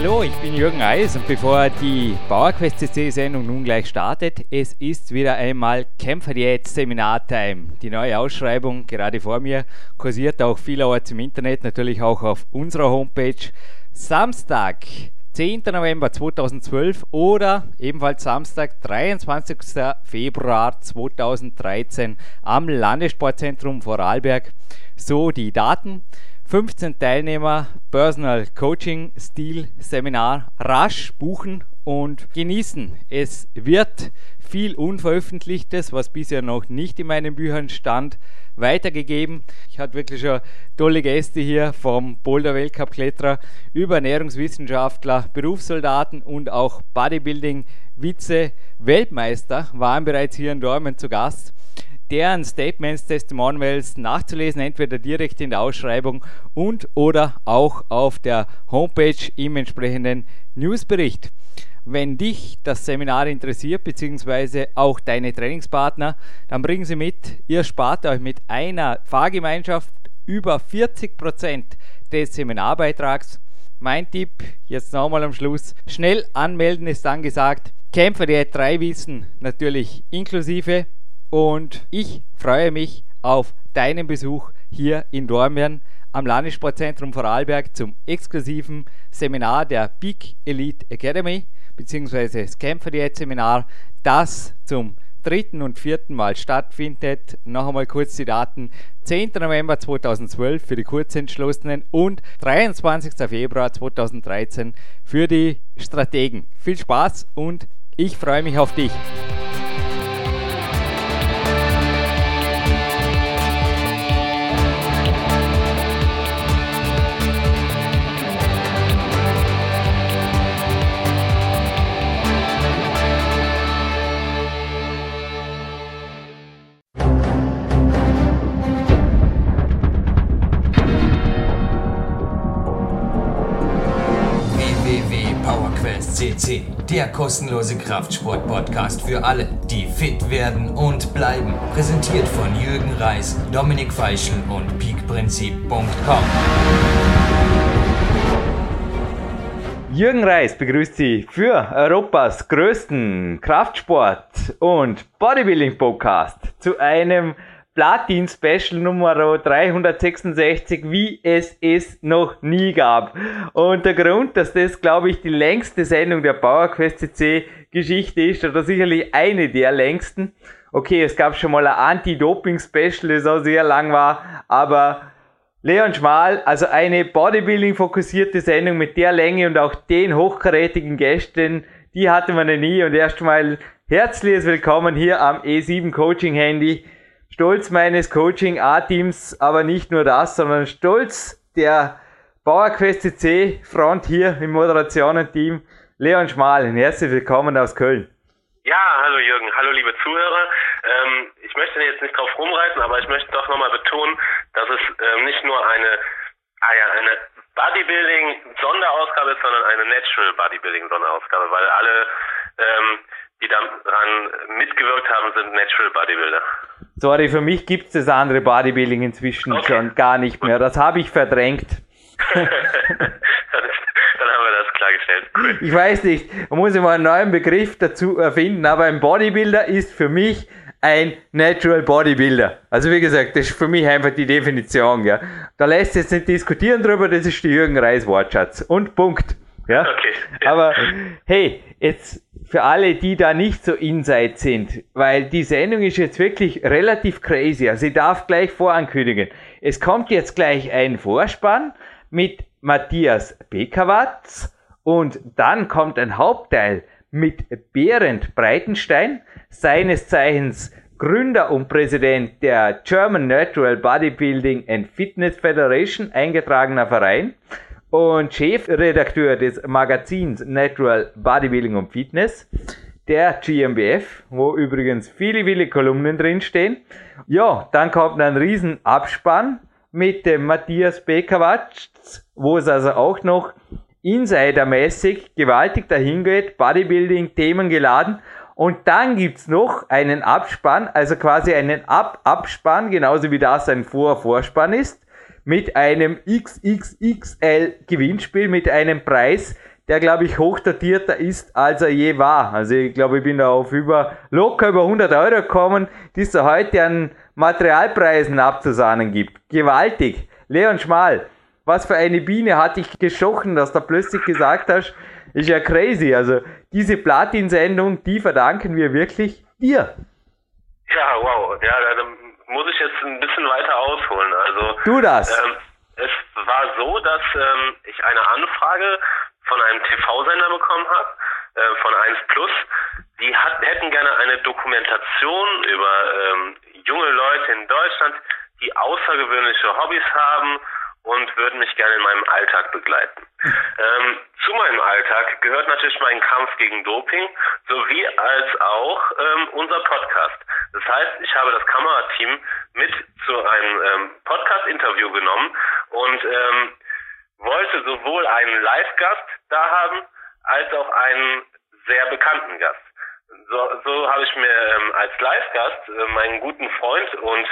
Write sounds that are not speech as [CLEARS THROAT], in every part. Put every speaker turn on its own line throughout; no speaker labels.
Hallo, ich bin Jürgen Eis und bevor die PowerQuest CC Sendung nun gleich startet, es ist wieder einmal Kämpferdiät Seminartime. Die neue Ausschreibung gerade vor mir kursiert auch vielerorts im Internet, natürlich auch auf unserer Homepage. Samstag, 10. November 2012 oder ebenfalls Samstag, 23. Februar 2013 am Landessportzentrum Vorarlberg. So die Daten. 15 Teilnehmer, Personal Coaching Stil Seminar rasch buchen und genießen. Es wird viel Unveröffentlichtes, was bisher noch nicht in meinen Büchern stand, weitergegeben. Ich hatte wirklich schon tolle Gäste hier vom Boulder Weltcup Kletterer über Ernährungswissenschaftler, Berufssoldaten und auch Bodybuilding Vize Weltmeister waren bereits hier in Dormen zu Gast deren Statements, Testimonials nachzulesen, entweder direkt in der Ausschreibung und oder auch auf der Homepage im entsprechenden Newsbericht. Wenn dich das Seminar interessiert, beziehungsweise auch deine Trainingspartner, dann bringen sie mit. Ihr spart euch mit einer Fahrgemeinschaft über 40 Prozent des Seminarbeitrags. Mein Tipp, jetzt nochmal am Schluss, schnell anmelden ist angesagt. Kämpfer der 3 Wissen natürlich inklusive und ich freue mich auf deinen Besuch hier in Dormien am Landessportzentrum Vorarlberg zum exklusiven Seminar der Peak Elite Academy bzw. das Kämpfer Diät Seminar, das zum dritten und vierten Mal stattfindet. Noch einmal kurz die Daten. 10. November 2012 für die Kurzentschlossenen und 23. Februar 2013 für die Strategen. Viel Spaß und ich freue mich auf dich.
Der kostenlose Kraftsport-Podcast für alle, die fit werden und bleiben. Präsentiert von Jürgen Reis, Dominik Feischl und peakprinzip.com.
Jürgen Reis begrüßt Sie für Europas größten Kraftsport- und Bodybuilding-Podcast zu einem Platin Special Nummer 366, wie es es noch nie gab. Und der Grund, dass das, glaube ich, die längste Sendung der PowerQuest CC Geschichte ist, oder sicherlich eine der längsten. Okay, es gab schon mal ein Anti-Doping-Special, das auch sehr lang war, aber Leon Schmal, also eine Bodybuilding-fokussierte Sendung mit der Länge und auch den hochkarätigen Gästen, die hatte man ja nie. Und erstmal herzliches Willkommen hier am E7 Coaching Handy. Stolz meines Coaching-A-Teams, aber nicht nur das, sondern stolz der PowerQuest CC Front hier im Moderationen-Team, Leon Schmal. Herzlich willkommen aus Köln.
Ja, hallo Jürgen, hallo liebe Zuhörer. Ähm, ich möchte jetzt nicht drauf rumreiten, aber ich möchte doch nochmal betonen, dass es ähm, nicht nur eine, ah eine Bodybuilding-Sonderausgabe ist, sondern eine Natural Bodybuilding-Sonderausgabe, weil alle, ähm, die daran mitgewirkt haben, sind Natural Bodybuilder.
Sorry, für mich gibt es das andere Bodybuilding inzwischen okay. schon gar nicht mehr. Das habe ich verdrängt. [LAUGHS]
dann, haben wir das klargestellt. Cool.
Ich weiß nicht, man muss immer einen neuen Begriff dazu erfinden, aber ein Bodybuilder ist für mich ein Natural Bodybuilder. Also wie gesagt, das ist für mich einfach die Definition. Ja. Da lässt sich jetzt nicht diskutieren drüber, das ist die Jürgen Reis Wortschatz. Und Punkt. Ja? Okay. Aber hey, jetzt für alle, die da nicht so inside sind, weil die Sendung ist jetzt wirklich relativ crazy. Also ich darf gleich vorankündigen. Es kommt jetzt gleich ein Vorspann mit Matthias Bekawatz und dann kommt ein Hauptteil mit Berend Breitenstein, seines Zeichens Gründer und Präsident der German Natural Bodybuilding and Fitness Federation, eingetragener Verein und Chefredakteur des Magazins Natural Bodybuilding und Fitness. der GmbF, wo übrigens viele, viele Kolumnen drinstehen. Ja, dann kommt ein riesen Abspann mit dem Matthias Bekawatsch, wo es also auch noch insidermäßig gewaltig dahin geht, Bodybuilding, Themen geladen. Und dann gibt's noch einen Abspann, also quasi einen Ab-Abspann, genauso wie das ein Vor-Vorspann ist, mit einem XXXL Gewinnspiel, mit einem Preis, der glaube ich hochdotierter ist, als er je war. Also ich glaube, ich bin da auf über, locker über 100 Euro gekommen, die es heute an Materialpreisen abzusahnen gibt. Gewaltig. Leon Schmal, was für eine Biene hat dich geschochen, dass du plötzlich gesagt hast, ist ja crazy. Also diese Platin-Sendung, die verdanken wir wirklich dir.
Ja, wow. Ja, da muss ich jetzt ein bisschen weiter ausholen. Also,
du das.
Ähm, es war so, dass ähm, ich eine Anfrage von einem TV-Sender bekommen habe, äh, von 1 Plus. Die hat, hätten gerne eine Dokumentation über ähm, junge Leute in Deutschland, die außergewöhnliche Hobbys haben und würden mich gerne in meinem Alltag begleiten. [LAUGHS] Ähm, zu meinem Alltag gehört natürlich mein Kampf gegen Doping sowie als auch ähm, unser Podcast. Das heißt, ich habe das Kamerateam mit zu einem ähm, Podcast-Interview genommen und ähm, wollte sowohl einen Live-Gast da haben, als auch einen sehr bekannten Gast. So, so habe ich mir ähm, als Live-Gast äh, meinen guten Freund und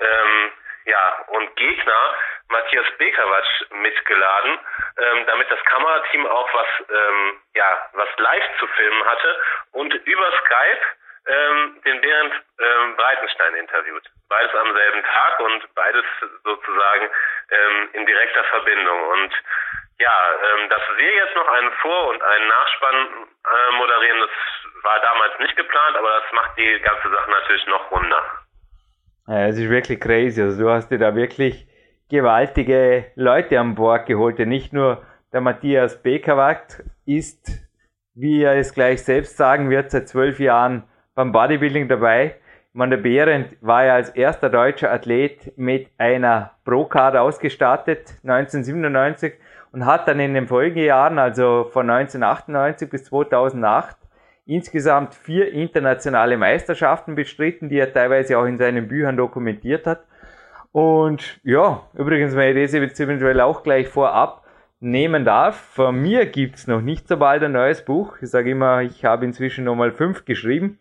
ähm, ja und Gegner Matthias Bekawatsch mitgeladen, ähm, damit das Kamerateam auch was ähm, ja was live zu filmen hatte und über Skype ähm, den Bernd ähm, Breitenstein interviewt. Beides am selben Tag und beides sozusagen ähm, in direkter Verbindung. Und ja, ähm, dass wir jetzt noch einen Vor- und einen Nachspann äh, moderieren, das war damals nicht geplant, aber das macht die ganze Sache natürlich noch runder.
Es ist wirklich crazy. Also du hast dir da wirklich gewaltige Leute an Bord geholt. Ja, nicht nur der Matthias Bekerwagt ist, wie er es gleich selbst sagen wird, seit zwölf Jahren beim Bodybuilding dabei. Man, der Behrendt war ja als erster deutscher Athlet mit einer Pro-Card ausgestattet, 1997, und hat dann in den Folgejahren, also von 1998 bis 2008, insgesamt vier internationale Meisterschaften bestritten, die er teilweise auch in seinen Büchern dokumentiert hat. Und ja, übrigens, wenn ich das jetzt eventuell auch gleich vorab nehmen darf, von mir gibt's noch nicht so bald ein neues Buch. Ich sage immer, ich habe inzwischen nochmal fünf geschrieben.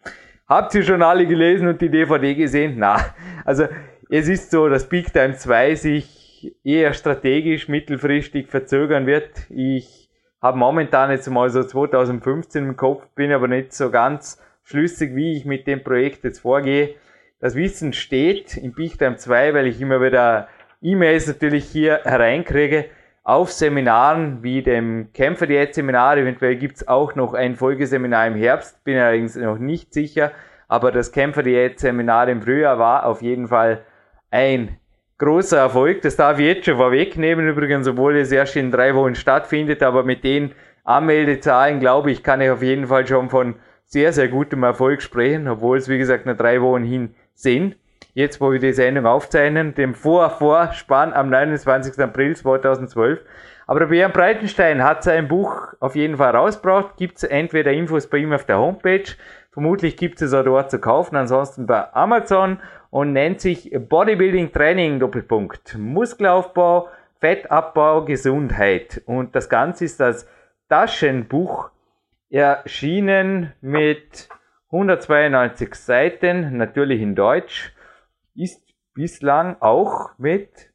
Habt ihr schon alle gelesen und die DVD gesehen? Na, also es ist so, dass Big Time 2 sich eher strategisch mittelfristig verzögern wird. Ich habe momentan jetzt mal so 2015 im Kopf, bin aber nicht so ganz schlüssig, wie ich mit dem Projekt jetzt vorgehe. Das Wissen steht in Big Time 2, weil ich immer wieder E-Mails natürlich hier hereinkriege auf Seminaren wie dem Kämpfer Diät Seminar. Eventuell gibt's auch noch ein Folgeseminar im Herbst, bin allerdings noch nicht sicher. Aber das Kämpfer Diät Seminar im Frühjahr war auf jeden Fall ein großer Erfolg. Das darf ich jetzt schon vorwegnehmen, übrigens, obwohl es erst in drei Wochen stattfindet. Aber mit den Anmeldezahlen, glaube ich, kann ich auf jeden Fall schon von sehr, sehr gutem Erfolg sprechen, obwohl es, wie gesagt, nur drei Wochen hin sind jetzt wo wir die Sendung aufzeichnen, dem Vor-Vorspann am 29. April 2012. Aber der Björn Breitenstein hat sein Buch auf jeden Fall rausgebracht. Gibt es entweder Infos bei ihm auf der Homepage, vermutlich gibt es auch dort zu kaufen, ansonsten bei Amazon und nennt sich Bodybuilding Training Doppelpunkt. Muskelaufbau, Fettabbau, Gesundheit. Und das Ganze ist das Taschenbuch erschienen mit 192 Seiten, natürlich in Deutsch ist bislang auch mit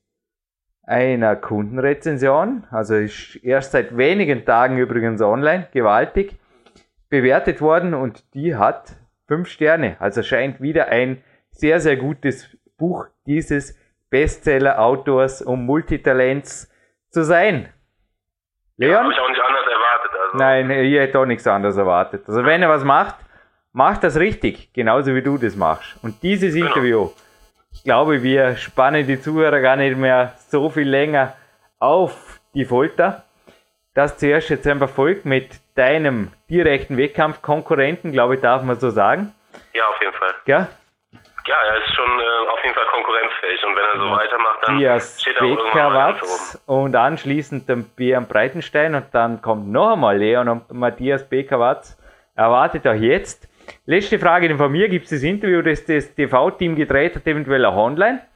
einer Kundenrezension, also ist erst seit wenigen Tagen übrigens online, gewaltig bewertet worden und die hat fünf Sterne. Also scheint wieder ein sehr, sehr gutes Buch dieses Bestseller-Autors und Multitalents zu sein.
Leon? Ja, habe ich auch nicht anders erwartet. Also.
Nein, ich hätte auch nichts anderes erwartet. Also wenn er was macht, macht das richtig, genauso wie du das machst. Und dieses genau. Interview ich glaube, wir spannen die Zuhörer gar nicht mehr so viel länger auf die Folter. Das zuerst jetzt einfach folgt mit deinem direkten Wettkampfkonkurrenten, glaube ich, darf man so sagen.
Ja, auf jeden Fall.
Ja?
Ja, er ist schon äh, auf jeden Fall konkurrenzfähig und wenn er so weitermacht, dann
Dias steht er auch irgendwann und anschließend dann Björn Breitenstein und dann kommt noch einmal Leon und Matthias Bekerwatz erwartet euch jetzt. Letzte Frage von mir. Gibt es das Interview, das das TV-Team gedreht hat, eventuell auch online?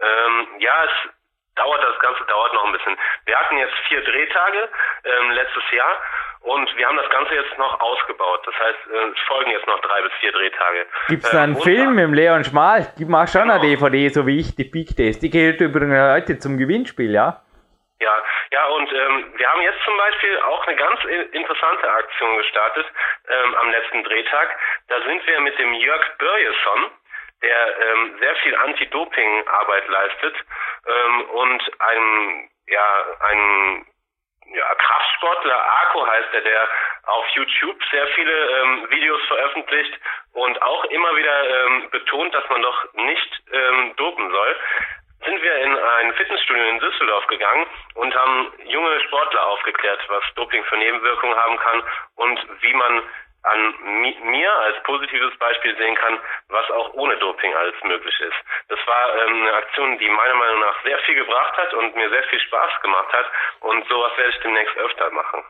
Ähm, ja, es dauert, das Ganze dauert noch ein bisschen. Wir hatten jetzt vier Drehtage ähm, letztes Jahr und wir haben das Ganze jetzt noch ausgebaut. Das heißt, äh, es folgen jetzt noch drei bis vier Drehtage.
Gibt es da einen ähm, Film mit Leon Schmal? Die macht schon genau. eine DVD, so wie ich, die Peak Test. Die gehört übrigens heute zum Gewinnspiel, ja?
Ja, ja, und ähm, wir haben jetzt zum Beispiel auch eine ganz interessante Aktion gestartet ähm, am letzten Drehtag. Da sind wir mit dem Jörg Börjesson, der ähm, sehr viel Anti-Doping-Arbeit leistet ähm, und einem, ja, einem ja, Kraftsportler, Arco heißt er, der auf YouTube sehr viele ähm, Videos veröffentlicht und auch immer wieder ähm, betont, dass man doch nicht ähm, dopen soll, sind wir in ein Fitnessstudio in Düsseldorf gegangen und haben junge Sportler aufgeklärt, was Doping für Nebenwirkungen haben kann und wie man an mir als positives Beispiel sehen kann, was auch ohne Doping alles möglich ist. Das war ähm, eine Aktion, die meiner Meinung nach sehr viel gebracht hat und mir sehr viel Spaß gemacht hat und sowas werde ich demnächst öfter machen.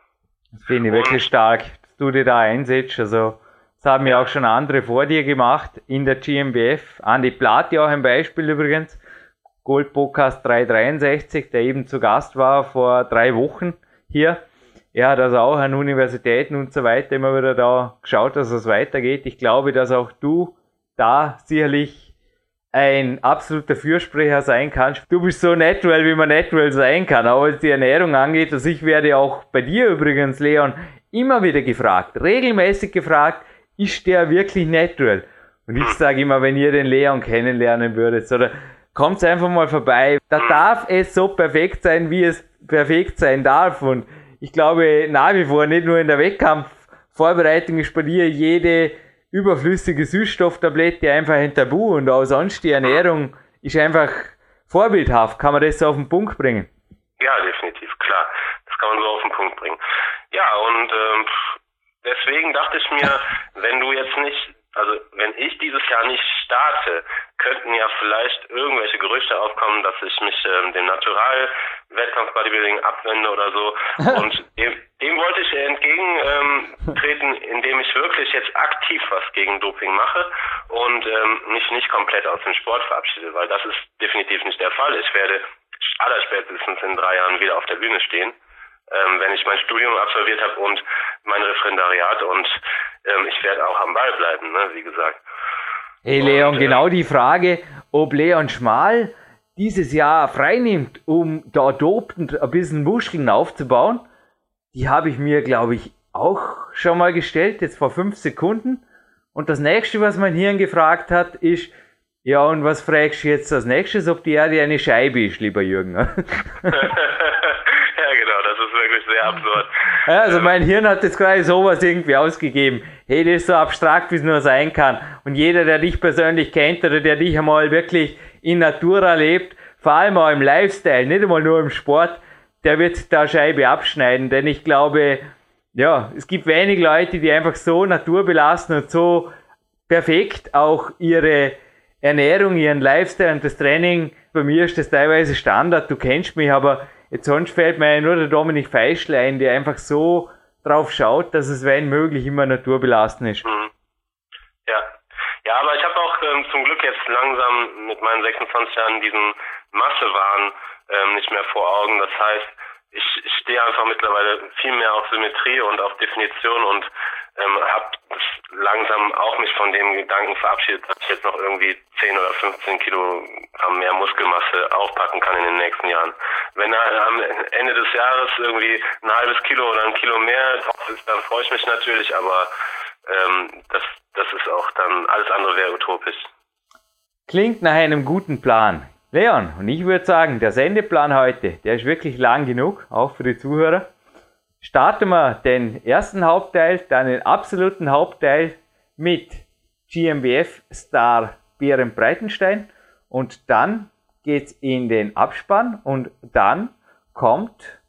Das finde ich und, wirklich stark, dass du dir da einsetzt. Also das haben ja auch schon andere vor dir gemacht in der GmbF. Andi Platt ja auch ein Beispiel übrigens. Gold Podcast 363, der eben zu Gast war vor drei Wochen hier hat also auch an Universitäten und so weiter immer wieder da geschaut, dass es weitergeht. Ich glaube, dass auch du da sicherlich ein absoluter Fürsprecher sein kannst. Du bist so natural, wie man natural sein kann, auch was die Ernährung angeht. Also ich werde auch bei dir übrigens, Leon, immer wieder gefragt, regelmäßig gefragt, ist der wirklich natural? Und ich sage immer, wenn ihr den Leon kennenlernen würdet, oder kommt einfach mal vorbei. Da darf es so perfekt sein, wie es perfekt sein darf. Und ich glaube nach wie vor nicht nur in der Wettkampfvorbereitung ist bei jede überflüssige Süßstofftablette einfach ein Tabu und auch sonst die Ernährung ist einfach vorbildhaft. Kann man das so auf den Punkt bringen?
Ja, definitiv, klar. Das kann man so auf den Punkt bringen. Ja, und ähm, deswegen dachte ich mir, wenn du jetzt nicht also wenn ich dieses Jahr nicht starte, könnten ja vielleicht irgendwelche Gerüchte aufkommen, dass ich mich ähm, dem Natural-Wettkampf-Bodybuilding abwende oder so. [LAUGHS] Und dem, dem wollte ich entgegentreten, ähm, indem ich wirklich jetzt aktiv was gegen Doping mache und ähm, mich nicht komplett aus dem Sport verabschiede, weil das ist definitiv nicht der Fall. Ich werde allerspätestens in drei Jahren wieder auf der Bühne stehen ähm, wenn ich mein Studium absolviert habe und mein Referendariat und ähm, ich werde auch am Ball bleiben, ne, wie gesagt.
Hey Leon, und, äh, genau die Frage, ob Leon Schmal dieses Jahr freinimmt, um da dopend ein bisschen Muskeln aufzubauen, die habe ich mir, glaube ich, auch schon mal gestellt, jetzt vor fünf Sekunden. Und das nächste, was mein Hirn gefragt hat, ist, ja, und was fragst du jetzt als nächstes, ob die Erde eine Scheibe ist, lieber Jürgen? [LAUGHS] [LAUGHS]
absurd.
Also mein Hirn hat jetzt gerade sowas irgendwie ausgegeben. Hey, das ist so abstrakt, wie es nur sein kann. Und jeder, der dich persönlich kennt oder der dich einmal wirklich in Natura lebt, vor allem auch im Lifestyle, nicht einmal nur im Sport, der wird da Scheibe abschneiden. Denn ich glaube, ja, es gibt wenig Leute, die einfach so naturbelassen und so perfekt auch ihre Ernährung, ihren Lifestyle und das Training. Bei mir ist das teilweise Standard, du kennst mich, aber Jetzt sonst fällt mir nur der Dominik Feischl ein, der einfach so drauf schaut, dass es wenn möglich immer naturbelassen ist. Mhm.
Ja. Ja, aber ich habe auch ähm, zum Glück jetzt langsam mit meinen 26 Jahren diesen Massewahn ähm, nicht mehr vor Augen. Das heißt, ich, ich stehe einfach mittlerweile viel mehr auf Symmetrie und auf Definition und ähm, habe langsam auch mich von dem Gedanken verabschiedet, dass ich jetzt noch irgendwie 10 oder 15 Kilogramm mehr Muskelmasse aufpacken kann in den nächsten Jahren. Wenn da am Ende des Jahres irgendwie ein halbes Kilo oder ein Kilo mehr drauf ist, dann freue ich mich natürlich, aber ähm, das, das ist auch dann, alles andere wäre utopisch.
Klingt nach einem guten Plan. Leon, und ich würde sagen, der Sendeplan heute, der ist wirklich lang genug, auch für die Zuhörer starten wir den ersten Hauptteil, dann den absoluten Hauptteil mit GmbF Star Bären Breitenstein und dann geht's in den Abspann und dann kommt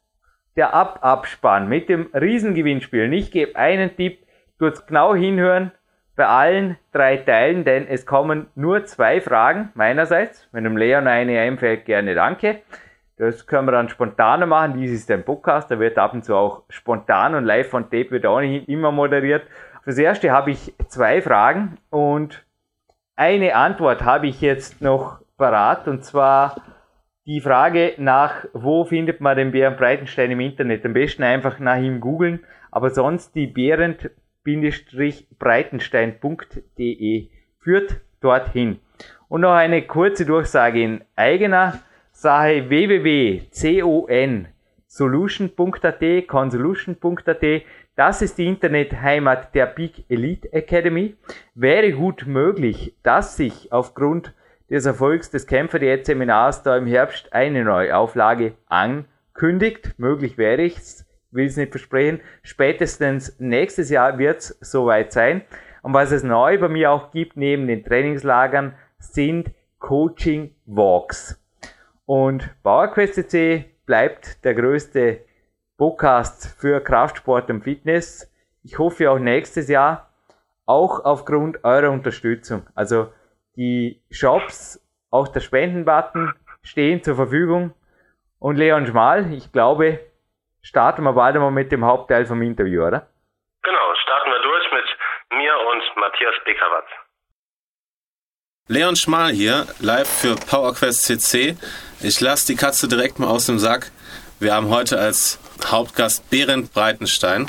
der Ab-Abspann mit dem Riesengewinnspiel. Und ich gebe einen Tipp, kurz genau hinhören bei allen drei Teilen, denn es kommen nur zwei Fragen meinerseits. Wenn dem Leon eine einfällt, gerne danke. Das können wir dann spontaner machen. Dies ist ein Podcast, da wird ab und zu auch spontan und live von Tape wird auch nicht immer moderiert. Fürs erste habe ich zwei Fragen und eine Antwort habe ich jetzt noch parat und zwar die Frage nach, wo findet man den Bären Breitenstein im Internet? Am besten einfach nach ihm googeln, aber sonst die Behrend-breitenstein.de führt dorthin. Und noch eine kurze Durchsage in eigener Sache www.consolution.at, consolution.at, das ist die Internetheimat der Big Elite Academy. Wäre gut möglich, dass sich aufgrund des Erfolgs des Kämpfer-Diät-Seminars da im Herbst eine neue Auflage ankündigt. Möglich wäre ich's, will es nicht versprechen. Spätestens nächstes Jahr wird's soweit sein. Und was es neu bei mir auch gibt, neben den Trainingslagern, sind Coaching Walks. Und PowerQuest.cc bleibt der größte Podcast für Kraftsport und Fitness. Ich hoffe auch nächstes Jahr, auch aufgrund eurer Unterstützung. Also die Shops, auch der Spendenbutton stehen zur Verfügung. Und Leon Schmal, ich glaube, starten wir bald mal mit dem Hauptteil vom Interview, oder?
Genau, starten wir durch mit mir und Matthias Beckawatz.
Leon Schmal hier, live für PowerQuest CC. Ich lasse die Katze direkt mal aus dem Sack. Wir haben heute als Hauptgast Berend Breitenstein,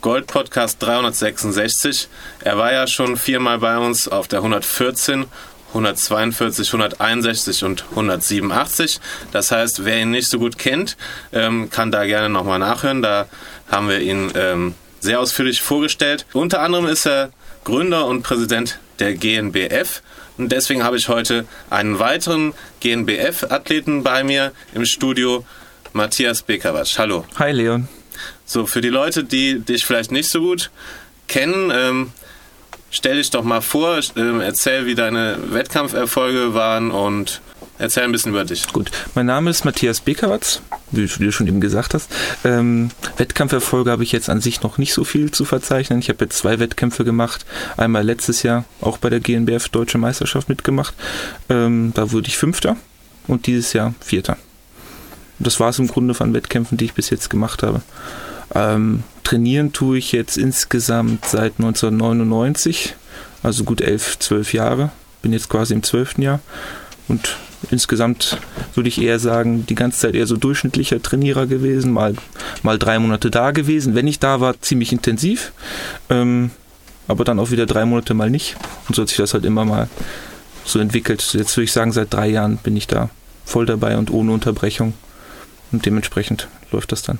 Gold Podcast 366. Er war ja schon viermal bei uns auf der 114, 142, 161 und 187. Das heißt, wer ihn nicht so gut kennt, ähm, kann da gerne nochmal nachhören. Da haben wir ihn ähm, sehr ausführlich vorgestellt. Unter anderem ist er Gründer und Präsident der GNBF. Und deswegen habe ich heute einen weiteren GNBF-Athleten bei mir im Studio, Matthias Bekawatsch. Hallo.
Hi Leon.
So, für die Leute, die dich vielleicht nicht so gut kennen, ähm, stell dich doch mal vor, ähm, erzähl, wie deine Wettkampferfolge waren und Erzähl ein bisschen über dich.
Gut, mein Name ist Matthias Bekawatz, wie du schon eben gesagt hast. Ähm, Wettkampferfolge habe ich jetzt an sich noch nicht so viel zu verzeichnen. Ich habe jetzt zwei Wettkämpfe gemacht. Einmal letztes Jahr auch bei der GNBF Deutsche Meisterschaft mitgemacht. Ähm, da wurde ich Fünfter und dieses Jahr Vierter. Das war es im Grunde von Wettkämpfen, die ich bis jetzt gemacht habe. Ähm, trainieren tue ich jetzt insgesamt seit 1999, also gut elf, zwölf Jahre. Bin jetzt quasi im zwölften Jahr und insgesamt würde ich eher sagen, die ganze Zeit eher so durchschnittlicher Trainierer gewesen, mal, mal drei Monate da gewesen. Wenn ich da war, ziemlich intensiv, ähm, aber dann auch wieder drei Monate mal nicht. Und so hat sich das halt immer mal so entwickelt. Jetzt würde ich sagen, seit drei Jahren bin ich da voll dabei und ohne Unterbrechung. Und dementsprechend läuft das dann.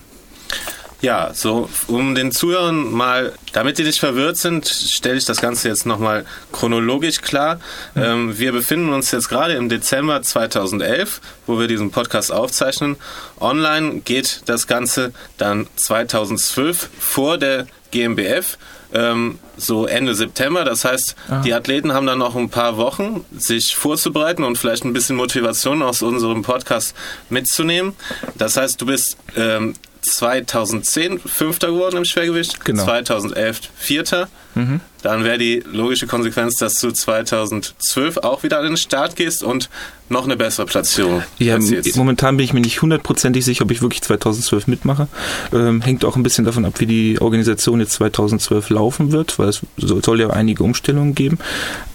Ja, so um den Zuhörern mal, damit die nicht verwirrt sind, stelle ich das Ganze jetzt nochmal chronologisch klar. Mhm. Ähm, wir befinden uns jetzt gerade im Dezember 2011, wo wir diesen Podcast aufzeichnen. Online geht das Ganze dann 2012 vor der GmbF ähm, so Ende September. Das heißt, Aha. die Athleten haben dann noch ein paar Wochen, sich vorzubereiten und vielleicht ein bisschen Motivation aus unserem Podcast mitzunehmen. Das heißt, du bist ähm, 2010 Fünfter geworden im Schwergewicht, genau. 2011 Vierter. Mhm. Dann wäre die logische Konsequenz, dass du 2012 auch wieder an den Start gehst und noch eine bessere Platzierung
ja. Momentan bin ich mir nicht hundertprozentig sicher, ob ich wirklich 2012 mitmache. Ähm, hängt auch ein bisschen davon ab, wie die Organisation jetzt 2012 laufen wird, weil es soll ja einige Umstellungen geben.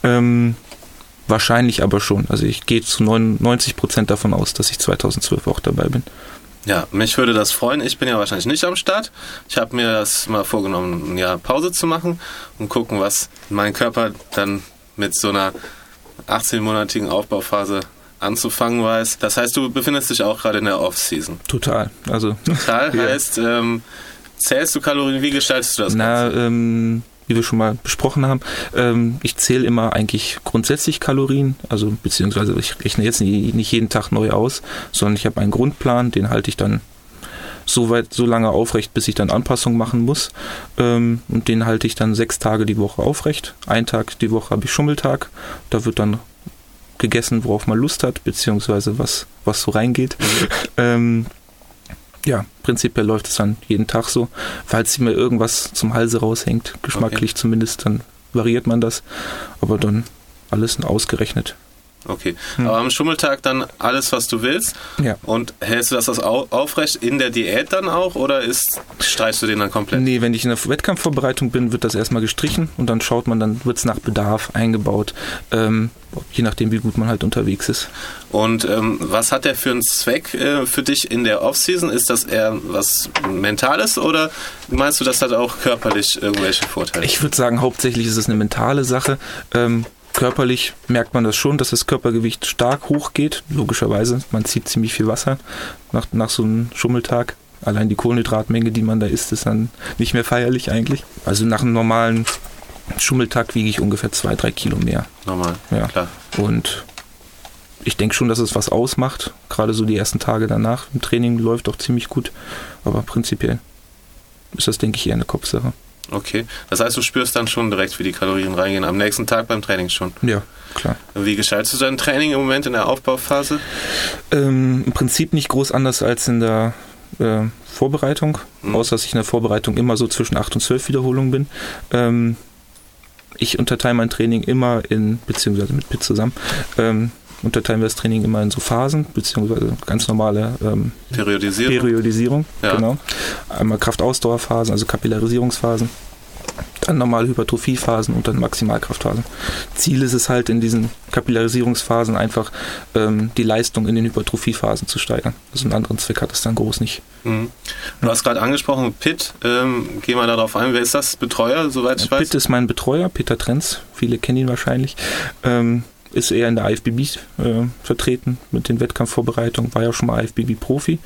Ähm, wahrscheinlich aber schon. Also ich gehe zu 99 Prozent davon aus, dass ich 2012 auch dabei bin.
Ja, mich würde das freuen. Ich bin ja wahrscheinlich nicht am Start. Ich habe mir das mal vorgenommen, ein Jahr Pause zu machen und gucken, was mein Körper dann mit so einer 18-monatigen Aufbauphase anzufangen weiß. Das heißt, du befindest dich auch gerade in der Off-Season.
Total. Also, [LAUGHS]
Total heißt, ähm, zählst du Kalorien? Wie gestaltest du das
Na, Ganze? Ähm, wie wir schon mal besprochen haben. Ähm, ich zähle immer eigentlich grundsätzlich Kalorien, also beziehungsweise ich rechne jetzt nicht jeden Tag neu aus, sondern ich habe einen Grundplan, den halte ich dann so weit, so lange aufrecht, bis ich dann Anpassungen machen muss. Ähm, und den halte ich dann sechs Tage die Woche aufrecht. Ein Tag die Woche habe ich Schummeltag. Da wird dann gegessen, worauf man Lust hat, beziehungsweise was, was so reingeht. Mhm. [LAUGHS] ähm, ja, prinzipiell läuft es dann jeden Tag so. Falls mir irgendwas zum Halse raushängt, geschmacklich okay. zumindest, dann variiert man das. Aber dann alles ausgerechnet.
Okay. Hm. Aber am Schummeltag dann alles, was du willst?
Ja.
Und hältst du das aufrecht in der Diät dann auch oder ist, streichst du den dann komplett?
Nee, wenn ich in der Wettkampfvorbereitung bin, wird das erstmal gestrichen und dann schaut man, dann wird es nach Bedarf eingebaut. Ähm, je nachdem, wie gut man halt unterwegs ist.
Und ähm, was hat der für einen Zweck äh, für dich in der Offseason? Ist das eher was Mentales oder meinst du, das hat auch körperlich irgendwelche Vorteile?
Ich würde sagen, hauptsächlich ist es eine mentale Sache. Ähm, körperlich merkt man das schon, dass das Körpergewicht stark hochgeht. Logischerweise, man zieht ziemlich viel Wasser nach, nach so einem Schummeltag. Allein die Kohlenhydratmenge, die man da isst, ist dann nicht mehr feierlich eigentlich. Also nach einem normalen Schummeltag wiege ich ungefähr zwei, drei Kilo mehr.
Normal,
ja. klar. Und ich denke schon, dass es was ausmacht. Gerade so die ersten Tage danach im Training läuft auch ziemlich gut. Aber prinzipiell ist das, denke ich, eher eine Kopfsache.
Okay, das heißt, du spürst dann schon direkt, wie die Kalorien reingehen, am nächsten Tag beim Training schon.
Ja, klar.
Wie gestaltest du dein Training im Moment in der Aufbauphase?
Ähm, Im Prinzip nicht groß anders als in der äh, Vorbereitung, mhm. außer dass ich in der Vorbereitung immer so zwischen 8 und 12 Wiederholungen bin. Ähm, ich unterteile mein Training immer in, beziehungsweise mit Pitt zusammen, ähm, unterteilen wir das Training immer in so Phasen, beziehungsweise ganz normale ähm,
Periodisierung.
Periodisierung ja. genau. Einmal Kraftausdauerphasen, also Kapillarisierungsphasen, dann normale Hypertrophiephasen und dann Maximalkraftphasen. Ziel ist es halt in diesen Kapillarisierungsphasen einfach ähm, die Leistung in den Hypertrophiephasen zu steigern. Also einen anderen Zweck hat es dann groß nicht.
Mhm. Du hast gerade angesprochen, Pitt, ähm, geh mal darauf ein. Wer ist das? Betreuer, soweit ich weiß?
Pitt ist mein Betreuer, Peter Trenz. Viele kennen ihn wahrscheinlich. Ähm, ist eher in der IFBB äh, vertreten mit den Wettkampfvorbereitungen, war ja schon mal IFBB-Profi.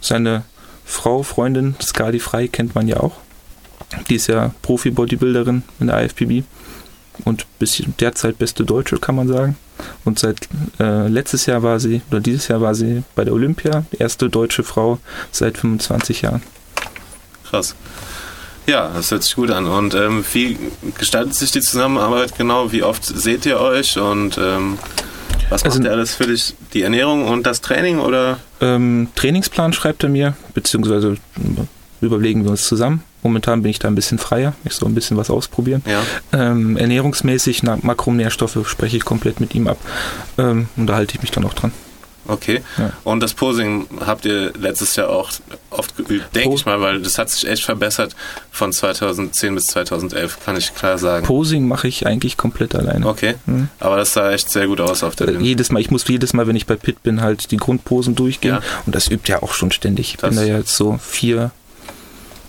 Seine Frau, Freundin, Skadi Frei, kennt man ja auch. Die ist ja Profi-Bodybuilderin in der IFBB und bis derzeit beste Deutsche, kann man sagen. Und seit äh, letztes Jahr war sie, oder dieses Jahr war sie bei der Olympia, erste deutsche Frau seit 25 Jahren.
Krass. Ja, das hört sich gut an. Und ähm, wie gestaltet sich die Zusammenarbeit genau? Wie oft seht ihr euch und ähm, was macht also, ihr alles für dich? Die Ernährung und das Training oder?
Ähm, Trainingsplan schreibt er mir, beziehungsweise überlegen wir uns zusammen. Momentan bin ich da ein bisschen freier. Ich soll ein bisschen was ausprobieren.
Ja.
Ähm, ernährungsmäßig, Makronährstoffe spreche ich komplett mit ihm ab. Ähm, und da halte ich mich dann auch dran.
Okay. Ja. Und das Posing habt ihr letztes Jahr auch oft geübt, denke ich mal, weil das hat sich echt verbessert von 2010 bis 2011, kann ich klar sagen.
Posing mache ich eigentlich komplett alleine.
Okay. Mhm. Aber das sah echt sehr gut aus auf der
Bühne. Jedes Mal, ich muss jedes Mal, wenn ich bei Pit bin, halt die Grundposen durchgehen. Ja. Und das übt ja auch schon ständig. Ich das bin da jetzt so vier,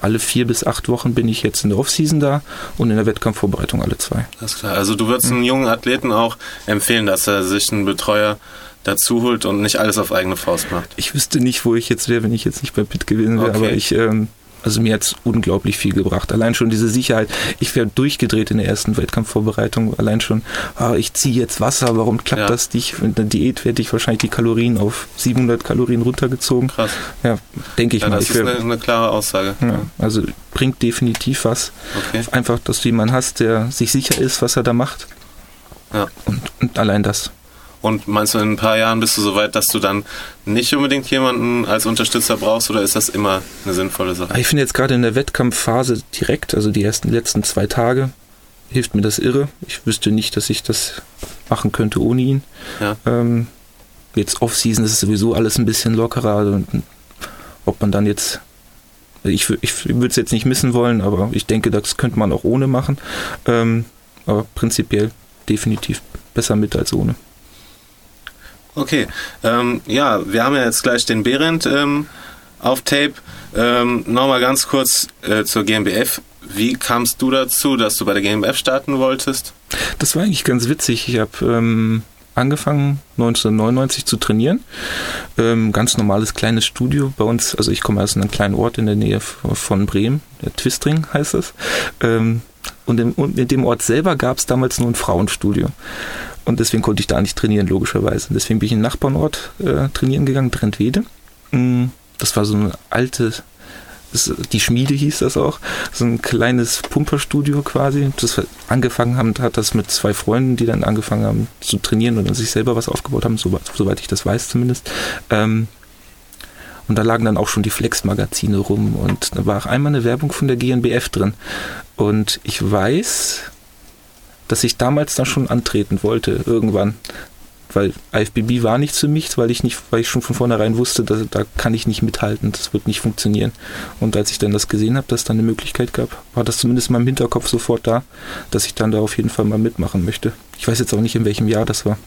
alle vier bis acht Wochen bin ich jetzt in der Offseason da und in der Wettkampfvorbereitung alle zwei.
Das ist klar. Also du würdest mhm. einem jungen Athleten auch empfehlen, dass er sich einen Betreuer dazu holt und nicht alles auf eigene Faust macht.
Ich wüsste nicht, wo ich jetzt wäre, wenn ich jetzt nicht bei Pitt gewesen wäre, okay. aber ich, ähm, also mir hat es unglaublich viel gebracht. Allein schon diese Sicherheit. Ich wäre durchgedreht in der ersten Wettkampfvorbereitung. Allein schon, ah, ich ziehe jetzt Wasser, warum klappt ja. das nicht? In der Diät werde ich wahrscheinlich die Kalorien auf 700 Kalorien runtergezogen.
Krass.
Ja, denke ich
ja,
mal.
Das
ich
ist eine, eine, klare Aussage.
Ja, also bringt definitiv was. Okay. Einfach, dass du jemanden hast, der sich sicher ist, was er da macht.
Ja.
Und, und allein das.
Und meinst du, in ein paar Jahren bist du so weit, dass du dann nicht unbedingt jemanden als Unterstützer brauchst oder ist das immer eine sinnvolle Sache?
Ich finde jetzt gerade in der Wettkampfphase direkt, also die ersten letzten zwei Tage, hilft mir das irre. Ich wüsste nicht, dass ich das machen könnte ohne ihn.
Ja.
Ähm, jetzt Off-Season ist es sowieso alles ein bisschen lockerer. Also, ob man dann jetzt, ich, ich würde es jetzt nicht missen wollen, aber ich denke, das könnte man auch ohne machen. Ähm, aber prinzipiell definitiv besser mit als ohne.
Okay, ähm, ja, wir haben ja jetzt gleich den Behrendt ähm, auf Tape. Ähm, Nochmal ganz kurz äh, zur GmbF. Wie kamst du dazu, dass du bei der GmbF starten wolltest?
Das war eigentlich ganz witzig. Ich habe ähm, angefangen 1999 zu trainieren. Ähm, ganz normales kleines Studio bei uns. Also ich komme aus einem kleinen Ort in der Nähe von Bremen. Der Twistring heißt es. Ähm, und in, in, dem Ort selber gab es damals nur ein Frauenstudio. Und deswegen konnte ich da nicht trainieren, logischerweise. Deswegen bin ich in den Nachbarnort äh, trainieren gegangen, Trentwede. Mm, das war so ein altes, die Schmiede hieß das auch, so ein kleines Pumperstudio quasi. Das angefangen haben, hat das mit zwei Freunden, die dann angefangen haben zu trainieren und sich selber was aufgebaut haben, soweit, soweit ich das weiß zumindest. Ähm, und da lagen dann auch schon die Flex-Magazine rum und da war auch einmal eine Werbung von der GNBF drin. Und ich weiß, dass ich damals dann schon antreten wollte, irgendwann. weil IFBB war nichts für mich, weil ich nicht, weil ich schon von vornherein wusste, dass, da kann ich nicht mithalten, das wird nicht funktionieren. Und als ich dann das gesehen habe, dass es dann eine Möglichkeit gab, war das zumindest in meinem Hinterkopf sofort da, dass ich dann da auf jeden Fall mal mitmachen möchte. Ich weiß jetzt auch nicht, in welchem Jahr das war.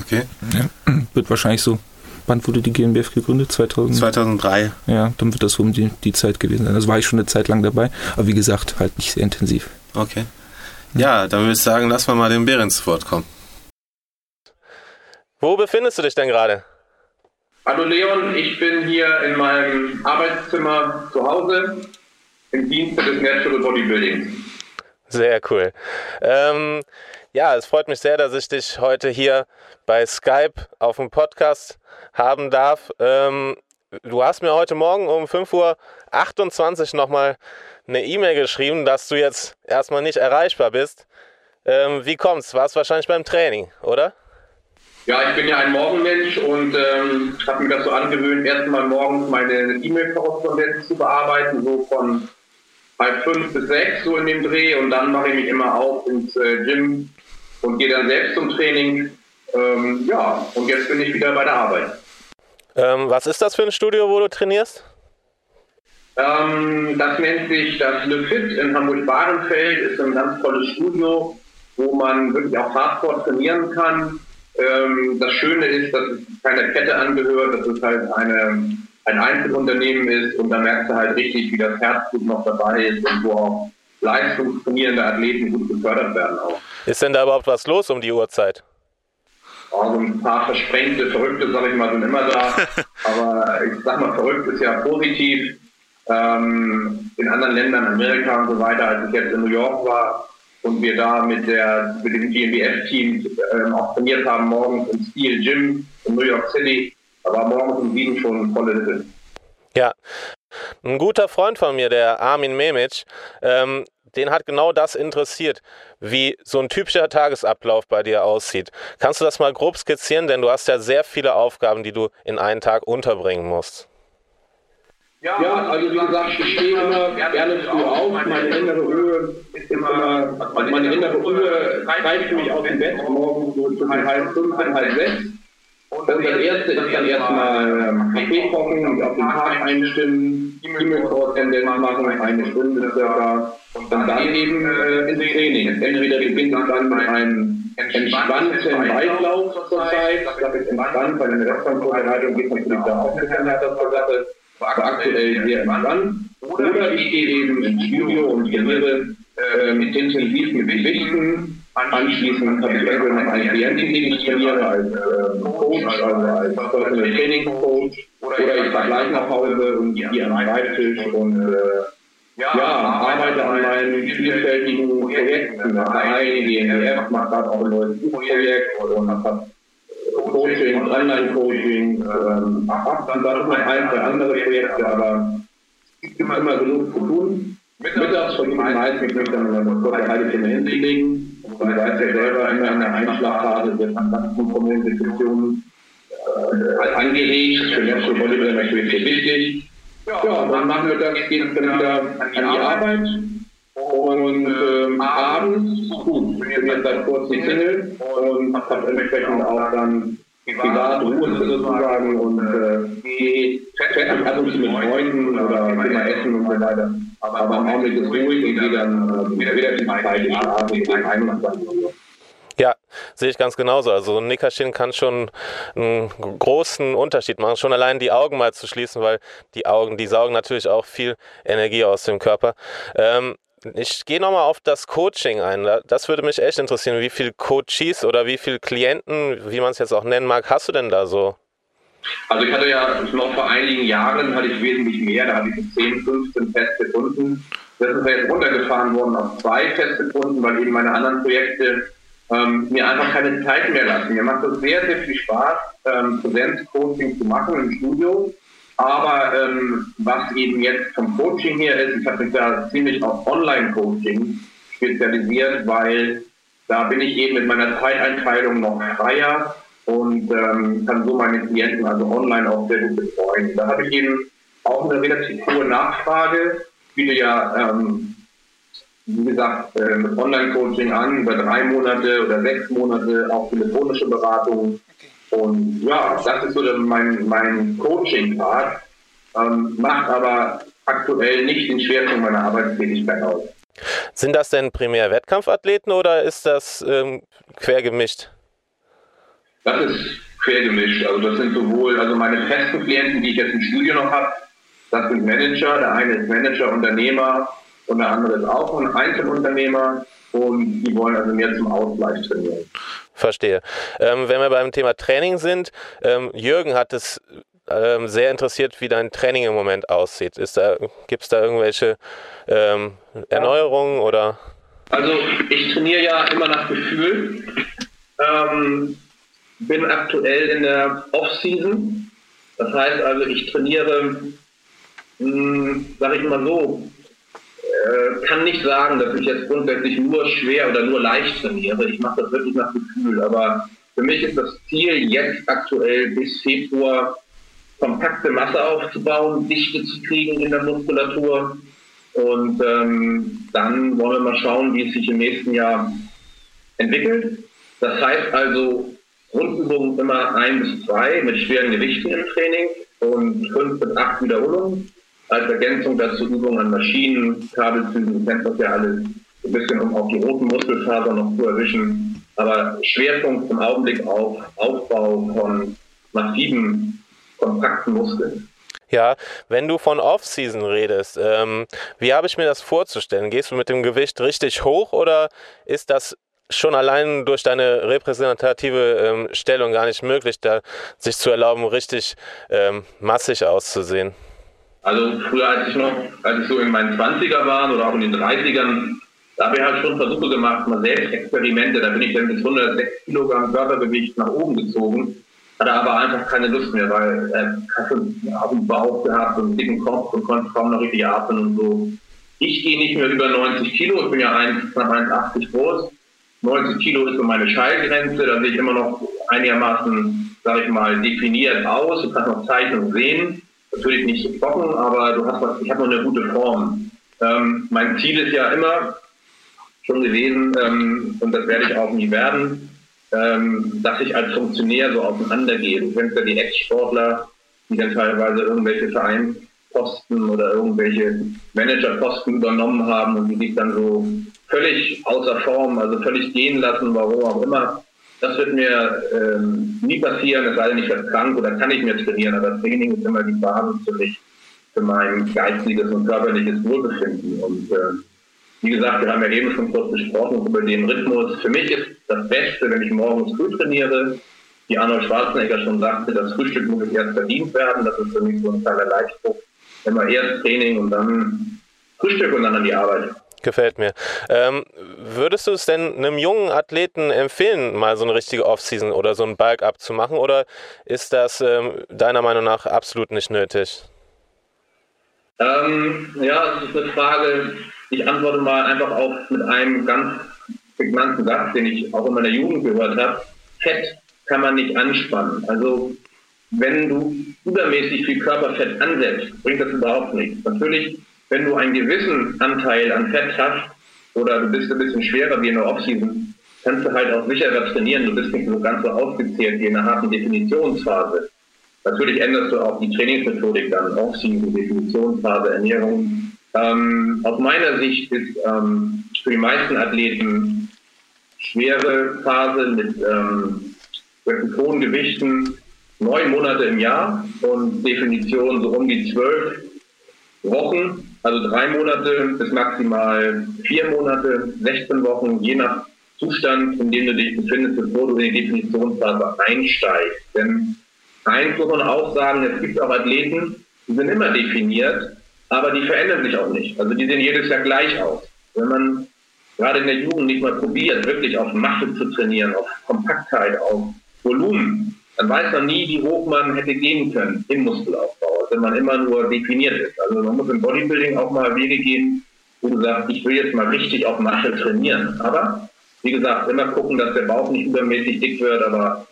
Okay.
Ja, wird wahrscheinlich so. Wann wurde die GmbF gegründet? 2000?
2003.
Ja, dann wird das um die, die Zeit gewesen sein. Das war ich schon eine Zeit lang dabei, aber wie gesagt, halt nicht sehr intensiv.
Okay. Ja, dann würde ich sagen, lass mal mal den Bären zu Wort kommen.
Wo befindest du dich denn gerade?
Hallo Leon, ich bin hier in meinem Arbeitszimmer zu Hause im Dienste des Natural Bodybuilding.
Sehr cool. Ähm, ja, es freut mich sehr, dass ich dich heute hier bei Skype auf dem Podcast haben darf. Ähm, du hast mir heute Morgen um 5.28 Uhr nochmal eine E-Mail geschrieben, dass du jetzt erstmal nicht erreichbar bist. Ähm, wie kommt's? Warst wahrscheinlich beim Training, oder?
Ja, ich bin ja ein Morgenmensch und ähm, habe mir das so angewöhnt, erstmal morgens meine E-Mail-Korrespondenz zu bearbeiten, so von halb fünf bis sechs, so in dem Dreh. Und dann mache ich mich immer auf ins äh, Gym und gehe dann selbst zum Training. Ähm, ja, und jetzt bin ich wieder bei der Arbeit.
Ähm, was ist das für ein Studio, wo du trainierst?
Ähm, das nennt sich das Le Fit in Hamburg-Bahrenfeld, ist ein ganz tolles Studio, wo man wirklich auch Hardcore trainieren kann. Ähm, das Schöne ist, dass es keiner Kette angehört, dass es halt eine, ein Einzelunternehmen ist und da merkst du halt richtig, wie das Herzblut noch dabei ist und wo auch leistungstrainierende Athleten gut gefördert werden auch.
Ist denn da überhaupt was los um die Uhrzeit?
Also ein paar versprengte, verrückte, sag ich mal, sind immer da. [LAUGHS] Aber ich sag mal, verrückt ist ja positiv. Ähm, in anderen Ländern, Amerika und so weiter, als ich jetzt in New York war und wir da mit, der, mit dem GmbF-Team ähm, auch trainiert haben, morgens im Steel Gym in New York City, da war morgens um sieben schon volle Hütte.
Ja, ein guter Freund von mir, der Armin Memic, ähm, den hat genau das interessiert, wie so ein typischer Tagesablauf bei dir aussieht. Kannst du das mal grob skizzieren, denn du hast ja sehr viele Aufgaben, die du in einen Tag unterbringen musst.
Ja, also wie gesagt, ich stehe immer gerne früh auf. Meine innere Ruhe ist immer, also meine innere Ruhe treibt mich aus dem Bett morgens so zwischen halb fünf und halb sechs. Und das erste ist dann erstmal ähm, Kaffee kochen und auf den Tag einstimmen, E-Mail-Korrespondenz machen, eine Stunde circa. Und dann eben äh, ins Training. Entweder beginnt es dann mit einem entspannten Weitlauf zur Zeit. Das ist entspannt, weil in der Restaurantvorbereitung geht natürlich da auch ein bisschen härter zur Sache aktuell sehr entspannt. Oder ich gehe eben ins Studio und trainiere äh, mit intensiv mit Gewichten. Anschließend habe ich irgendwann noch einen Klienten, den ich trainiere als äh, Coach, also als Personal Training Coach. Oder ich fahre gleich nach Hause und gehe an den Schreibtisch und äh, ja, arbeite an meinen vielfältigen Projekten. Eine GmbF macht gerade auch ein neues Buchprojekt und hat Coaching, Online-Coaching, ähm, dann noch ein, zwei andere Projekte, aber gibt immer genug zu tun. Mittags versuche ich meistens mich dann eine kurze halbe Stunde hinzulegen. Und du weißt ja selber, immer in der Einschlafphase wird von Diskussionen äh, angeregt. Für Natural Bodybuilding natürlich sehr wichtig. Ja, dann machen wir das, geht dann wieder an die Arbeit. Und ähm, abends, gut, bin jetzt seit kurzem Single und habe entsprechend auch dann privat Ruhe sozusagen und äh, mich ab und zu mit Freunden oder mal essen und so weiter. Aber am Augenblick ist ruhig und gehe dann äh, relativ zeitig schlafen, gegen 21 Uhr.
Ja, sehe ich ganz genauso. Also ein Nickerchen kann schon einen großen Unterschied machen. Schon allein die Augen mal zu schließen, weil die Augen, die saugen natürlich auch viel Energie aus dem Körper. Ähm, ich gehe nochmal auf das Coaching ein. Das würde mich echt interessieren. Wie viele Coaches oder wie viele Klienten, wie man es jetzt auch nennen mag, hast du denn da so?
Also ich hatte ja noch vor einigen Jahren hatte ich wesentlich mehr, da hatte ich 10, 15 feste Kunden. Das ist ja jetzt runtergefahren worden auf zwei feste Kunden, weil eben meine anderen Projekte ähm, mir einfach keine Zeit mehr lassen. Mir macht es sehr, sehr viel Spaß, ähm, Präsenzcoaching zu machen im Studio. Aber ähm, was eben jetzt vom Coaching her ist, ich habe mich da ziemlich auf Online-Coaching spezialisiert, weil da bin ich eben mit meiner Zeiteinteilung noch freier und ähm, kann so meine Klienten also online auch sehr gut betreuen. Da habe ich eben auch eine relativ hohe Nachfrage. Ich biete ja ähm, wie gesagt, äh, Online-Coaching an, über drei Monate oder sechs Monate, auch telefonische Beratung. Und ja, das ist so mein, mein Coaching-Part, ähm, macht aber aktuell nicht den Schwerpunkt meiner Arbeitstätigkeit aus.
Sind das denn primär Wettkampfathleten oder ist das ähm, quer gemischt?
Das ist quer gemischt. Also das sind sowohl, also meine festen Klienten, die ich jetzt im Studio noch habe, das sind Manager. Der eine ist Manager, Unternehmer und der andere ist auch ein Einzelunternehmer und die wollen also mehr zum Ausgleich trainieren.
Verstehe. Ähm, wenn wir beim Thema Training sind, ähm, Jürgen hat es ähm, sehr interessiert, wie dein Training im Moment aussieht. da, Gibt es da irgendwelche ähm, Erneuerungen oder?
Also ich trainiere ja immer nach Gefühl. Ähm, bin aktuell in der Off-Season. Das heißt also, ich trainiere, hm, sage ich mal so, äh, kann nicht sagen, dass ich jetzt grundsätzlich nur schwer oder nur leicht trainiere. Ich mache das wirklich nach Gefühl. Aber für mich ist das Ziel jetzt aktuell bis Februar kompakte Masse aufzubauen, Dichte zu kriegen in der Muskulatur. Und ähm, dann wollen wir mal schauen, wie es sich im nächsten Jahr entwickelt. Das heißt also Grundübungen immer ein bis zwei mit schweren Gewichten im Training und fünf bis acht Wiederholungen. Als Ergänzung dazu Übungen an Maschinen, Kabelzügen, kennt das ja alles, ein bisschen um auch die roten Muskelfasern noch zu erwischen. Aber Schwerpunkt im Augenblick auf Aufbau von massiven kompakten Muskeln.
Ja, wenn du von Off-Season redest, ähm, wie habe ich mir das vorzustellen? Gehst du mit dem Gewicht richtig hoch oder ist das schon allein durch deine repräsentative ähm, Stellung gar nicht möglich, da sich zu erlauben, richtig ähm, massig auszusehen?
Also früher, als ich noch, als ich so in meinen 20er war oder auch in den 30ern, da habe ich halt schon Versuche gemacht, mal selbst Experimente, da bin ich dann bis 106 Kilogramm Körpergewicht nach oben gezogen hatte aber einfach keine Lust mehr, weil er hatte auf dem Bauch gehabt und einen dicken Kopf und konnte kaum noch richtig atmen und so. Ich gehe nicht mehr über 90 Kilo, ich bin ja 1, knapp 1,80 groß. 90 Kilo ist so meine Schallgrenze, da sehe ich immer noch einigermaßen, sage ich mal, definiert aus. Du kannst noch Zeichnungen sehen, natürlich nicht trocken, aber du hast was, ich habe noch eine gute Form. Ähm, mein Ziel ist ja immer schon gewesen, ähm, und das werde ich auch nie werden, ähm, dass ich als Funktionär so auseinandergehe. Du kennst ja die Ex-Sportler, die dann teilweise irgendwelche Vereinposten oder irgendwelche Managerposten übernommen haben und die sich dann so völlig außer Form, also völlig gehen lassen, warum auch immer. Das wird mir ähm, nie passieren, es sei denn, ich werde krank oder kann ich mir trainieren, aber Training ist immer die Basis für mich, für mein geistiges und körperliches Wohlbefinden. Und äh, wie gesagt, wir haben ja eben schon kurz gesprochen über den Rhythmus. Für mich ist das Beste, wenn ich morgens früh trainiere. Wie Arnold Schwarzenegger schon sagte, das Frühstück muss erst verdient werden. Das ist für mich so ein kleiner Leitspruch. Immer erst Training und dann Frühstück und dann an die Arbeit.
Gefällt mir. Ähm, würdest du es denn einem jungen Athleten empfehlen, mal so eine richtige Offseason oder so ein Bulk-Up zu machen? Oder ist das ähm, deiner Meinung nach absolut nicht nötig?
Ähm, ja, das ist eine Frage, ich antworte mal einfach auch mit einem ganz prägnanten Satz, den ich auch in meiner Jugend gehört habe. Fett kann man nicht anspannen. Also wenn du übermäßig viel Körperfett ansetzt, bringt das überhaupt nichts. Natürlich, wenn du einen gewissen Anteil an Fett hast oder du bist ein bisschen schwerer wie in der Offseason, kannst du halt auch sicherer trainieren. Du bist nicht so ganz so ausgezählt wie in einer harten Definitionsphase. Natürlich änderst du auch die Trainingsmethodik dann, Offseason, Definitionsphase, Ernährung, ähm, aus meiner Sicht ist ähm, für die meisten Athleten schwere Phase mit, ähm, mit hohen Gewichten neun Monate im Jahr und Definition so um die zwölf Wochen, also drei Monate bis maximal vier Monate, 16 Wochen, je nach Zustand, in dem du dich befindest, bevor du in die Definitionsphase einsteigst. Denn eins muss man auch sagen, es gibt auch Athleten, die sind immer definiert, aber die verändern sich auch nicht. Also die sehen jedes Jahr gleich aus. Wenn man gerade in der Jugend nicht mal probiert, wirklich auf Masse zu trainieren, auf Kompaktheit, auf Volumen, dann weiß man nie, wie hoch man hätte gehen können im Muskelaufbau, wenn man immer nur definiert ist. Also man muss im Bodybuilding auch mal Wege gehen, wo du sagst, ich will jetzt mal richtig auf Masse trainieren. Aber wie gesagt, immer gucken, dass der Bauch nicht übermäßig dick wird, aber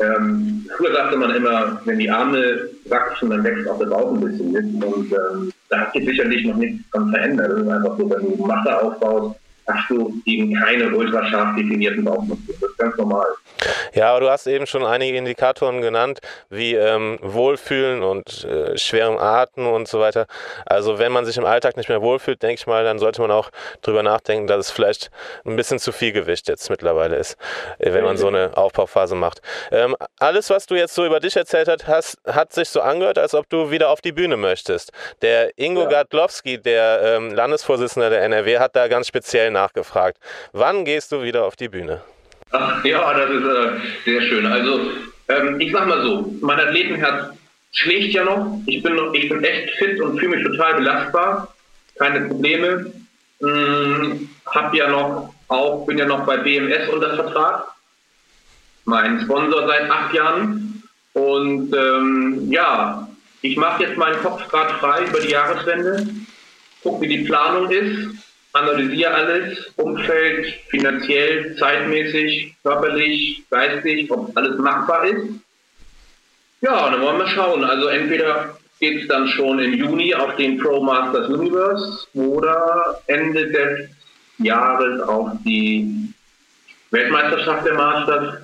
ähm, früher sagte man immer, wenn die Arme wachsen, dann wächst auch der Bauch ein bisschen mit. Und ähm, da hat sich sicherlich noch nichts dran verändert. Das ist einfach so, wenn du Masse aufbaust, hast du eben keine ultrascharf definierten Bauchmuskeln. Das ist ganz normal.
Ja, aber du hast eben schon einige Indikatoren genannt, wie ähm, Wohlfühlen und äh, schwerem Atmen und so weiter. Also wenn man sich im Alltag nicht mehr wohlfühlt, denke ich mal, dann sollte man auch drüber nachdenken, dass es vielleicht ein bisschen zu viel Gewicht jetzt mittlerweile ist, äh, wenn man so eine Aufbauphase macht. Ähm, alles, was du jetzt so über dich erzählt hast, hast, hat sich so angehört, als ob du wieder auf die Bühne möchtest. Der Ingo ja. Gadlowski, der ähm, Landesvorsitzende der NRW, hat da ganz speziell nachgefragt. Wann gehst du wieder auf die Bühne?
Ach, ja, das ist äh, sehr schön. Also, ähm, ich sag mal so, mein Athletenherz schlägt ja noch. Ich bin, noch, ich bin echt fit und fühle mich total belastbar. Keine Probleme. Hm, hab ja noch auch, bin ja noch bei BMS unter Vertrag. Mein Sponsor seit acht Jahren. Und ähm, ja, ich mache jetzt meinen Kopf gerade frei über die Jahreswende. Guck, wie die Planung ist analysiere alles, Umfeld, finanziell, zeitmäßig, körperlich, geistig, ob alles machbar ist. Ja, dann wollen wir schauen. Also entweder geht es dann schon im Juni auf den Pro Masters Universe oder Ende des Jahres auf die Weltmeisterschaft der Masters.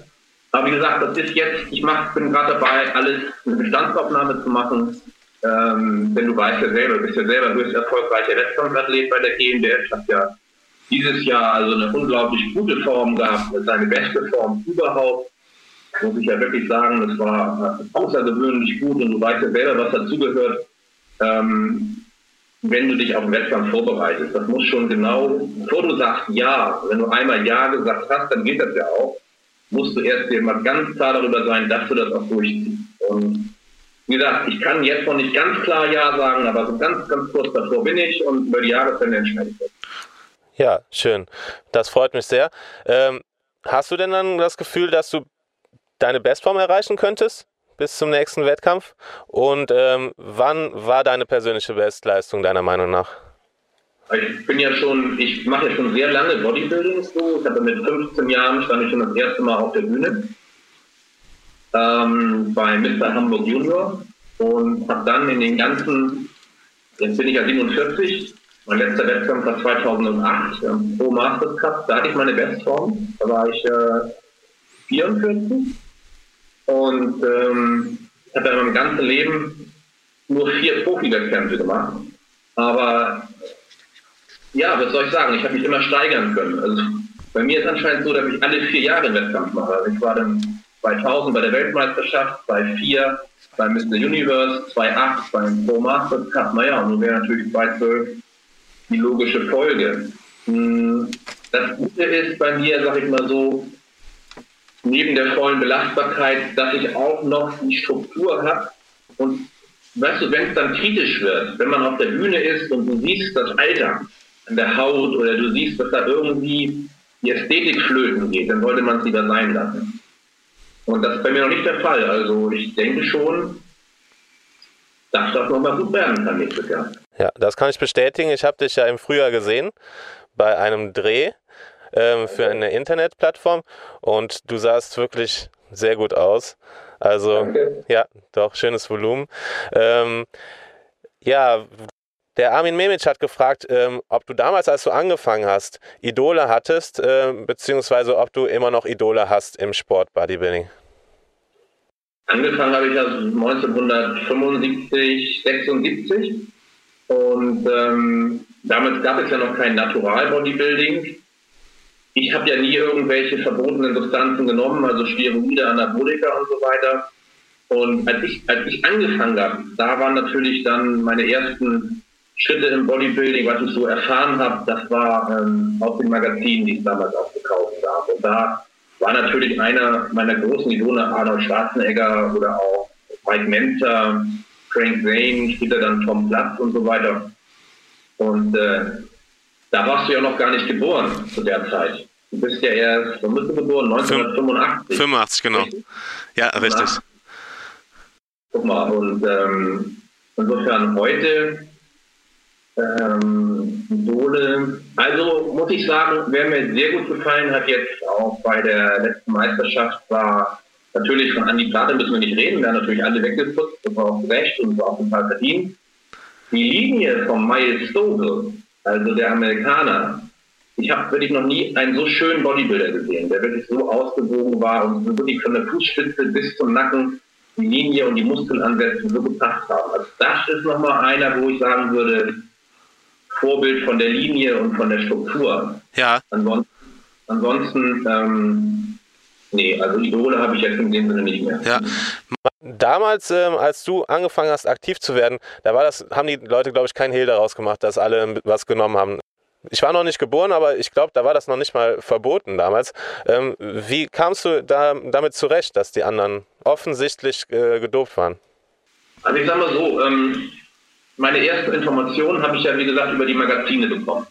Aber wie gesagt, das ist jetzt, ich mach, bin gerade dabei, alles eine Bestandsaufnahme zu machen. Ähm, denn du weißt ja selber, du bist ja selber höchst erfolgreicher Wettkampfathlet bei der GmbF, hast ja dieses Jahr also eine unglaublich gute Form gehabt, seine beste Form überhaupt. Muss ich ja wirklich sagen, das war außergewöhnlich gut und du weißt ja selber, was dazugehört, ähm, wenn du dich auf den Wettkampf vorbereitest. Das muss schon genau, bevor du sagst Ja, wenn du einmal Ja gesagt hast, dann geht das ja auch, musst du erst dir mal ganz klar darüber sein, dass du das auch durchziehst. Und wie gesagt, ich kann jetzt noch nicht ganz klar Ja sagen, aber so ganz, ganz kurz davor bin ich und über die Jahreswende entscheide ich
Ja, schön. Das freut mich sehr. Ähm, hast du denn dann das Gefühl, dass du deine Bestform erreichen könntest bis zum nächsten Wettkampf? Und ähm, wann war deine persönliche Bestleistung deiner Meinung nach?
Ich bin ja schon, ich mache ja schon sehr lange Bodybuilding. So. Ich hatte mit 15 Jahren stand ich schon das erste Mal auf der Bühne ähm, bei Mr. Hamburg Junior und habe dann in den ganzen, jetzt bin ich ja 47, mein letzter Wettkampf war 2008, ähm, Pro Masters Cup, da hatte ich meine Bestform, da war ich äh, 44 und ähm, habe in meinem ganzen Leben nur vier Profi-Wettkämpfe gemacht. Aber ja, was soll ich sagen? Ich habe mich immer steigern können. Also bei mir ist anscheinend so, dass ich alle vier Jahre einen Wettkampf mache. Also ich war dann 2000 bei der Weltmeisterschaft, 2004 beim Mr. Universe, 2008 beim Pro Masters Cup. Naja, und nun wäre natürlich 2012 die logische Folge. Hm, das Gute ist bei mir, sag ich mal so, neben der vollen Belastbarkeit, dass ich auch noch die Struktur habe. Und weißt du, wenn es dann kritisch wird, wenn man auf der Bühne ist und du siehst das Alter an der Haut oder du siehst, dass da irgendwie die Ästhetik flöten geht, dann sollte man es lieber sein lassen. Und das ist bei mir noch nicht der Fall. Also ich denke schon, dass das nochmal gut werden kann nächstes Jahr.
Ja, das kann ich bestätigen. Ich habe dich ja im Frühjahr gesehen bei einem Dreh ähm, für eine Internetplattform und du sahst wirklich sehr gut aus. Also Danke. ja, doch, schönes Volumen. Ähm, ja, der Armin Memic hat gefragt, ähm, ob du damals, als du angefangen hast, Idole hattest, äh, beziehungsweise ob du immer noch Idole hast im Sport Bodybuilding.
Angefangen habe ich ja 1975, 76 und ähm, damals gab es ja noch kein Natural Bodybuilding. Ich habe ja nie irgendwelche verbotenen Substanzen genommen, also Steroide, Anabolika und so weiter. Und als ich, als ich angefangen habe, da waren natürlich dann meine ersten Schritte im Bodybuilding, was ich so erfahren habe, das war ähm, aus den Magazinen, die es damals auch gekauft gab. Und da war natürlich einer meiner großen Idole, Arnold Schwarzenegger oder auch Mike Menzer, Frank Zane, später dann Tom Platz und so weiter. Und äh, da warst du ja noch gar nicht geboren zu der Zeit. Du bist ja erst, wann bist du geboren? 1985.
85, genau. Richtig? Ja, richtig.
Guck mal, und ähm, insofern heute ähm, Idole. Also muss ich sagen, wer mir sehr gut gefallen hat jetzt auch bei der letzten Meisterschaft war Natürlich von Andi Plate müssen wir nicht reden, werden natürlich alle weggeputzt, das war auch recht und war auch total verdient. Die Linie von Miles Stowe, also der Amerikaner, ich habe wirklich noch nie einen so schönen Bodybuilder gesehen, der wirklich so ausgewogen war und wirklich von der Fußspitze bis zum Nacken die Linie und die Muskelansätze so gepasst haben. Also das ist nochmal einer, wo ich sagen würde, Vorbild von der Linie und von der Struktur.
Ja.
Ansonsten, ansonsten ähm, nee, also Idole habe ich jetzt in dem Sinne nicht mehr.
Ja. Damals, ähm, als du angefangen hast, aktiv zu werden, da war das, haben die Leute, glaube ich, keinen Hehl daraus gemacht, dass alle was genommen haben. Ich war noch nicht geboren, aber ich glaube, da war das noch nicht mal verboten damals. Ähm, wie kamst du da, damit zurecht, dass die anderen offensichtlich äh, gedopt waren?
Also ich sage mal so, ähm, meine ersten Informationen habe ich ja, wie gesagt, über die Magazine bekommen.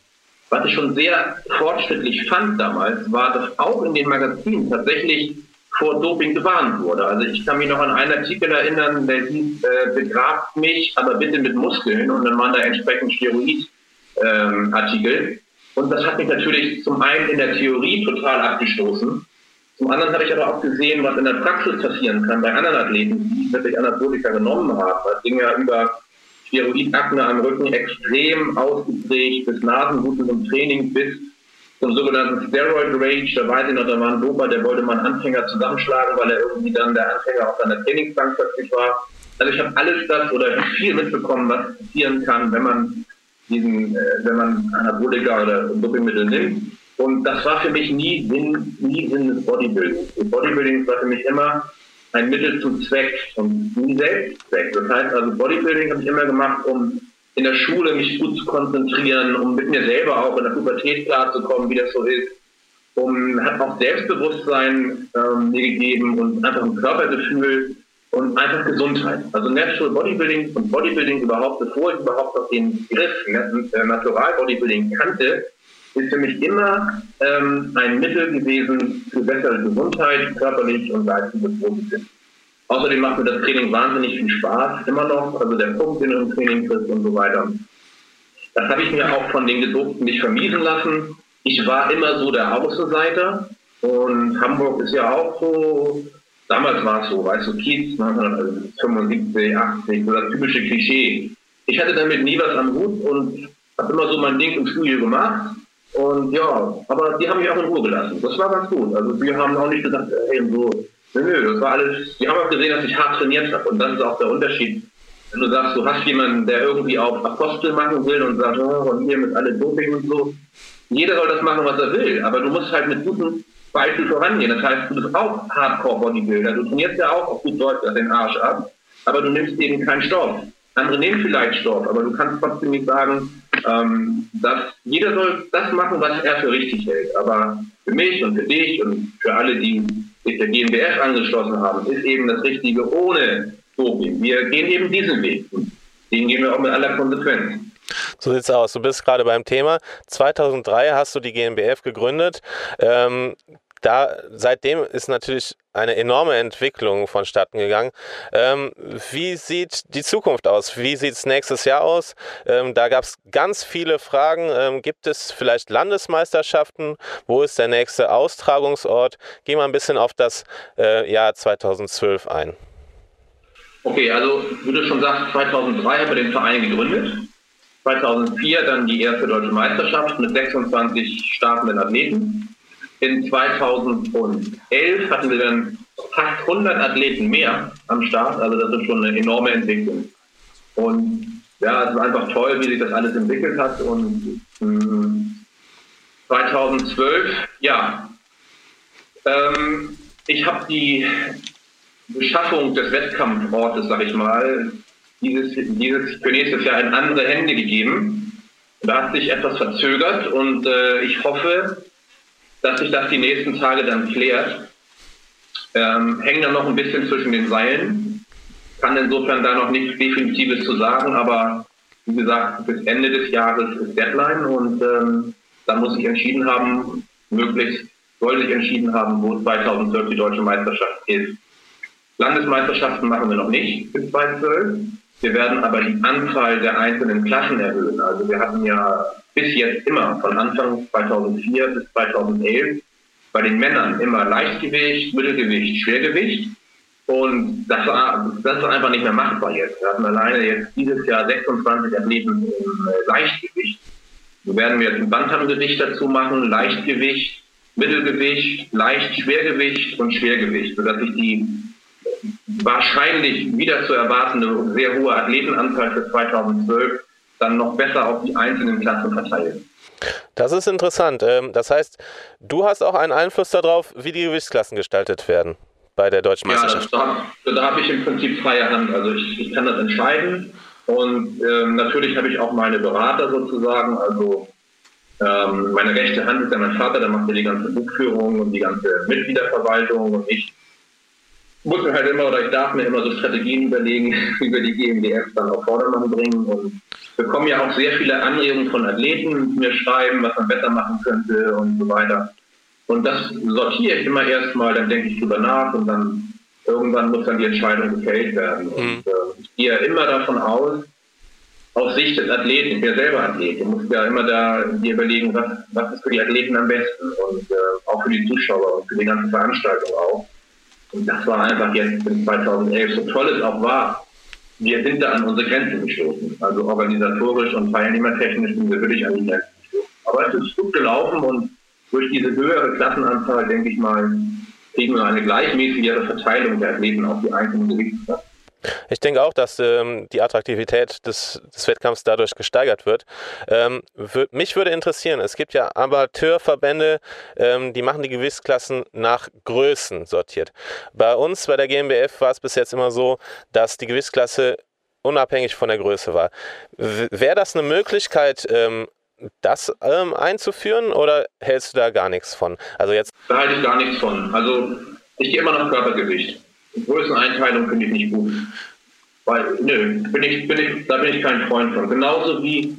Was ich schon sehr fortschrittlich fand damals, war, dass auch in den Magazinen tatsächlich vor Doping gewarnt wurde. Also ich kann mich noch an einen Artikel erinnern, der hieß, äh, begrabt mich, aber bitte mit Muskeln. Und dann waren da entsprechend Steroid-Artikel. Ähm, und das hat mich natürlich zum einen in der Theorie total abgestoßen. Zum anderen habe ich aber auch gesehen, was in der Praxis passieren kann bei anderen Athleten, die wirklich Anabolika genommen haben. Das ging ja über Steroidakne am Rücken extrem ausgeprägt, bis Nasenbluten im Training, bis zum sogenannten Steroid Rage. Da weiß ich noch, da war ein Doper, der wollte mal einen Anfänger zusammenschlagen, weil er irgendwie dann der Anfänger auf seiner Trainingsbank plötzlich war. Also ich habe alles das oder viel mitbekommen, was passieren kann, wenn man diesen, äh, wenn man Anabolika oder Dopingmittel nimmt. Und das war für mich nie Sinn, nie Sinn des Bodybuildings. Bodybuilding war für mich immer ein Mittel zum Zweck und nie Selbstzweck. Das heißt also, Bodybuilding habe ich immer gemacht, um in der Schule mich gut zu konzentrieren, um mit mir selber auch in der Pubertät klarzukommen, wie das so ist. Um, hat auch Selbstbewusstsein ähm, mir gegeben und einfach ein Körpergefühl und einfach Gesundheit. Also Natural Bodybuilding und Bodybuilding überhaupt, bevor ich überhaupt noch den Griff äh, Natural Bodybuilding kannte, ist für mich immer ähm, ein Mittel gewesen für bessere Gesundheit, körperlich und geistiges Wohlbefinden. Außerdem macht mir das Training wahnsinnig viel Spaß, immer noch, also der Punkt, den du im Training kriegst und so weiter. Das habe ich mir auch von den Gedruckten nicht vermiesen lassen. Ich war immer so der Außenseiter und Hamburg ist ja auch so, damals war es so, weißt du, Kiez, 1975, 80, so das typische Klischee. Ich hatte damit nie was am Hut und habe immer so mein Ding im Studio gemacht und ja, aber die haben mich auch in Ruhe gelassen. Das war ganz gut. Also wir haben auch nicht gesagt, hey, so, nö, nö, das war alles, die haben auch gesehen, dass ich hart trainiert habe. Und das ist auch der Unterschied. Wenn du sagst, du hast jemanden, der irgendwie auf Apostel machen will und sagt, oh, und hier mit alle Doping und so. Jeder soll das machen, was er will, aber du musst halt mit guten Beispiel vorangehen. Das heißt, du bist auch Hardcore-Bodybuilder. Du trainierst ja auch auf gut Deutsch den Arsch ab, aber du nimmst eben keinen Stoff. Andere nehmen vielleicht Stoff, aber du kannst trotzdem nicht sagen, ähm, dass jeder soll das machen, was er für richtig hält. Aber für mich und für dich und für alle, die sich der GmbF angeschlossen haben, ist eben das Richtige ohne Doping. Wir gehen eben diesen Weg. Den gehen wir auch mit aller Konsequenz.
So sieht's aus. Du bist gerade beim Thema. 2003 hast du die GmbF gegründet. Ähm, da seitdem ist natürlich eine enorme Entwicklung vonstatten gegangen. Ähm, wie sieht die Zukunft aus? Wie sieht es nächstes Jahr aus? Ähm, da gab es ganz viele Fragen. Ähm, gibt es vielleicht Landesmeisterschaften? Wo ist der nächste Austragungsort? Gehen wir ein bisschen auf das äh, Jahr 2012 ein.
Okay, also wie du schon sagst, 2003 haben wir den Verein gegründet. 2004 dann die erste deutsche Meisterschaft mit 26 startenden Athleten. In 2011 hatten wir dann fast 100 Athleten mehr am Start, also das ist schon eine enorme Entwicklung. Und ja, es ist einfach toll, wie sich das alles entwickelt hat. Und ähm, 2012, ja, ähm, ich habe die Beschaffung des Wettkampfortes, sag ich mal, dieses, dieses für nächstes Jahr in andere Hände gegeben. Da hat sich etwas verzögert und äh, ich hoffe, dass sich das die nächsten Tage dann klärt. Ähm, hängen dann noch ein bisschen zwischen den Seilen. Kann insofern da noch nichts Definitives zu sagen, aber wie gesagt, bis Ende des Jahres ist Deadline und ähm, da muss ich entschieden haben, möglichst soll sich entschieden haben, wo 2012 die deutsche Meisterschaft ist. Landesmeisterschaften machen wir noch nicht bis 2012. Wir werden aber die Anzahl der einzelnen Klassen erhöhen. Also wir hatten ja bis jetzt immer von Anfang 2004 bis 2011 bei den Männern immer Leichtgewicht, Mittelgewicht, Schwergewicht. Und das, war, das ist einfach nicht mehr machbar jetzt. Wir hatten alleine jetzt dieses Jahr 26 Athleten im äh, Leichtgewicht. So werden wir jetzt ein Bantamgewicht dazu machen, Leichtgewicht, Mittelgewicht, leicht Schwergewicht und Schwergewicht, sodass sich die wahrscheinlich wieder zu erwartende sehr hohe Athletenanzahl für 2012 dann noch besser auf die einzelnen Klassen verteilt.
Das ist interessant. Ähm, das heißt, du hast auch einen Einfluss darauf, wie die Gewichtsklassen gestaltet werden bei der deutschen Meisterschaft.
Ja, da, da habe ich im Prinzip freie Hand. Also ich, ich kann das entscheiden. Und ähm, natürlich habe ich auch meine Berater sozusagen. Also ähm, meine rechte Hand ist ja mein Vater, der macht ja die ganze Buchführung und die ganze Mitgliederverwaltung. Und ich muss mir halt immer oder ich darf mir immer so Strategien überlegen, [LAUGHS] wie wir die GmbF dann auf Vordermann bringen. Und bekomme ja auch sehr viele Anregungen von Athleten, die mir schreiben, was man besser machen könnte und so weiter. Und das sortiere ich immer erstmal, dann denke ich drüber nach und dann irgendwann muss dann die Entscheidung gefällt werden. Und mhm. äh, ich gehe ja immer davon aus, aus Sicht des Athleten, ich bin ja selber Athlet, ich muss ja immer da dir überlegen, was, was ist für die Athleten am besten und äh, auch für die Zuschauer und für die ganze Veranstaltung auch. Das war einfach jetzt in 2011, so toll es auch war, wir sind da an unsere Grenzen gestoßen. Also organisatorisch und teilnehmertechnisch sind wir wirklich an die Grenzen gestoßen. Aber es ist gut gelaufen und durch diese höhere Klassenanzahl, denke ich mal, kriegen wir eine gleichmäßigere Verteilung der Athleten auf die einzelnen Gewichtsklassen.
Ich denke auch, dass ähm, die Attraktivität des, des, Wettkampfs dadurch gesteigert wird. Ähm, mich würde interessieren, es gibt ja Amateurverbände, ähm, die machen die Gewichtsklassen nach Größen sortiert. Bei uns, bei der GmbF, war es bis jetzt immer so, dass die Gewichtsklasse unabhängig von der Größe war. Wäre das eine Möglichkeit, ähm, das ähm, einzuführen oder hältst du da gar nichts von?
Also jetzt. Da halte ich gar nichts von. Also ich gehe immer nach Körpergewicht. Größeneinteilung finde ich nicht gut. Weil, nö, bin ich, bin ich, da bin ich kein Freund von. Genauso wie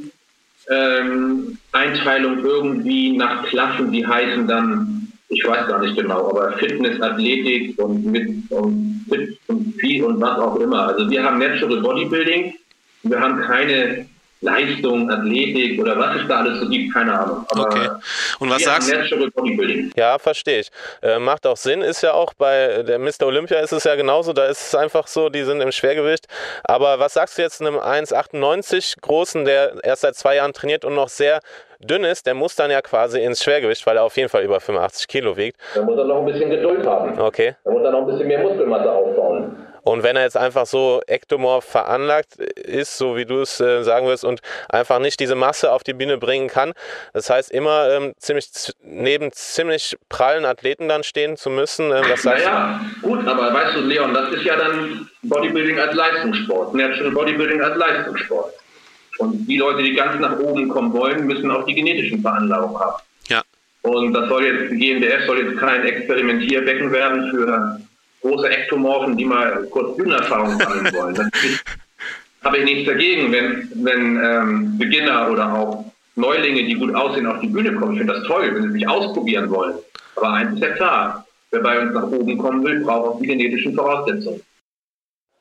ähm, Einteilung irgendwie nach Klassen, die heißen dann, ich weiß gar nicht genau, aber Fitness, Athletik und mit und Fit und Vieh und was auch immer. Also wir haben Natural Bodybuilding, wir haben keine Leistung, Athletik oder was es da alles so gibt, keine Ahnung.
Aber okay. Und was sagst du? Ja, verstehe ich. Äh, macht auch Sinn, ist ja auch bei der Mr. Olympia ist es ja genauso, da ist es einfach so, die sind im Schwergewicht. Aber was sagst du jetzt einem 1,98 Großen, der erst seit zwei Jahren trainiert und noch sehr dünn ist, der muss dann ja quasi ins Schwergewicht, weil er auf jeden Fall über 85 Kilo wiegt.
Da muss er noch ein bisschen Geduld haben.
Okay.
Da muss er noch ein bisschen mehr Muskelmasse aufbauen.
Und wenn er jetzt einfach so ektomorph veranlagt ist, so wie du es äh, sagen wirst, und einfach nicht diese Masse auf die Bühne bringen kann, das heißt immer ähm, ziemlich neben ziemlich prallen Athleten dann stehen zu müssen.
Äh, was naja, gut, aber weißt du, Leon, das ist ja dann Bodybuilding als Leistungssport, Natural Bodybuilding als Leistungssport. Und die Leute, die ganz nach oben kommen wollen, müssen auch die genetischen Veranlagungen haben.
Ja.
Und das soll jetzt, die GmbF soll jetzt kein Experimentierbecken werden für große Ektomorphen, die mal kurz Bühnenerfahrung sammeln [LAUGHS] wollen. Natürlich habe ich nichts dagegen, wenn, wenn ähm, Beginner oder auch Neulinge, die gut aussehen, auf die Bühne kommen. Ich finde das toll, wenn sie sich ausprobieren wollen. Aber eins ist ja klar, wer bei uns nach oben kommen will, braucht auch die genetischen Voraussetzungen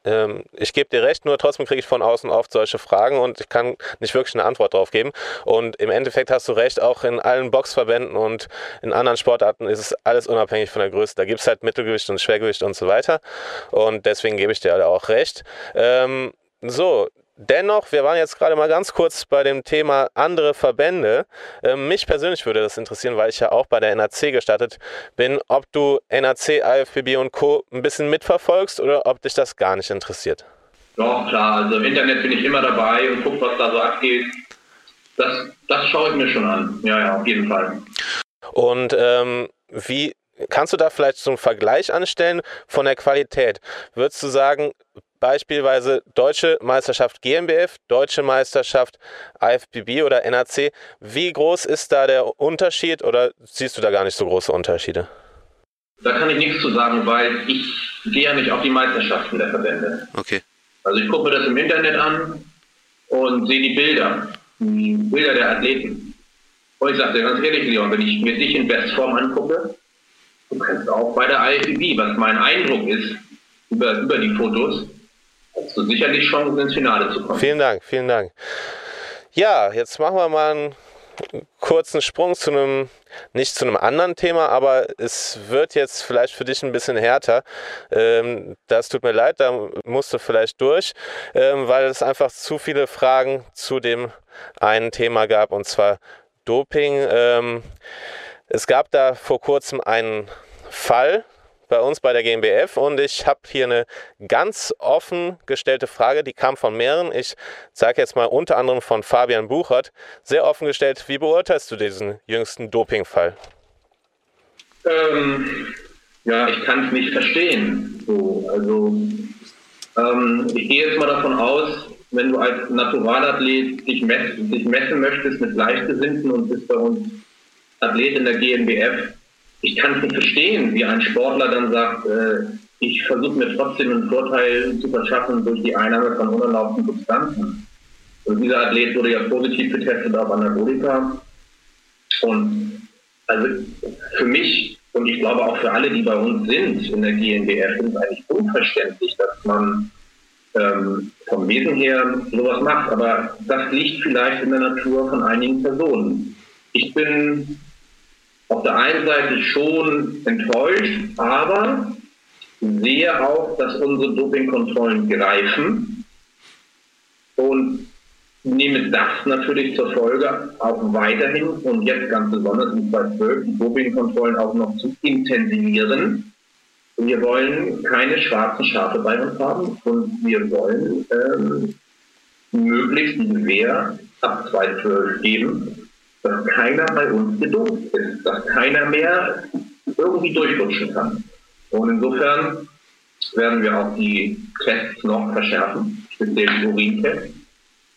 ähm, ich gebe dir recht, nur trotzdem kriege ich von außen oft solche Fragen und ich kann nicht wirklich eine Antwort drauf geben. Und im Endeffekt hast du recht, auch in allen Boxverbänden und in anderen Sportarten ist es alles unabhängig von der Größe. Da gibt es halt Mittelgewicht und Schwergewicht und so weiter. Und deswegen gebe ich dir auch recht. Ähm, so, Dennoch, wir waren jetzt gerade mal ganz kurz bei dem Thema andere Verbände. Ähm, mich persönlich würde das interessieren, weil ich ja auch bei der NAC gestartet bin, ob du NAC, IFBB und Co. ein bisschen mitverfolgst oder ob dich das gar nicht interessiert.
Doch, klar. Also im Internet bin ich immer dabei und gucke, was da so abgeht. Das, das schaue ich mir schon an. Ja, ja, auf jeden Fall.
Und ähm, wie kannst du da vielleicht so einen Vergleich anstellen von der Qualität? Würdest du sagen, beispielsweise Deutsche Meisterschaft GmbF, Deutsche Meisterschaft IFBB oder NAC. Wie groß ist da der Unterschied oder siehst du da gar nicht so große Unterschiede?
Da kann ich nichts zu sagen, weil ich gehe ja nicht auf die Meisterschaften der Verbände.
Okay.
Also ich gucke mir das im Internet an und sehe die Bilder, die Bilder der Athleten. Und ich sage dir ganz ehrlich, Leon, wenn ich mir dich in Bestform angucke, du kannst auch bei der IFBB, was mein Eindruck ist, über, über die Fotos, hast du sicherlich Chancen ins Finale zu kommen.
Vielen Dank, vielen Dank. Ja, jetzt machen wir mal einen kurzen Sprung zu einem, nicht zu einem anderen Thema, aber es wird jetzt vielleicht für dich ein bisschen härter. Ähm, das tut mir leid, da musst du vielleicht durch, ähm, weil es einfach zu viele Fragen zu dem einen Thema gab, und zwar Doping. Ähm, es gab da vor kurzem einen Fall, bei uns bei der GmbF und ich habe hier eine ganz offen gestellte Frage, die kam von mehreren. Ich sage jetzt mal unter anderem von Fabian Buchert, sehr offen gestellt. Wie beurteilst du diesen jüngsten Dopingfall?
Ähm, ja, ich kann es nicht verstehen. So, also ähm, ich gehe jetzt mal davon aus, wenn du als Naturalathlet dich, mess dich messen möchtest mit Gleichgesinnten und bist bei uns Athlet in der GmbF, ich kann es nicht verstehen, wie ein Sportler dann sagt, äh, ich versuche mir trotzdem einen Vorteil zu verschaffen durch die Einnahme von unerlaubten Substanzen. Und dieser Athlet wurde ja positiv getestet auf Anabolika. Und also für mich und ich glaube auch für alle, die bei uns sind in der GmbF, ist es eigentlich unverständlich, dass man ähm, vom Wesen her sowas macht. Aber das liegt vielleicht in der Natur von einigen Personen. Ich bin auf der einen Seite schon enttäuscht, aber sehe auch, dass unsere Dopingkontrollen greifen und nehme das natürlich zur Folge, auch weiterhin und jetzt ganz besonders in 2012 die Dopingkontrollen auch noch zu intensivieren. Wir wollen keine schwarzen Schafe bei uns haben und wir wollen ähm, möglichst die Gewähr ab 2012 geben, dass keiner bei uns gedopt ist, dass keiner mehr irgendwie durchrutschen kann. Und insofern werden wir auch die Tests noch verschärfen, speziell die Urintests.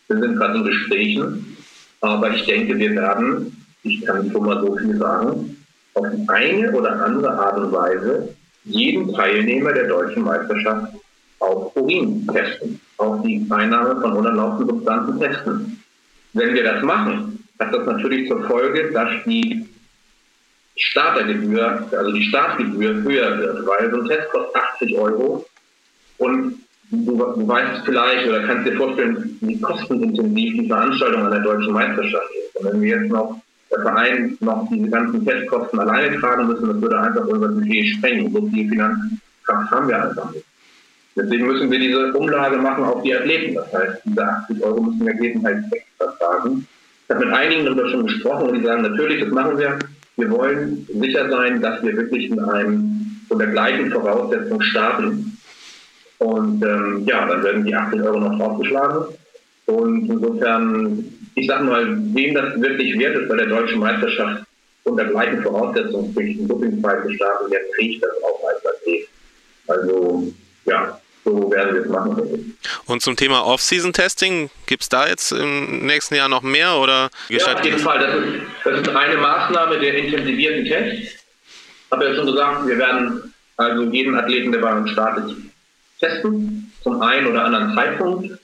Wir sind gerade in Gesprächen, aber ich denke, wir werden, ich kann schon mal so viel sagen, auf eine oder andere Art und Weise jeden Teilnehmer der deutschen Meisterschaft auf Urin testen, auf die Einnahme von unerlaubten Substanzen testen. Wenn wir das machen, hat das natürlich zur Folge, dass die Startergebühr, also die Startgebühr höher wird, weil so ein Test kostet 80 Euro und du, du weißt vielleicht oder kannst dir vorstellen, wie kostenintensiv die Veranstaltung an der deutschen Meisterschaft ist. Und wenn wir jetzt noch der Verein noch diese ganzen Testkosten alleine tragen müssen, das würde einfach unser Budget sprengen. So viel Finanzkraft haben wir einfach nicht. Deswegen müssen wir diese Umlage machen auf die Athleten. Das heißt, diese 80 Euro müssen die Athleten halt extra tragen. Ich habe mit einigen darüber schon gesprochen und die sagen, natürlich, das machen wir. Wir wollen sicher sein, dass wir wirklich in einem von der gleichen Voraussetzung starten. Und ähm, ja, dann werden die 80 Euro noch draufgeschlagen. Und insofern, ich sage mal, wem das wirklich wert ist bei der deutschen Meisterschaft unter gleichen Voraussetzungen durch den Dopingfight zu starten, der kriegt das auch als Athlet. Also ja, so werden wir es machen.
Und zum Thema Off-Season-Testing, gibt es da jetzt im nächsten Jahr noch mehr? Oder
ja, auf jeden Fall. Das ist, das ist eine Maßnahme der intensivierten Tests. Ich habe ja schon gesagt, wir werden also jeden Athleten, der bei uns startet, testen, zum einen oder anderen Zeitpunkt.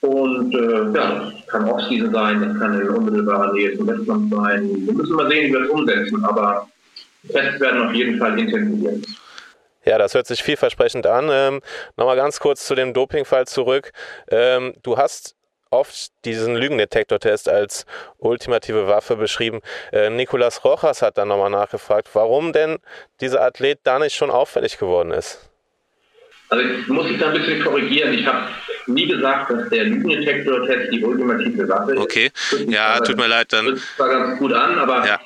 Und äh, ja, das kann Off-Season sein, das kann in unmittelbarer Nähe zum Wettkampf sein. Wir müssen mal sehen, wie wir es umsetzen, aber Tests werden auf jeden Fall intensiviert.
Ja, das hört sich vielversprechend an. Ähm, Nochmal ganz kurz zu dem Dopingfall zurück. Ähm, du hast oft diesen Lügendetektortest als ultimative Waffe beschrieben. Äh, Nicolas Rojas hat dann nochmal nachgefragt, warum denn dieser Athlet da nicht schon auffällig geworden ist.
Also ich muss ich da ein bisschen korrigieren. Ich habe nie gesagt, dass der Lügendetektortest die ultimative Waffe ist.
Okay, ja, tut mir leid. Dann
das zwar ganz gut an, aber ja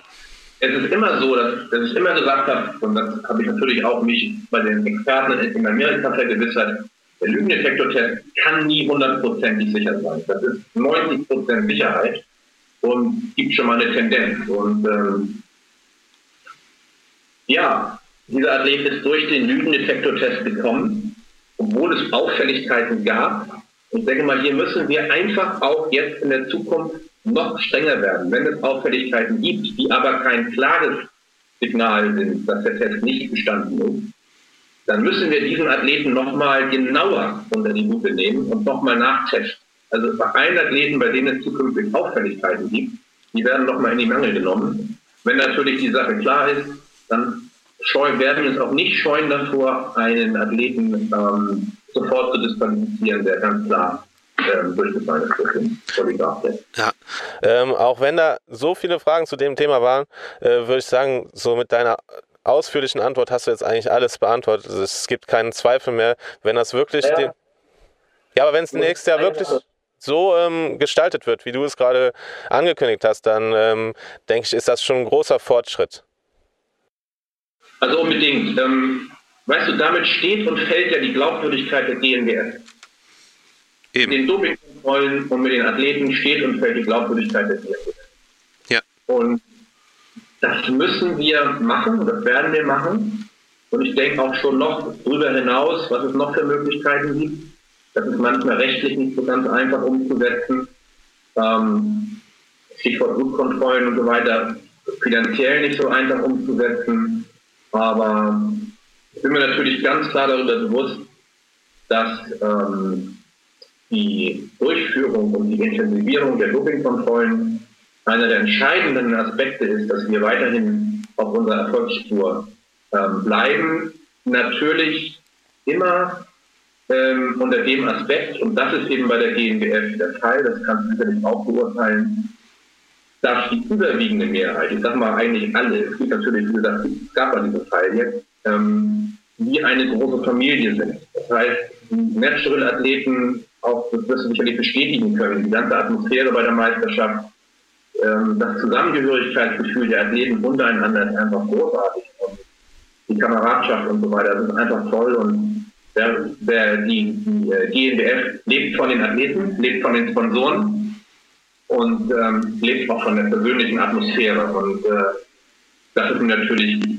es ist immer so, dass, dass ich immer gesagt habe, und das habe ich natürlich auch mich bei den Experten in Amerika vergewissert, der Lügendetektortest kann nie hundertprozentig sicher sein. Das ist 90 Prozent Sicherheit und gibt schon mal eine Tendenz. Und ähm, ja, dieser Athlet ist durch den Lügendetektortest gekommen, obwohl es Auffälligkeiten gab. Ich denke mal, hier müssen wir einfach auch jetzt in der Zukunft noch strenger werden, wenn es Auffälligkeiten gibt, die aber kein klares Signal sind, dass der Test nicht bestanden ist, dann müssen wir diesen Athleten nochmal genauer unter die Lupe nehmen und nochmal nachtesten. Also bei allen Athleten, bei denen es zukünftig Auffälligkeiten gibt, die werden nochmal in die Mangel genommen. Wenn natürlich die Sache klar ist, dann werden wir uns auch nicht scheuen davor, einen Athleten ähm, sofort zu disqualifizieren, der ganz klar ähm.
Ja, ähm, auch wenn da so viele Fragen zu dem Thema waren, äh, würde ich sagen, so mit deiner ausführlichen Antwort hast du jetzt eigentlich alles beantwortet. Es gibt keinen Zweifel mehr, wenn das wirklich ja, den, ja aber wenn es nächstes Jahr wirklich so ähm, gestaltet wird, wie du es gerade angekündigt hast, dann ähm, denke ich, ist das schon ein großer Fortschritt.
Also unbedingt. Ähm, weißt du, damit steht und fällt ja die Glaubwürdigkeit der GmbF. Eben. Mit den Dopingkontrollen und mit den Athleten steht und fällt die Glaubwürdigkeit der GmbF.
Ja.
Und das müssen wir machen, das werden wir machen. Und ich denke auch schon noch darüber hinaus, was es noch für Möglichkeiten gibt. Das ist manchmal rechtlich nicht so ganz einfach umzusetzen. Ähm, Stichwort Blutkontrollen und so weiter, finanziell nicht so einfach umzusetzen. Aber ich bin mir natürlich ganz klar darüber bewusst, dass ähm, die Durchführung und die Intensivierung der Dopingkontrollen einer der entscheidenden Aspekte ist, dass wir weiterhin auf unserer Erfolgsspur ähm, bleiben. Natürlich immer ähm, unter dem Aspekt, und das ist eben bei der GmbF der Fall, das kannst du sicherlich auch beurteilen, dass die überwiegende Mehrheit, ich sage mal eigentlich alle, es gibt natürlich, wie gesagt, es gab ja diesen Fall jetzt, ähm, wie eine große Familie sind. Das heißt, Natural-Athleten, auch das wirst du sicherlich bestätigen können, die ganze Atmosphäre bei der Meisterschaft, ähm, das Zusammengehörigkeitsgefühl der Athleten untereinander ist einfach großartig. Und die Kameradschaft und so weiter, das ist einfach toll und der, der, die, die äh, GmbF lebt von den Athleten, lebt von den Sponsoren und ähm, lebt auch von der persönlichen Atmosphäre. Und äh, das ist natürlich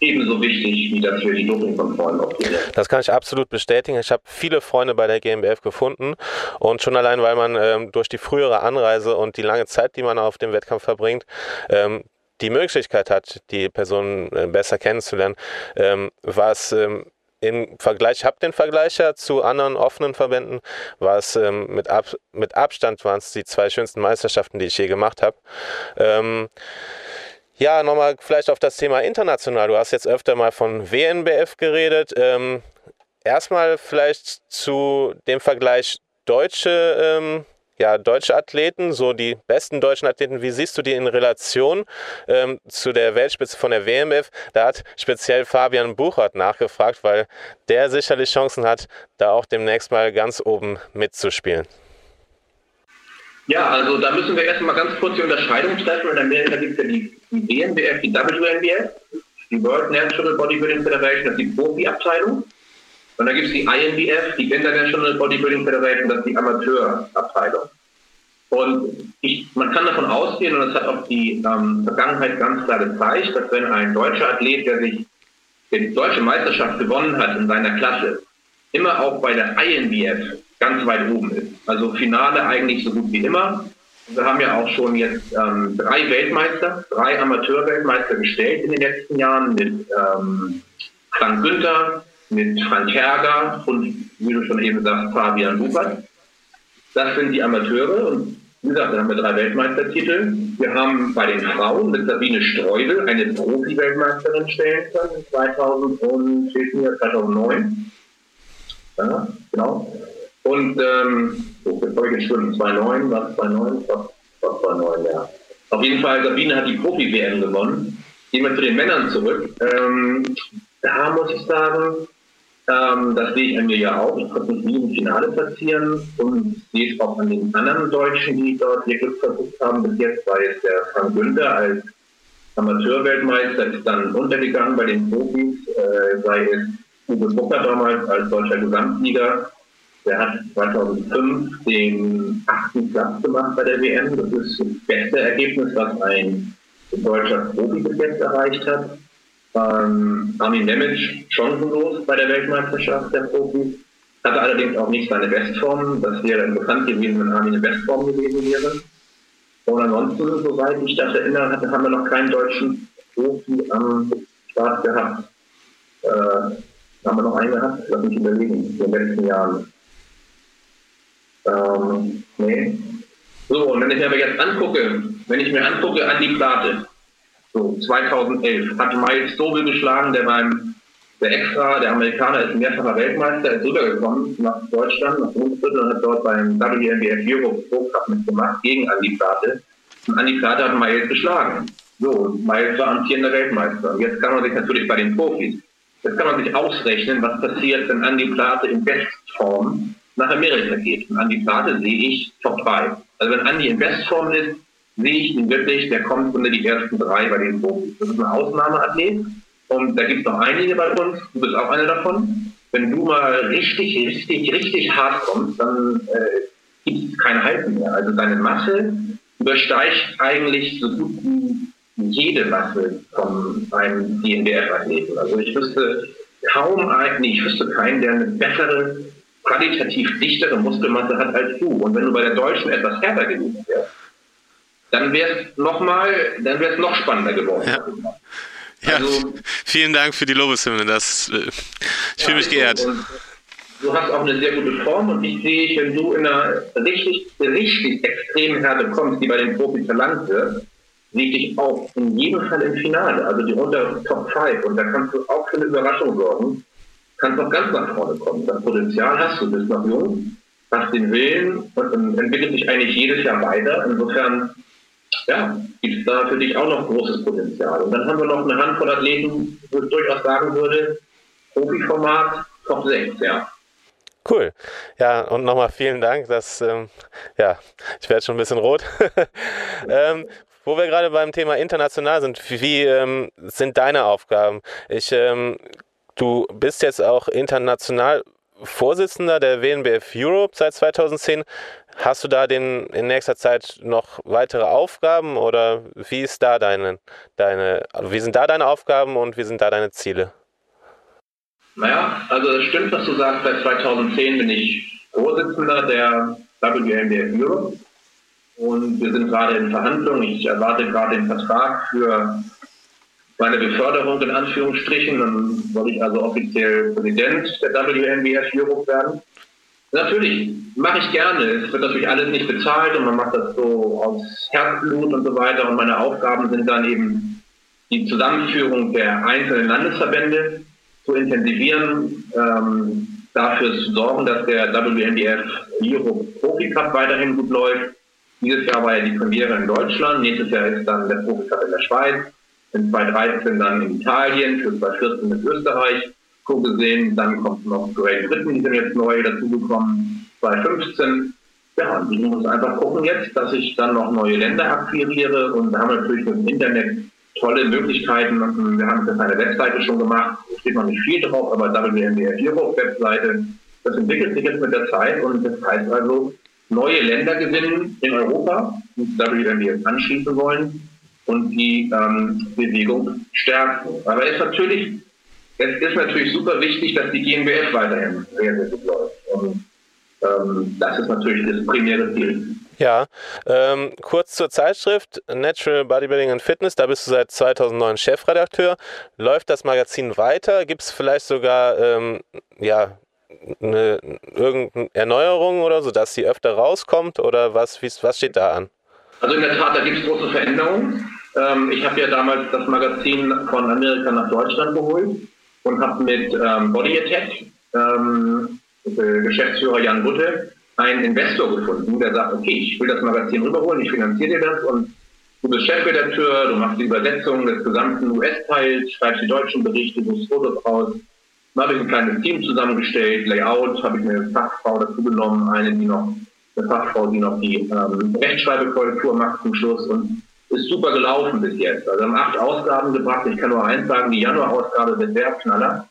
ebenso wichtig, wie das für Dopingkontrollen auch
Das kann ich absolut bestätigen. Ich habe viele Freunde bei der GmbF gefunden und schon allein, weil man ähm, durch die frühere Anreise und die lange Zeit, die man auf dem Wettkampf verbringt, ähm, die Möglichkeit hat, die Person äh, besser kennenzulernen, ähm, war es ähm, im Vergleich, ich habe den Vergleich ja zu anderen offenen Verbänden, war es ähm, mit, Ab mit Abstand waren es die zwei schönsten Meisterschaften, die ich je gemacht habe. Ähm, ja, nochmal vielleicht auf das Thema international. Du hast jetzt öfter mal von WNBF geredet. Ähm, erstmal vielleicht zu dem Vergleich deutsche, ähm, ja, deutsche Athleten, so die besten deutschen Athleten. Wie siehst du die in Relation ähm, zu der Weltspitze von der WMF? Da hat speziell Fabian Buchert nachgefragt, weil der sicherlich Chancen hat, da auch demnächst mal ganz oben mitzuspielen.
Ja, also da müssen wir erstmal ganz kurz die Unterscheidung treffen. In Amerika gibt es ja die, WNBF, die WNBF, die World Natural Bodybuilding Federation, das ist die Profi-Abteilung. Und da gibt es die INBF, die International Bodybuilding Federation, das ist die Amateurabteilung. Und ich, man kann davon ausgehen, und das hat auch die ähm, Vergangenheit ganz klar gezeigt, dass wenn ein deutscher Athlet, der sich die deutsche Meisterschaft gewonnen hat in seiner Klasse, immer auch bei der INBF ganz weit oben ist. Also Finale eigentlich so gut wie immer. Wir haben ja auch schon jetzt ähm, drei Weltmeister, drei Amateurweltmeister gestellt in den letzten Jahren mit ähm, Frank Günther, mit Frank Herger und, wie du schon eben sagst, Fabian Lupert. Das sind die Amateure und wie gesagt, da haben wir drei Weltmeistertitel. Wir haben bei den Frauen mit Sabine Streudel eine Profi-Weltmeisterin stellen können 2009. Ja, genau. Und ähm, so, jetzt habe ich geschwimmt, 2,9, was 2,9, was, was 2,9, ja. Auf jeden Fall, Sabine hat die Profi-WM gewonnen. Gehen wir zu den Männern zurück. Ähm, da muss ich sagen, ähm, das sehe ich an mir ja auch. Ich konnte mich nie im Finale platzieren und sehe es auch an den anderen Deutschen, die dort ihr Glück versucht haben. Bis jetzt war jetzt der Frank Günther als Amateurweltmeister, ist dann untergegangen bei den Profis, äh, sei es Uwe Bucker damals als deutscher Gesamtsieger der hat 2005 den achten Platz gemacht bei der WM. Das ist das beste Ergebnis, was ein deutscher Profi bis jetzt erreicht hat. Ähm, Armin Nemec chancenlos bei der Weltmeisterschaft der Profis. Hatte allerdings auch nicht seine Bestform. Das wäre interessant gewesen, wenn Armin eine Bestform gewesen wäre. Und ansonsten, soweit ich das erinnere, haben wir noch keinen deutschen Profi am Start gehabt. Äh, haben wir noch einen gehabt? Lass mich überlegen, in den letzten Jahren. Ähm, nee. So, und wenn ich mir jetzt angucke, wenn ich mir angucke an die Plate, so 2011, hat Miles Dobel geschlagen, der beim der extra, der Amerikaner ist mehrfacher Weltmeister, ist rübergekommen nach Deutschland, nach Brunsbüttel und hat dort beim WNBF Europe Pro Cup mitgemacht gegen Andi Plate. Und Andi Plate hat Miles geschlagen. So, Miles war amtierender Weltmeister. Und jetzt kann man sich natürlich bei den Profis, jetzt kann man sich ausrechnen, was passiert, wenn Andi Plate in Bestform nach Amerika geht. Und Andi Plate sehe ich Top 3. Also wenn Andi in Bestform ist, sehe ich ihn wirklich, der kommt unter die ersten drei bei den Profis. Das ist ein Ausnahmeathlet. Und da gibt es noch einige bei uns, du bist auch einer davon. Wenn du mal richtig, richtig, richtig hart kommst, dann äh, gibt es kein Halten mehr. Also deine Masse übersteigt eigentlich so gut wie jede Masse von einem DNBF-Athleten. Also ich wüsste kaum einen, ich wüsste keinen, der eine bessere, qualitativ dichtere Muskelmasse hat als du. Und wenn du bei der Deutschen etwas härter gewesen wärst, dann wäre es noch mal, dann wäre es noch spannender geworden.
Ja. Ja, also, vielen Dank für die Lobeshymne. Das, äh, ich fühle mich geehrt.
Du hast auch eine sehr gute Form und ich sehe, wenn du in einer richtig, richtig extremen Härte kommst, die bei den Profis verlangt wird, sehe ich dich auch in jedem Fall im Finale, also die unter Top 5 und da kannst du auch für eine Überraschung sorgen, kannst auch ganz nach vorne kommen. Das Potenzial hast du, bist noch jung, hast den Willen und entwickelt sich eigentlich jedes Jahr weiter. Insofern ja, gibt es da für dich auch noch großes Potenzial. Und dann haben wir noch eine Handvoll Athleten, wo ich durchaus sagen würde, Profiformat Top 6, ja.
Cool. Ja, und nochmal vielen Dank. dass, ähm, ja, ich werde schon ein bisschen rot. [LAUGHS] ähm, wo wir gerade beim Thema international sind, wie ähm, sind deine Aufgaben? Ich, ähm, du bist jetzt auch international Vorsitzender der WNBF Europe seit 2010. Hast du da den, in nächster Zeit noch weitere Aufgaben oder wie ist da deine, deine, wie sind da deine Aufgaben und wie sind da deine Ziele?
Naja, also es stimmt, was du sagst, seit 2010 bin ich Vorsitzender der WNBF Europe und wir sind gerade in Verhandlungen. Ich erwarte gerade den Vertrag für meine Beförderung in Anführungsstrichen. Dann soll ich also offiziell Präsident der WNBF Europe werden. Natürlich, mache ich gerne. Es wird natürlich alles nicht bezahlt und man macht das so aus Herzblut und so weiter. Und meine Aufgaben sind dann eben die Zusammenführung der einzelnen Landesverbände zu intensivieren, ähm, dafür zu sorgen, dass der WNBF Europe Profi Cup weiterhin gut läuft. Dieses Jahr war ja die Premiere in Deutschland, nächstes Jahr ist dann der Profi Cup in der Schweiz in 2013 dann in Italien, für 2014 in Österreich so gesehen. Dann kommt noch Great Britain, die sind jetzt neu dazugekommen, 2015. Ja, und ich muss einfach gucken jetzt, dass ich dann noch neue Länder akquiriere und da haben wir natürlich mit dem Internet tolle Möglichkeiten. Wir haben jetzt eine Webseite schon gemacht, steht noch nicht viel drauf, aber WNBF Europe Webseite, das entwickelt sich jetzt mit der Zeit und das heißt also, neue Länder gewinnen in Europa, die WNBF anschließen wollen und die ähm, Bewegung stärken. Aber es ist natürlich, es ist natürlich super wichtig, dass die GmbF weiterhin sehr, sehr gut läuft. Und ähm, das ist natürlich das primäre Ziel.
Ja, ähm, kurz zur Zeitschrift Natural Bodybuilding and Fitness, da bist du seit 2009 Chefredakteur. Läuft das Magazin weiter? Gibt es vielleicht sogar ähm, ja, eine, irgendeine Erneuerung oder so, dass sie öfter rauskommt? Oder was, was steht da an?
Also in der Tat, da gibt es große Veränderungen. Ähm, ich habe ja damals das Magazin von Amerika nach Deutschland geholt und habe mit ähm, Body Attack, ähm, äh, Geschäftsführer Jan Butte, einen Investor gefunden, der sagt, okay, ich will das Magazin rüberholen, ich finanziere dir das und du bist Chefredakteur, du machst die Übersetzung des gesamten US-Teils, schreibst die deutschen Berichte, du Fotos aus. Dann habe ich ein kleines Team zusammengestellt, Layout, habe ich eine Fachfrau dazu genommen, eine, die noch, eine Fachfrau, die noch die ähm, Rechtschreibekorrektur macht zum Schluss und ist super gelaufen bis jetzt. Also wir haben acht Ausgaben gebracht. Ich kann nur eins sagen, die Januar-Ausgabe wird der Knaller.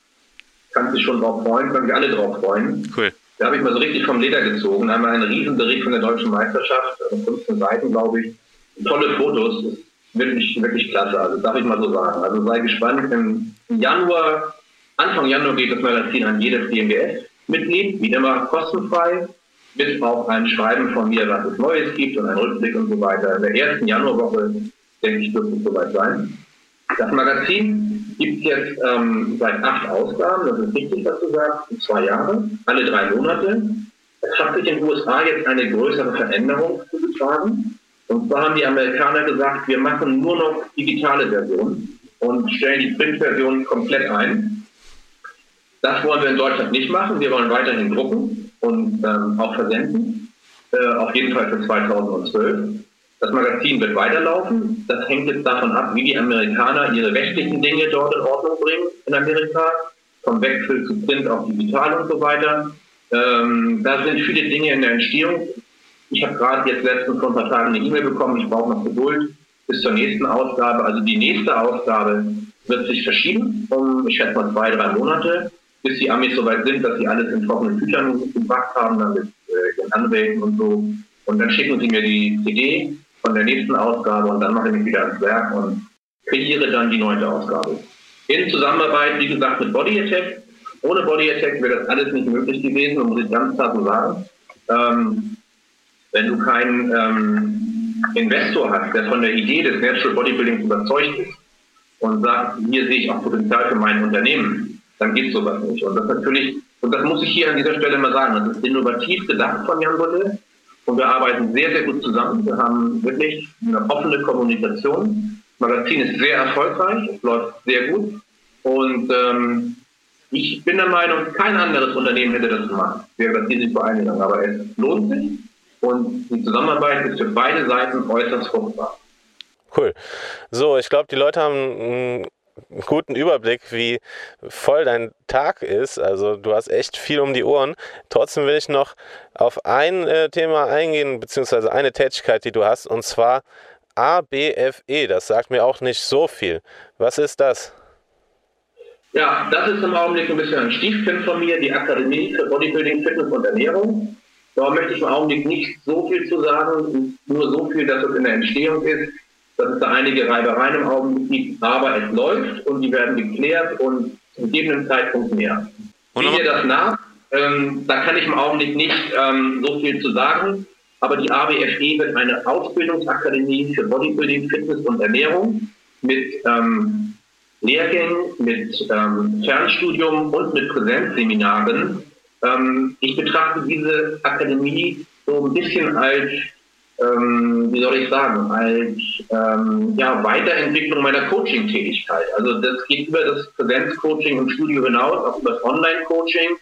Kannst dich schon drauf freuen, können sich alle drauf freuen.
Cool.
Da habe ich mal so richtig vom Leder gezogen. Wir einen Riesenbericht von der deutschen Meisterschaft, 15 Seiten, glaube ich. Tolle Fotos, ist wirklich, wirklich klasse. Also darf ich mal so sagen. Also sei gespannt. Im Januar, Anfang Januar geht das Magazin an jedes DMBS-Mitglied, wie immer kostenfrei mit auch ein Schreiben von mir, was es Neues gibt und ein Rückblick und so weiter. In der ersten Januarwoche, denke ich, wird es soweit sein. Das Magazin gibt es jetzt ähm, seit acht Ausgaben, das ist richtig, was du sagst, zwei Jahre, alle drei Monate. Es hat sich in den USA jetzt eine größere Veränderung zugetragen. Und zwar haben die Amerikaner gesagt, wir machen nur noch digitale Versionen und stellen die Printversion komplett ein. Das wollen wir in Deutschland nicht machen. Wir wollen weiterhin drucken und ähm, auch versenden. Äh, auf jeden Fall für 2012. Das Magazin wird weiterlaufen. Das hängt jetzt davon ab, wie die Amerikaner ihre rechtlichen Dinge dort in Ordnung bringen in Amerika. Vom Wechsel zu Print auf digital und so weiter. Ähm, da sind viele Dinge in der Entstehung. Ich habe gerade jetzt letztens vor ein paar Tagen eine E-Mail bekommen. Ich brauche noch Geduld bis zur nächsten Ausgabe. Also die nächste Ausgabe wird sich verschieben um, ich schätze mal, zwei, drei Monate, bis die Amis soweit sind, dass sie alles in trockenen Tüchern gebracht haben, dann mit äh, den Anwälten und so. Und dann schicken sie mir die CD von der nächsten Ausgabe und dann mache ich mich wieder ans Werk und kreiere dann die neunte Ausgabe. In Zusammenarbeit, wie gesagt, mit Body Attack. Ohne Body Attack wäre das alles nicht möglich gewesen, muss ich ganz klar so sagen. Ähm, wenn du keinen ähm, Investor hast, der von der Idee des Natural Bodybuildings überzeugt ist und sagt, hier sehe ich auch Potenzial für mein Unternehmen, dann geht sowas nicht. Und das natürlich, und das muss ich hier an dieser Stelle mal sagen, das ist innovativ gedacht von Jan Budde und wir arbeiten sehr, sehr gut zusammen. Wir haben wirklich eine offene Kommunikation. Das Magazin ist sehr erfolgreich, es läuft sehr gut und ähm, ich bin der Meinung, kein anderes Unternehmen hätte das gemacht, wäre das Risiko eingegangen. Aber es lohnt sich und die Zusammenarbeit ist für beide Seiten äußerst fruchtbar.
Cool. So, ich glaube, die Leute haben einen guten Überblick, wie voll dein Tag ist. Also du hast echt viel um die Ohren. Trotzdem will ich noch auf ein äh, Thema eingehen, beziehungsweise eine Tätigkeit, die du hast, und zwar ABFE. Das sagt mir auch nicht so viel. Was ist das?
Ja, das ist im Augenblick ein bisschen ein Stiefkind von mir, die Akademie für Bodybuilding, Fitness und Ernährung. Da möchte ich im Augenblick nicht so viel zu sagen, nur so viel, dass es in der Entstehung ist, dass es da einige Reibereien im Augenblick gibt, aber es läuft und die werden geklärt und zu gegebenen Zeitpunkt mehr. Wie mir das nach? Ähm, da kann ich im Augenblick nicht ähm, so viel zu sagen, aber die ABFE wird eine Ausbildungsakademie für Bodybuilding, Fitness und Ernährung mit ähm, Lehrgängen, mit ähm, Fernstudium und mit Präsenzseminaren. Ähm, ich betrachte diese Akademie so ein bisschen als, ähm, wie soll ich sagen, als ähm, ja, Weiterentwicklung meiner Coaching-Tätigkeit. Also das geht über das Präsenzcoaching und Studio hinaus, auch über das Online-Coaching.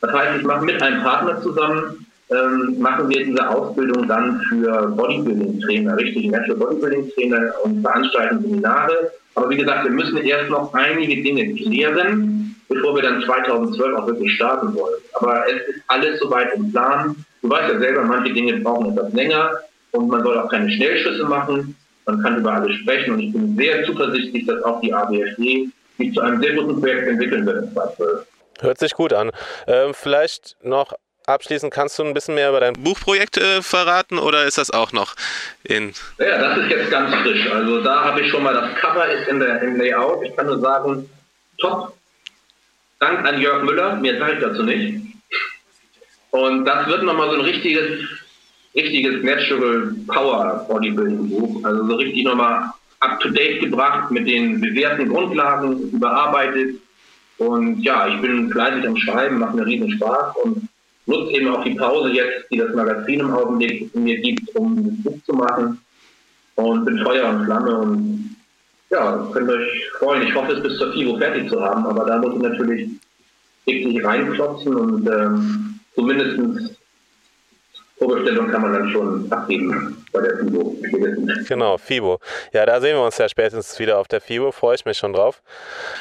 Das heißt, ich mache mit einem Partner zusammen, ähm, machen wir diese Ausbildung dann für Bodybuilding-Trainer, richtig Natural Bodybuilding-Trainer und veranstalten Seminare aber wie gesagt, wir müssen erst noch einige Dinge klären, bevor wir dann 2012 auch wirklich starten wollen. Aber es ist alles soweit im Plan. Du weißt ja selber, manche Dinge brauchen etwas länger und man soll auch keine Schnellschüsse machen. Man kann über alles sprechen und ich bin sehr zuversichtlich, dass auch die ABFD sich zu einem sehr guten Projekt entwickeln wird in 2012.
Hört sich gut an. Ähm, vielleicht noch abschließend, kannst du ein bisschen mehr über dein Buchprojekt äh, verraten oder ist das auch noch in.
Ja, das ist jetzt ganz frisch. Also da habe ich schon mal das Cover ist in der, im Layout. Ich kann nur sagen, top. Dank an Jörg Müller, mehr sage ich dazu nicht. Und das wird nochmal so ein richtiges, richtiges Natural Power Bodybuilding Buch. Also so richtig nochmal up to date gebracht mit den bewährten Grundlagen, überarbeitet. Und ja, ich bin fleißig am Schreiben, macht mir riesen Spaß und nutze eben auch die Pause jetzt, die das Magazin im Augenblick mir gibt, um das Buch zu machen und bin Feuer und Flamme und ja, könnt euch freuen. Ich hoffe, es bis zur FIBO fertig zu haben, aber da muss ich natürlich wirklich reinklopfen und ähm, zumindest Vorbestellung kann man dann schon abgeben bei der FIBO.
Genau, FIBO. Ja, da sehen wir uns ja spätestens wieder auf der FIBO. Freue ich mich schon drauf.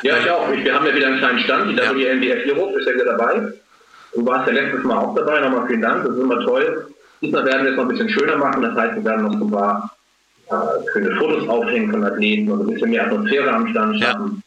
Ja, ich auch. Wir haben ja wieder einen kleinen Stand. Die WNBF Europe ist ja wieder dabei. Du warst ja letztes Mal auch dabei, nochmal vielen Dank, das ist immer toll. Diesmal werden wir es noch ein bisschen schöner machen, das heißt, wir werden noch so ein paar äh, schöne Fotos aufhängen von Athleten und ein bisschen mehr Atmosphäre am Stand schaffen.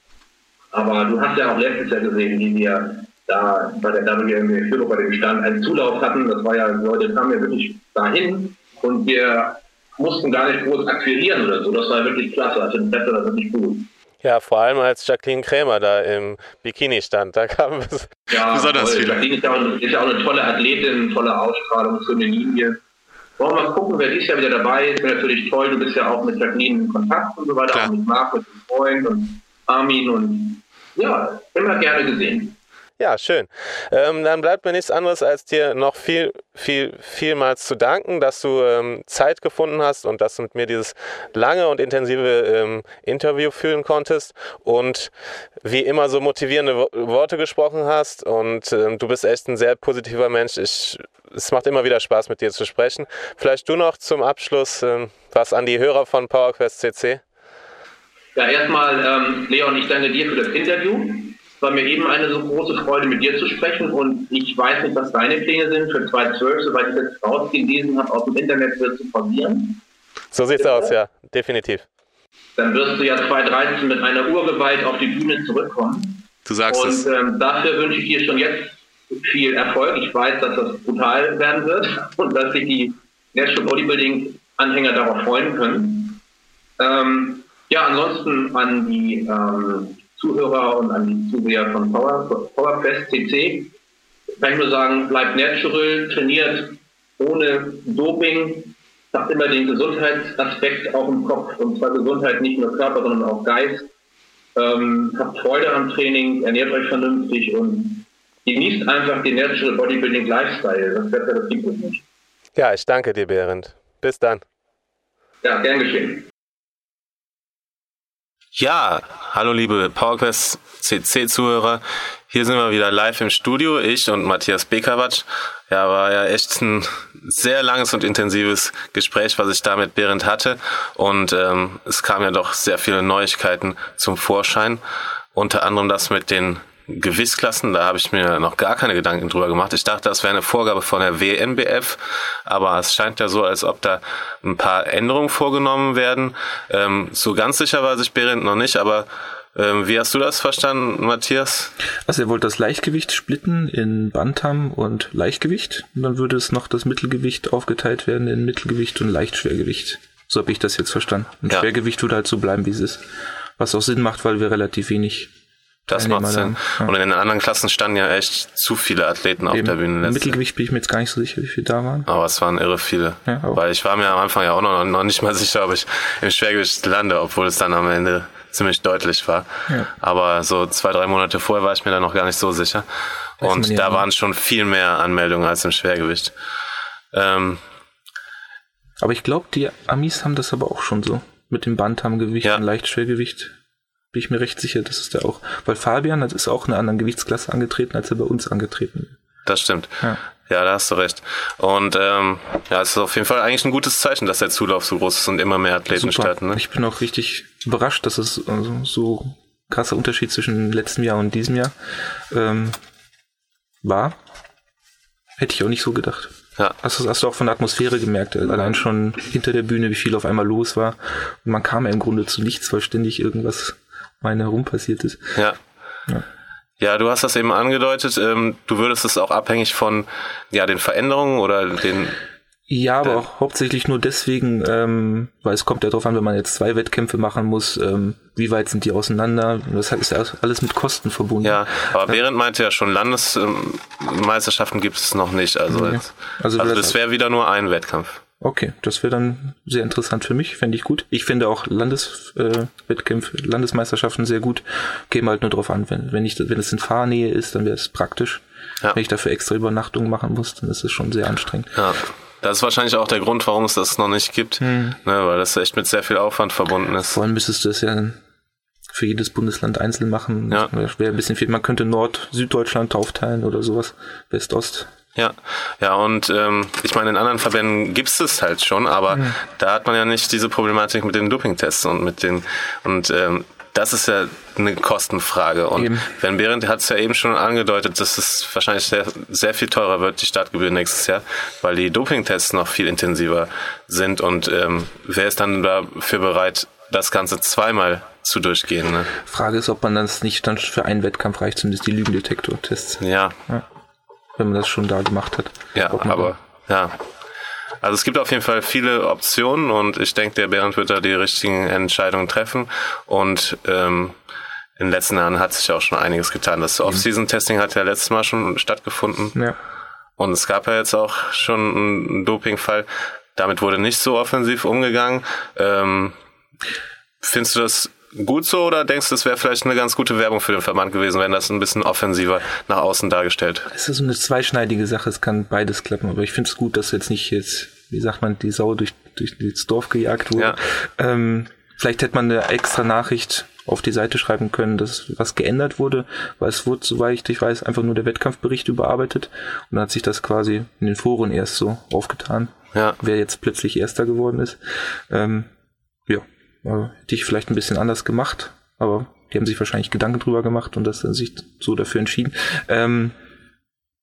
Ja. Aber du hast ja auch letztes Jahr gesehen, wie wir da bei der WMW Führung bei dem Stand einen Zulauf hatten. Das war ja, Leute kamen ja wirklich dahin und wir mussten gar nicht groß akquirieren oder so. Das war wirklich klasse. Also das war wirklich gut.
Ja, vor allem als Jacqueline Krämer da im Bikini stand, da kam es
ja, besonders viel. Jacqueline ist ja, auch, ist ja, auch, eine tolle Athletin, tolle Ausstrahlung, so eine Linie. Wollen wir mal gucken, wer dieses Jahr wieder dabei ist. Wäre natürlich toll, du bist ja auch mit Jacqueline in Kontakt und so weiter, Klar. auch mit Marc, mit dem Freund und Armin und ja, immer gerne gesehen.
Ja, schön. Ähm, dann bleibt mir nichts anderes, als dir noch viel, viel, vielmals zu danken, dass du ähm, Zeit gefunden hast und dass du mit mir dieses lange und intensive ähm, Interview führen konntest und wie immer so motivierende Wo Worte gesprochen hast. Und ähm, du bist echt ein sehr positiver Mensch. Ich, es macht immer wieder Spaß, mit dir zu sprechen. Vielleicht du noch zum Abschluss ähm, was an die Hörer von PowerQuest CC?
Ja, erstmal, ähm, Leon, ich danke dir für das Interview. Es war mir eben eine so große Freude, mit dir zu sprechen und ich weiß nicht, was deine Pläne sind für 2012, soweit ich jetzt rausgelesen habe aus dem Internet, wird zu verlieren.
So sieht's ja. aus, ja, definitiv.
Dann wirst du ja 2013 mit einer Urgewalt auf die Bühne zurückkommen.
Du sagst
und,
es.
Ähm, dafür wünsche ich dir schon jetzt viel Erfolg. Ich weiß, dass das brutal werden wird [LAUGHS] und dass sich die Natural Bodybuilding-Anhänger darauf freuen können. Ähm, ja, ansonsten an die ähm, Zuhörer und an die Zuseher von Power, PowerQuest CC kann ich nur sagen, bleibt natural, trainiert ohne Doping, habt immer den Gesundheitsaspekt auch im Kopf und zwar Gesundheit nicht nur Körper, sondern auch Geist. Ähm, habt Freude am Training, ernährt euch vernünftig und genießt einfach den Natural Bodybuilding Lifestyle. Das wäre das gibt es nicht.
Ja, ich danke dir, Behrend. Bis dann.
Ja, gern geschehen.
Ja, hallo liebe PowerQuest CC-Zuhörer. Hier sind wir wieder live im Studio, ich und Matthias Bekawatsch. Ja, war ja echt ein sehr langes und intensives Gespräch, was ich da mit Behrendt hatte. Und ähm, es kamen ja doch sehr viele Neuigkeiten zum Vorschein. Unter anderem das mit den Gewichtsklassen, da habe ich mir noch gar keine Gedanken drüber gemacht. Ich dachte, das wäre eine Vorgabe von der WNBF, aber es scheint ja so, als ob da ein paar Änderungen vorgenommen werden. Ähm, so ganz sicher war sich Behrendt noch nicht, aber ähm, wie hast du das verstanden, Matthias?
Also er wollte das Leichtgewicht splitten in Bantam und Leichtgewicht und dann würde es noch das Mittelgewicht aufgeteilt werden in Mittelgewicht und Leichtschwergewicht. So habe ich das jetzt verstanden. Und ja. Schwergewicht würde halt so bleiben, wie es ist. Was auch Sinn macht, weil wir relativ wenig
das macht Sinn. Ja. Und in den anderen Klassen standen ja echt zu viele Athleten Eben. auf der Bühne.
Im Mittelgewicht bin ich mir jetzt gar nicht so sicher, wie viele da waren.
Aber es waren irre viele. Ja, Weil ich war mir am Anfang ja auch noch, noch nicht mal [LAUGHS] sicher, ob ich im Schwergewicht lande, obwohl es dann am Ende ziemlich deutlich war. Ja. Aber so zwei, drei Monate vorher war ich mir da noch gar nicht so sicher. Weiß Und da waren schon viel mehr Anmeldungen als im Schwergewicht. Ähm,
aber ich glaube, die Amis haben das aber auch schon so. Mit dem Bantamgewicht ja. und Leichtschwergewicht bin ich mir recht sicher, dass es da auch, weil Fabian das ist auch in einer anderen Gewichtsklasse angetreten, als er bei uns angetreten ist.
Das stimmt. Ja. ja, da hast du recht. Und ähm, ja, es ist auf jeden Fall eigentlich ein gutes Zeichen, dass der Zulauf so groß ist und immer mehr Athleten Super. starten. Ne?
Ich bin auch richtig überrascht, dass es also so krasser Unterschied zwischen letztem Jahr und diesem Jahr ähm, war. Hätte ich auch nicht so gedacht. Ja. Hast, du, hast du auch von der Atmosphäre gemerkt, allein schon hinter der Bühne, wie viel auf einmal los war. Und man kam ja im Grunde zu nichts, weil ständig irgendwas meine herum passiert ist.
Ja. ja. Ja, du hast das eben angedeutet. Ähm, du würdest es auch abhängig von ja den Veränderungen oder den
ja, aber auch hauptsächlich nur deswegen, ähm, weil es kommt ja darauf an, wenn man jetzt zwei Wettkämpfe machen muss, ähm, wie weit sind die auseinander? Das ist ja alles mit Kosten verbunden.
Ja, aber Behrendt meinte ja schon, Landesmeisterschaften gibt es noch nicht. Also, ja. also, also das wäre wieder nur ein Wettkampf.
Okay, das wäre dann sehr interessant für mich, fände ich gut. Ich finde auch Landeswettkämpfe, äh, Landesmeisterschaften sehr gut. Käme halt nur drauf an, wenn, wenn, ich, wenn es in Fahrnähe ist, dann wäre es praktisch. Ja. Wenn ich dafür extra Übernachtungen machen muss, dann ist es schon sehr anstrengend.
Ja. Das ist wahrscheinlich auch der Grund, warum es das noch nicht gibt, hm. ne, weil das echt mit sehr viel Aufwand verbunden ist.
Vor allem müsstest du es ja für jedes Bundesland einzeln machen. Ja. Das wäre ein bisschen viel. Man könnte Nord-, Süddeutschland aufteilen oder sowas. West-Ost.
Ja, ja, und ähm, ich meine, in anderen Verbänden gibt es das halt schon, aber mhm. da hat man ja nicht diese Problematik mit den Dopingtests und mit den und ähm, das ist ja eine Kostenfrage. Und eben. Ben Behrendt hat es ja eben schon angedeutet, dass es wahrscheinlich sehr, sehr viel teurer wird, die Startgebühr nächstes Jahr, weil die Dopingtests noch viel intensiver sind. Und ähm, wer ist dann dafür bereit, das Ganze zweimal zu durchgehen? Ne?
Frage ist, ob man das nicht dann für einen Wettkampf reicht, zumindest die Lügendetektor-Tests.
Ja. ja
wenn man das schon da gemacht hat.
Ja, aber ja. Also es gibt auf jeden Fall viele Optionen und ich denke, der Bernd wird da die richtigen Entscheidungen treffen. Und ähm, in den letzten Jahren hat sich auch schon einiges getan. Das Off-Season-Testing hat ja letztes Mal schon stattgefunden. Ja. Und es gab ja jetzt auch schon einen Dopingfall. Damit wurde nicht so offensiv umgegangen. Ähm, findest du das gut so oder denkst du, es wäre vielleicht eine ganz gute Werbung für den Verband gewesen, wenn das ein bisschen offensiver nach außen dargestellt?
Es ist so eine zweischneidige Sache, es kann beides klappen, aber ich finde es gut, dass jetzt nicht jetzt, wie sagt man, die Sau durch, durch das Dorf gejagt wurde.
Ja.
Ähm, vielleicht hätte man eine extra Nachricht auf die Seite schreiben können, dass was geändert wurde, weil es wurde, soweit ich weiß, einfach nur der Wettkampfbericht überarbeitet und dann hat sich das quasi in den Foren erst so aufgetan,
Ja.
wer jetzt plötzlich Erster geworden ist. Ähm, ja, also hätte ich vielleicht ein bisschen anders gemacht, aber die haben sich wahrscheinlich Gedanken drüber gemacht und das sich so dafür entschieden. Ähm,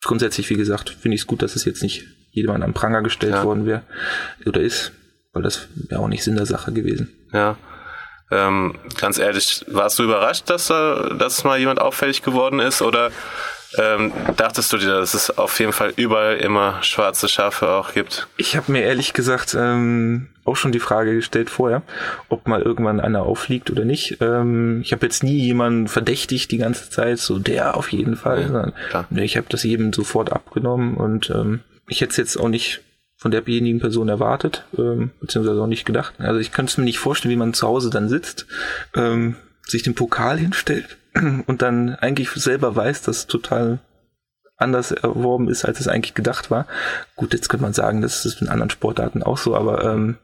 grundsätzlich, wie gesagt, finde ich es gut, dass es jetzt nicht jedermann am Pranger gestellt
Ja.
worden wäre oder ist, weil das wäre auch nicht Sinn der Sache gewesen.
Ja. Ähm, ganz ehrlich, warst du überrascht, dass, äh, dass mal jemand auffällig geworden ist oder ähm, dachtest du dir, dass es auf jeden Fall überall immer schwarze Schafe auch gibt?
Ich habe mir ehrlich gesagt ähm, auch schon die Frage gestellt vorher, ob mal irgendwann einer auffliegt oder nicht. Ähm, ich habe jetzt nie jemanden verdächtigt die ganze Zeit, so der auf jeden Fall.
Ja,
nee, ich habe das jedem sofort abgenommen und ähm, ich hätte es jetzt auch nicht von derjenigen Person erwartet, ähm, beziehungsweise auch nicht gedacht. Also ich könnte es mir nicht vorstellen, wie man zu Hause dann sitzt, ähm, sich den Pokal hinstellt [CLEARS THROAT] und dann eigentlich selber weiß, dass es total anders erworben ist, als es eigentlich gedacht war. Gut, jetzt könnte man sagen, das ist in anderen Sportarten auch so, aber ähm,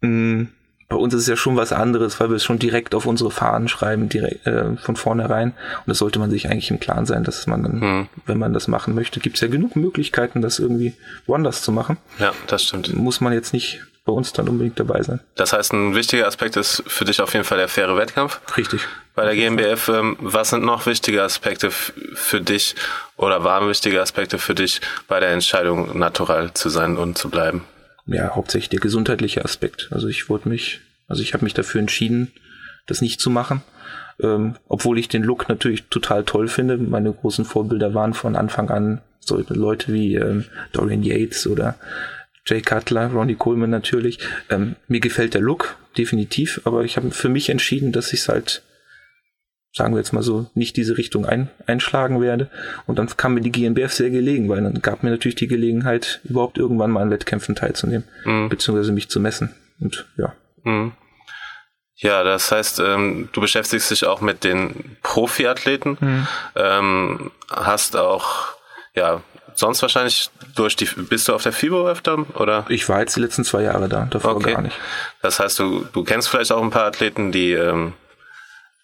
mh, bei uns ist es ja schon was anderes, weil wir es schon direkt auf unsere Fahnen schreiben, direkt äh, von vornherein. Und das sollte man sich eigentlich im Klaren sein, dass man dann,
Hm.
wenn man das machen möchte, gibt es ja genug Möglichkeiten, das irgendwie woanders zu machen.
Ja, das stimmt.
Muss man jetzt nicht bei uns dann unbedingt dabei sein.
Das heißt, ein wichtiger Aspekt ist für dich auf jeden Fall der faire Wettkampf.
Richtig.
Bei der GmbF, ähm, was sind noch wichtige Aspekte für dich oder waren wichtige Aspekte für dich bei der Entscheidung, natural zu sein und zu bleiben?
ja, hauptsächlich der gesundheitliche Aspekt. Also ich wurde mich, also ich habe mich dafür entschieden, das nicht zu machen. Ähm, obwohl ich den Look natürlich total toll finde. Meine großen Vorbilder waren von Anfang an solche Leute wie ähm, Dorian Yates oder Jay Cutler, Ronnie Coleman natürlich. Ähm, mir gefällt der Look, definitiv, aber ich habe für mich entschieden, dass ich es halt, sagen wir jetzt mal so, nicht diese Richtung ein, einschlagen werde. Und dann kam mir die GNBF sehr gelegen, weil dann gab mir natürlich die Gelegenheit, überhaupt irgendwann mal an Wettkämpfen teilzunehmen,
Mhm.
beziehungsweise mich zu messen. Und ja,
Mhm. Ja, das heißt, ähm, du beschäftigst dich auch mit den Profiathleten, ähm, hast auch, ja, sonst wahrscheinlich durch die, bist du auf der FIBO öfter, oder?
ich war jetzt die letzten zwei Jahre da, davor
Okay.
gar nicht.
Das heißt, du, du kennst vielleicht auch ein paar Athleten, die ähm,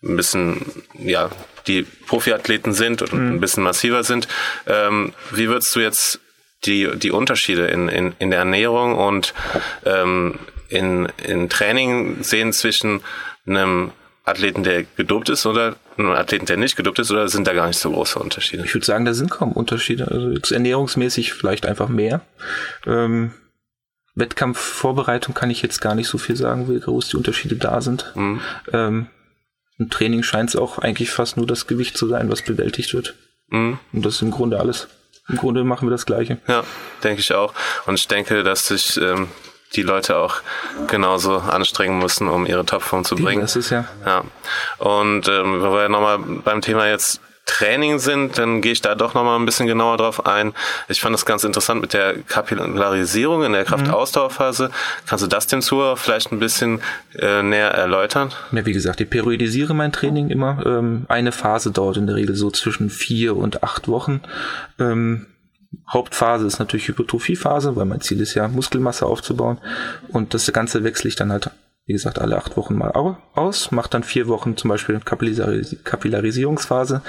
ein bisschen, ja, die Profiathleten sind und ein bisschen massiver sind. Ähm, wie würdest du jetzt die, die Unterschiede in, in, in der Ernährung und ähm, in, in Training sehen zwischen einem Athleten, der gedopt ist oder einem Athleten, der nicht gedopt ist, oder sind da gar nicht so große Unterschiede?
Ich würde sagen, da sind kaum Unterschiede. Also jetzt ernährungsmäßig vielleicht einfach mehr. Ähm, Wettkampfvorbereitung kann ich jetzt gar nicht so viel sagen, wie groß die Unterschiede da sind.
Mhm.
Ähm, Im Training scheint es auch eigentlich fast nur das Gewicht zu sein, was bewältigt wird.
Mhm.
Und das ist im Grunde alles. Im Grunde machen wir das Gleiche.
Ja, denke ich auch. Und ich denke, dass sich ähm, die Leute auch genauso anstrengen müssen, um ihre Topform zu bringen.
Das ist ja.
Ja. Und ähm, wenn wir nochmal beim Thema jetzt Training sind, dann gehe ich da doch nochmal ein bisschen genauer drauf ein. Ich fand das ganz interessant mit der Kapillarisierung in der Kraftausdauerphase. Kannst du das dem Zuhörer vielleicht ein bisschen äh, näher erläutern?
Ja, wie gesagt, ich periodisiere mein Training immer. Ähm, eine Phase dauert in der Regel so zwischen vier und acht Wochen. Ähm, Hauptphase ist natürlich Hypertrophiephase, weil mein Ziel ist ja, Muskelmasse aufzubauen. Und das Ganze wechsle ich dann halt, wie gesagt, alle acht Wochen mal au- aus, mache dann vier Wochen zum Beispiel Kapillaris Kapillarisierungsphase.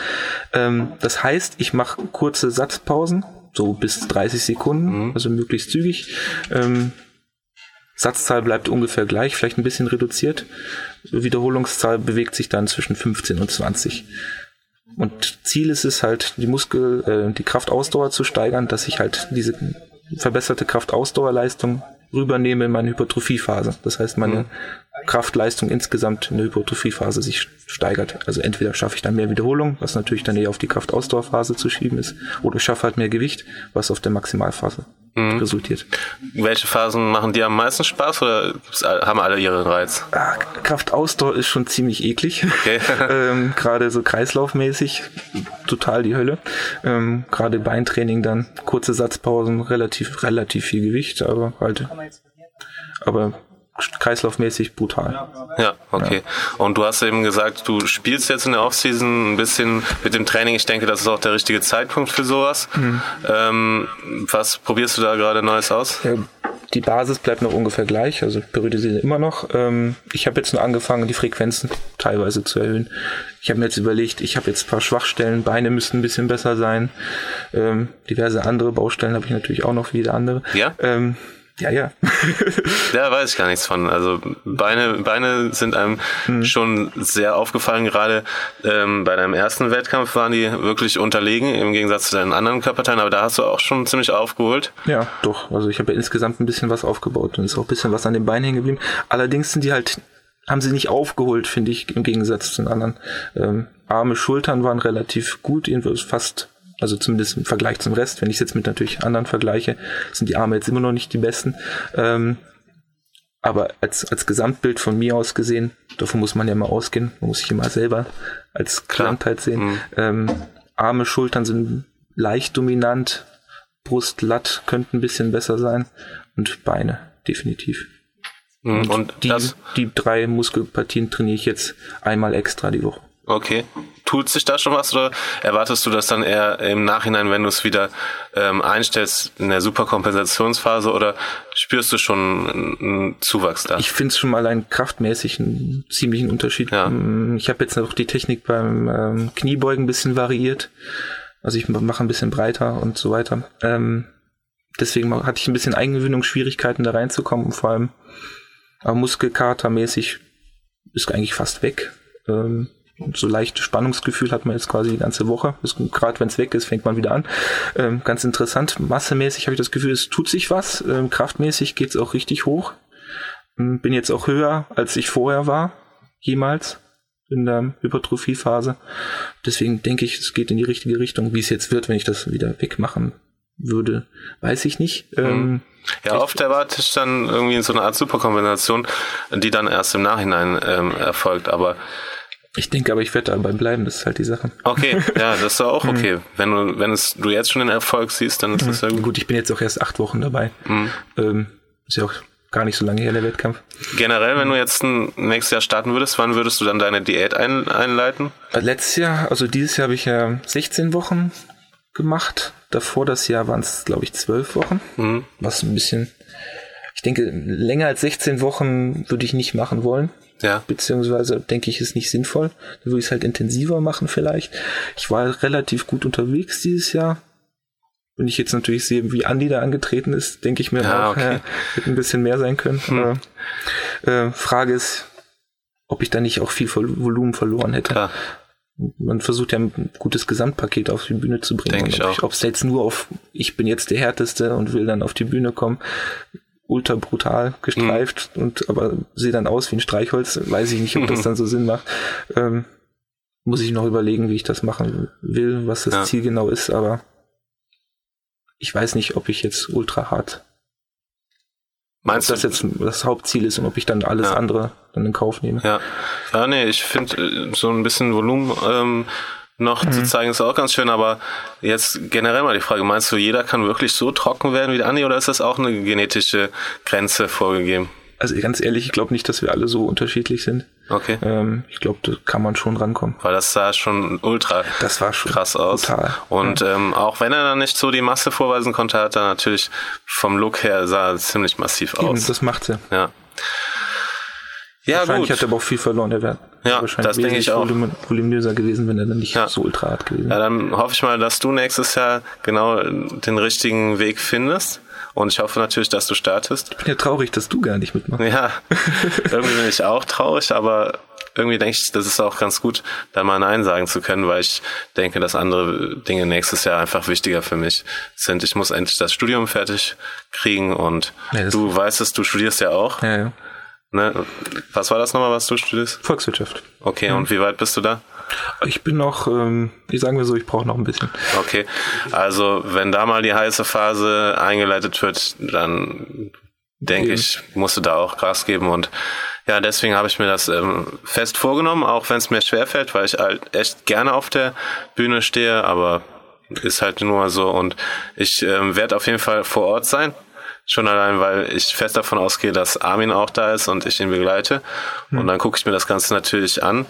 Ähm, das heißt, ich mache kurze Satzpausen, so bis 30 Sekunden, also möglichst zügig. Ähm, Satzzahl bleibt ungefähr gleich, vielleicht ein bisschen reduziert. Wiederholungszahl bewegt sich dann zwischen 15 und 20. Und Ziel ist es halt, die Muskel, äh, die Kraftausdauer zu steigern, dass ich halt diese verbesserte Kraftausdauerleistung rübernehme in meine Hypertrophiephase. Das heißt, meine Kraftleistung insgesamt in der Hypertrophiephase sich steigert. Also entweder schaffe ich dann mehr Wiederholung, was natürlich dann eher auf die Kraftausdauerphase zu schieben ist, oder ich schaffe halt mehr Gewicht, was auf der Maximalphase resultiert.
Welche Phasen machen dir am meisten Spaß oder haben alle ihren Reiz?
Ah, Kraftausdauer ist schon ziemlich eklig.
Okay. [LAUGHS]
ähm, Gerade so kreislaufmäßig, total die Hölle. Ähm, Gerade Beintraining dann, kurze Satzpausen, relativ, relativ viel Gewicht, aber halt. Aber kreislaufmäßig brutal.
Ja, okay. Und du hast eben gesagt, du spielst jetzt in der Offseason ein bisschen mit dem Training. Ich denke, das ist auch der richtige Zeitpunkt für sowas. Mhm. Ähm, was probierst du da gerade Neues aus?
Ja, die Basis bleibt noch ungefähr gleich, also periodisiere immer noch. Ähm, ich habe jetzt nur angefangen, die Frequenzen teilweise zu erhöhen. Ich habe mir jetzt überlegt, ich habe jetzt ein paar Schwachstellen, Beine müssten ein bisschen besser sein. Ähm, diverse andere Baustellen habe ich natürlich auch noch wie jede andere.
Ja.
Ja, ja. [LAUGHS]
da weiß ich gar nichts von. Also Beine, Beine sind einem mhm. schon sehr aufgefallen. Gerade ähm, bei deinem ersten Wettkampf waren die wirklich unterlegen im Gegensatz zu deinen anderen Körperteilen. Aber da hast du auch schon ziemlich aufgeholt.
Ja, doch. Also ich habe ja insgesamt ein bisschen was aufgebaut und ist auch ein bisschen was an den Beinen hängen geblieben. Allerdings sind die halt haben sie nicht aufgeholt, finde ich, im Gegensatz zu den anderen. Ähm, Arme, Schultern waren relativ gut, jedenfalls fast also zumindest im Vergleich zum Rest. Wenn ich es jetzt mit natürlich anderen vergleiche, sind die Arme jetzt immer noch nicht die besten. Ähm, aber als, als Gesamtbild von mir aus gesehen, davon muss man ja mal ausgehen, man muss sich immer selber als Gesamtheit sehen. Mhm. Ähm, Arme, Schultern sind leicht dominant, Brust, Latt könnten ein bisschen besser sein und Beine definitiv.
Mhm. Und, und
die, die drei Muskelpartien trainiere ich jetzt einmal extra die Woche.
Okay. Tut sich da schon was oder erwartest du das dann eher im Nachhinein, wenn du es wieder ähm, einstellst in der Superkompensationsphase oder spürst du schon einen Zuwachs da?
Ich finde es schon mal allein kraftmäßig einen ziemlichen Unterschied.
Ja.
Mm, ich habe jetzt noch die Technik beim ähm, Kniebeugen ein bisschen variiert. Also ich mache ein bisschen breiter und so weiter. Ähm, deswegen hatte ich ein bisschen Eingewöhnungsschwierigkeiten da reinzukommen und vor allem aber Muskelkatermäßig ist eigentlich fast weg. Ähm, so leichtes Spannungsgefühl hat man jetzt quasi die ganze Woche. Gerade wenn es weg ist, fängt man wieder an. Ähm, ganz interessant. Massemäßig habe ich das Gefühl, es tut sich was. Ähm, kraftmäßig geht es auch richtig hoch. Ähm, bin jetzt auch höher, als ich vorher war. Jemals in der Hypertrophiephase. Deswegen denke ich, es geht in die richtige Richtung. Wie es jetzt wird, wenn ich das wieder wegmachen würde, weiß ich nicht. Mhm. Ähm,
ja, oft erwarte ich dann irgendwie so eine Art Superkombination, die dann erst im Nachhinein ähm, erfolgt. Aber
ich denke aber, ich werde dabei bleiben, das ist halt die Sache.
Okay, ja, [LAUGHS] das ist auch okay. Mhm. wenn du, wenn es, du jetzt schon den Erfolg siehst, dann ist das ja
gut. Gut, ich bin jetzt auch erst acht Wochen dabei. Mhm. Ähm, ist ja auch gar nicht so lange her, der Wettkampf.
Generell, wenn du jetzt ein nächstes Jahr starten würdest, wann würdest du dann deine Diät ein, einleiten?
Äh, letztes Jahr, also dieses Jahr habe ich ja 16 Wochen gemacht. Davor das Jahr waren es, glaube ich, 12 Wochen. Mhm. Was ein bisschen, ich denke, länger als 16 Wochen würde ich nicht machen wollen.
Ja.
Beziehungsweise denke ich, ist nicht sinnvoll. Dann würde ich es halt intensiver machen vielleicht. Ich war relativ gut unterwegs dieses Jahr. Wenn ich jetzt natürlich sehe, wie Andi da angetreten ist, denke ich mir
ja,
auch,
okay.
ja, [LAUGHS] hätte ein bisschen mehr sein können. Hm. Aber, äh, Frage ist, ob ich da nicht auch viel Volumen verloren hätte.
Klar.
Man versucht ja ein gutes Gesamtpaket auf die Bühne zu bringen.
Denke ich auch.
Ob es jetzt nur auf, ich bin jetzt der Härteste und will dann auf die Bühne kommen, ultra brutal gestreift mhm. und aber sieht dann aus wie ein Streichholz. Weiß ich nicht, ob das [LAUGHS] dann so Sinn macht. Ähm, muss ich noch überlegen, wie ich das machen will, was das ja. Ziel genau ist, aber ich weiß nicht, ob ich jetzt ultra hart
Meinst
ob das jetzt das Hauptziel ist und ob ich dann alles ja. andere dann in Kauf nehme.
Ja, ja nee, ich finde äh, so ein bisschen Volumen ähm, noch mhm. zu zeigen, ist auch ganz schön, aber jetzt generell mal die Frage, meinst du, jeder kann wirklich so trocken werden wie der Andi oder ist das auch eine genetische Grenze vorgegeben?
Also ganz ehrlich, ich glaube nicht, dass wir alle so unterschiedlich sind.
Okay.
Ähm, ich glaube, da kann man schon rankommen.
Weil das sah schon ultra
das war schon
krass aus.
Total.
Und ja. ähm, auch wenn er dann nicht so die Masse vorweisen konnte, hat er natürlich vom Look her sah ziemlich massiv aus.
Eben, das macht er.
Ja.
Ja, wahrscheinlich gut. hat er aber auch viel verloren. Er wäre
ja, das denke ich auch.
voluminöser gewesen, wenn er dann nicht ja. so ultra hart gewesen
wäre. Ja, dann hoffe ich mal, dass du nächstes Jahr genau den richtigen Weg findest. Und ich hoffe natürlich, dass du startest.
Ich bin ja traurig, dass du gar nicht mitmachst.
Ja, [LAUGHS] irgendwie bin ich auch traurig, aber irgendwie denke ich, das ist auch ganz gut, da mal Nein sagen zu können, weil ich denke, dass andere Dinge nächstes Jahr einfach wichtiger für mich sind. Ich muss endlich das Studium fertig kriegen und ja, du weißt es, du studierst ja auch.
Ja, ja.
Ne? Was war das nochmal, was du studierst?
Volkswirtschaft.
Okay, ja. und wie weit bist du da?
Ich bin noch, ähm, ich sagen wir so, ich brauche noch ein bisschen.
Okay, also wenn da mal die heiße Phase eingeleitet wird, dann denke ich, musst du da auch Gas geben und ja, deswegen habe ich mir das ähm, fest vorgenommen, auch wenn es mir schwerfällt, weil ich halt echt gerne auf der Bühne stehe, aber ist halt nur so und ich ähm, werde auf jeden Fall vor Ort sein
Schon allein, weil ich fest davon ausgehe, dass Armin auch da ist und ich ihn begleite. Und dann gucke ich mir das Ganze natürlich an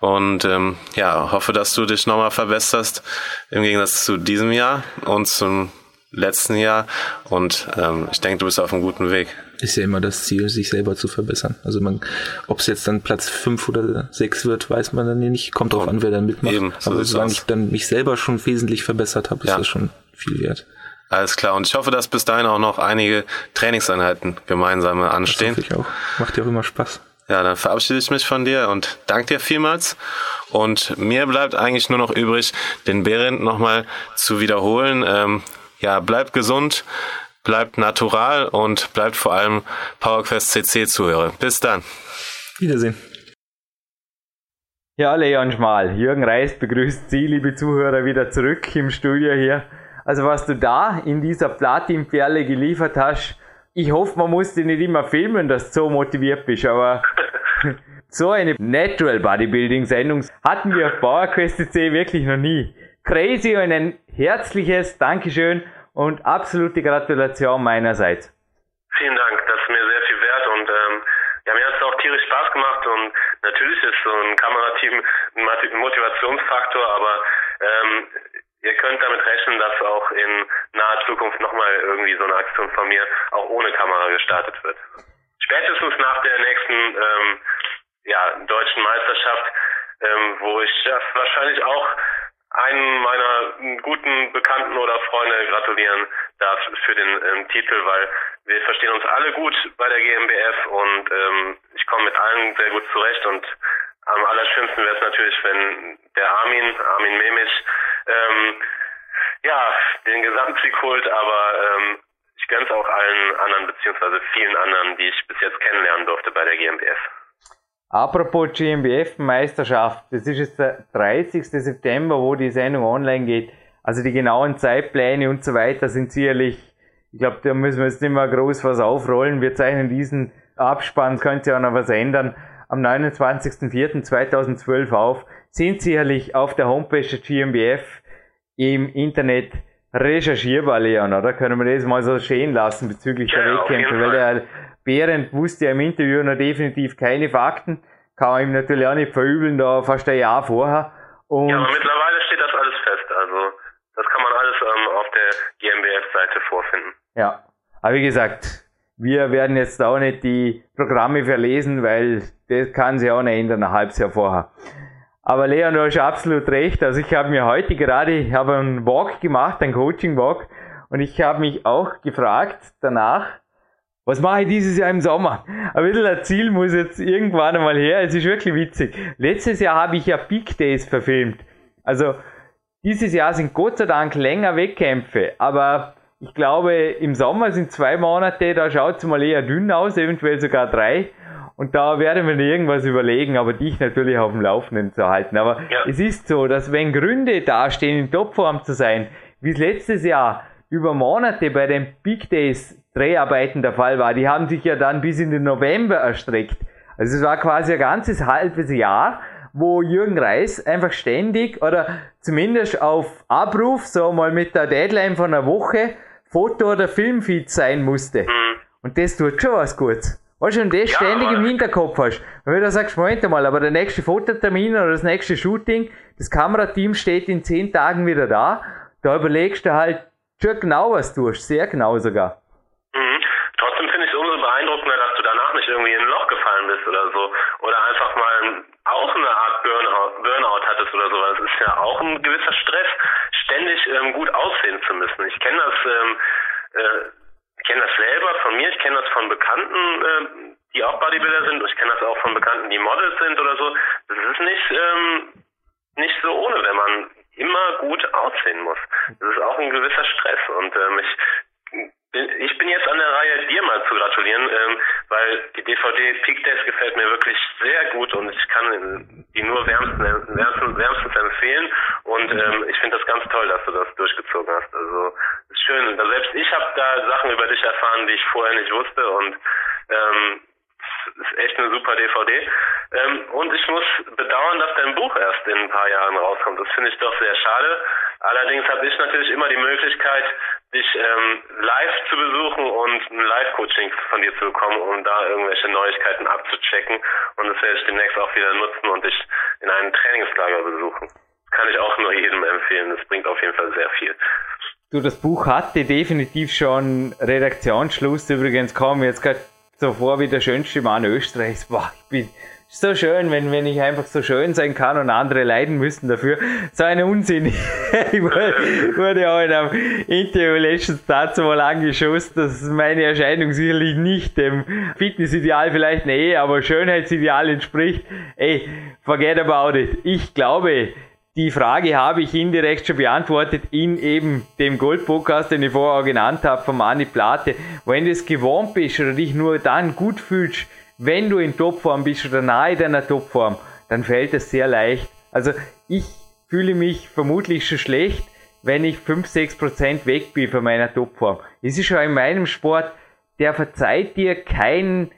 und ähm, ja, hoffe, dass du dich nochmal verbesserst im Gegensatz zu diesem Jahr und zum letzten Jahr. Und ähm, ich denke, du bist auf einem guten Weg.
Ist ja immer das Ziel, sich selber zu verbessern. Also man, ob es jetzt dann Platz fünf oder sechs wird, weiß man dann nicht. Kommt drauf an, wer dann mitmacht.
Eben, so
Aber solange ich dann mich selber schon wesentlich verbessert habe, ist
Ja.
das schon viel wert.
Alles klar. Und ich hoffe, dass bis dahin auch noch einige Trainingseinheiten gemeinsame
Das
anstehen.
hoffe ich auch. Macht ja auch immer Spaß.
Ja, dann verabschiede ich mich von dir und danke dir vielmals. Und mir bleibt eigentlich nur noch übrig, den Behrendt nochmal zu wiederholen. Ähm, ja, bleibt gesund, bleibt natural und bleibt vor allem PowerQuest CC Zuhörer. Bis dann.
Wiedersehen.
Ja, Leon Schmal, Jürgen Reis begrüßt Sie, liebe Zuhörer, wieder zurück im Studio hier. Also was du da in dieser Platinperle geliefert hast, ich hoffe, man muss dich nicht immer filmen, dass du so motiviert bist, aber [LAUGHS] so eine Natural Bodybuilding Sendung hatten wir auf PowerQuest.de wirklich noch nie. Crazy und ein herzliches Dankeschön und absolute Gratulation meinerseits.
Vielen Dank, das ist mir sehr viel wert und ähm, ja, mir hat es auch tierisch Spaß gemacht und natürlich ist so ein Kamerateam ein Motivationsfaktor, aber ähm, ihr könnt damit rechnen, dass auch in naher Zukunft nochmal irgendwie so eine Aktion von mir auch ohne Kamera gestartet wird. Spätestens nach der nächsten ähm, ja, deutschen Meisterschaft, ähm, wo ich das wahrscheinlich auch einen meiner guten Bekannten oder Freunde gratulieren darf für den ähm, Titel, weil wir verstehen uns alle gut bei der GmbF und ähm, ich komme mit allen sehr gut zurecht und am allerschönsten wäre es natürlich, wenn der Armin, Armin Memisch, ähm, ja, den Gesamtsieg aber ähm, ich gönn's auch allen anderen beziehungsweise vielen anderen, die ich bis jetzt kennenlernen durfte bei der GmbF.
Apropos GmbF-Meisterschaft, das ist jetzt der 30. September, wo die Sendung online geht. Also die genauen Zeitpläne und so weiter sind sicherlich, ich glaube, da müssen wir jetzt nicht mehr groß was aufrollen. Wir zeichnen diesen Abspann, es könnte ja auch noch was ändern, am 29.04.2012 auf. Sind sicherlich auf der Homepage der GmbF im Internet recherchierbar, Leon, oder? Können wir das mal so stehen lassen bezüglich
Ja,
der
jeden
Wettkämpfe? Weil der Behrendt wusste ja im Interview noch definitiv keine Fakten. Kann man ihm natürlich auch nicht verübeln, da fast ein Jahr vorher. Und
Ja, aber mittlerweile steht das alles fest. Also das kann man alles ähm, auf der GmbF-Seite vorfinden.
Ja, aber wie gesagt, wir werden jetzt auch nicht die Programme verlesen, weil das kann sich auch nicht ändern, ein halbes Jahr vorher. Aber Leon, du hast absolut recht. Also ich habe mir heute gerade, ich habe einen Walk gemacht, einen Coaching-Walk, und ich habe mich auch gefragt danach, was mache ich dieses Jahr im Sommer? Ein bisschen ein Ziel muss jetzt irgendwann einmal her. Es ist wirklich witzig. Letztes Jahr habe ich ja Peak Days verfilmt. Also dieses Jahr sind Gott sei Dank länger Wettkämpfe, aber ich glaube, im Sommer sind zwei Monate, da schaut es mal eher dünn aus, eventuell sogar drei. Und da werden wir irgendwas überlegen, aber dich natürlich auf dem Laufenden zu halten. Aber
Ja.
es ist so, dass wenn Gründe dastehen, in Topform zu sein, wie es letztes Jahr über Monate bei den Big Days Dreharbeiten der Fall war, die haben sich ja dann bis in den November erstreckt. Also es war quasi ein ganzes halbes Jahr, wo Jürgen Reis einfach ständig oder zumindest auf Abruf, so mal mit der Deadline von einer Woche, Foto- oder Filmfeed sein musste. Und das tut schon was Gutes. Weißt du, und das
Ja,
ständig im Hinterkopf hast. Wenn du da sagst, Moment mal, aber der nächste Fototermin oder das nächste Shooting, das Kamerateam steht in zehn Tagen wieder da, da überlegst du halt schon genau, was du tust. Sehr genau sogar.
Mhm. Trotzdem finde ich es umso beeindruckender, dass du danach nicht irgendwie in ein Loch gefallen bist oder so. Oder einfach mal auch eine Art Burnout, Burnout hattest oder so. Weil es ist ja auch ein gewisser Stress, ständig ähm, gut aussehen zu müssen. Ich kenne das, ähm, äh, kenne das selber von mir, ich kenne das von Bekannten, ähm, die auch Bodybuilder sind. Ich kenne das auch von Bekannten, die Models sind oder so. Das ist nicht, ähm, nicht so ohne, wenn man immer gut aussehen muss. Das ist auch ein gewisser Stress. Und ähm, ich ich bin jetzt an der Reihe, dir mal zu gratulieren, ähm, weil die DVD Peak Days gefällt mir wirklich sehr gut und ich kann die nur wärmstens, wärmstens, wärmstens empfehlen und ähm, ich finde das ganz toll, dass du das durchgezogen hast. Also schön. Selbst ich habe da Sachen über dich erfahren, die ich vorher nicht wusste und ähm, ist echt eine super DVD. Ähm, und ich muss bedauern, dass dein Buch erst in ein paar Jahren rauskommt. Das finde ich doch sehr schade. Allerdings habe ich natürlich immer die Möglichkeit, dich ähm, live zu besuchen und ein Live-Coaching von dir zu bekommen, um da irgendwelche Neuigkeiten abzuchecken. Und das werde ich demnächst auch wieder nutzen und dich in einem Trainingslager besuchen. Kann ich auch nur jedem empfehlen. Das bringt auf jeden Fall sehr viel.
Du, das Buch hatte definitiv schon Redaktionsschluss. Übrigens kam jetzt gerade so vor wie der schönste Mann Österreichs. Boah, ich bin so schön, wenn, wenn ich einfach so schön sein kann und andere leiden müssen dafür. So ein Unsinn. [LAUGHS] ich wurde auch in einem Interview letztens dazu mal angeschossen, dass meine Erscheinung sicherlich nicht dem Fitnessideal vielleicht, nee, aber Schönheitsideal entspricht. Ey, forget about it. Ich glaube, die Frage habe ich indirekt schon beantwortet in eben dem Gold-Podcast, den ich vorher auch genannt habe, von Mani Plate. Wenn du es gewohnt bist oder dich nur dann gut fühlst, wenn du in Topform bist oder nahe deiner Topform, dann fällt es sehr leicht. Also ich fühle mich vermutlich schon schlecht, wenn ich 5-6% weg bin von meiner Topform. Es ist schon in meinem Sport, der verzeiht dir kein,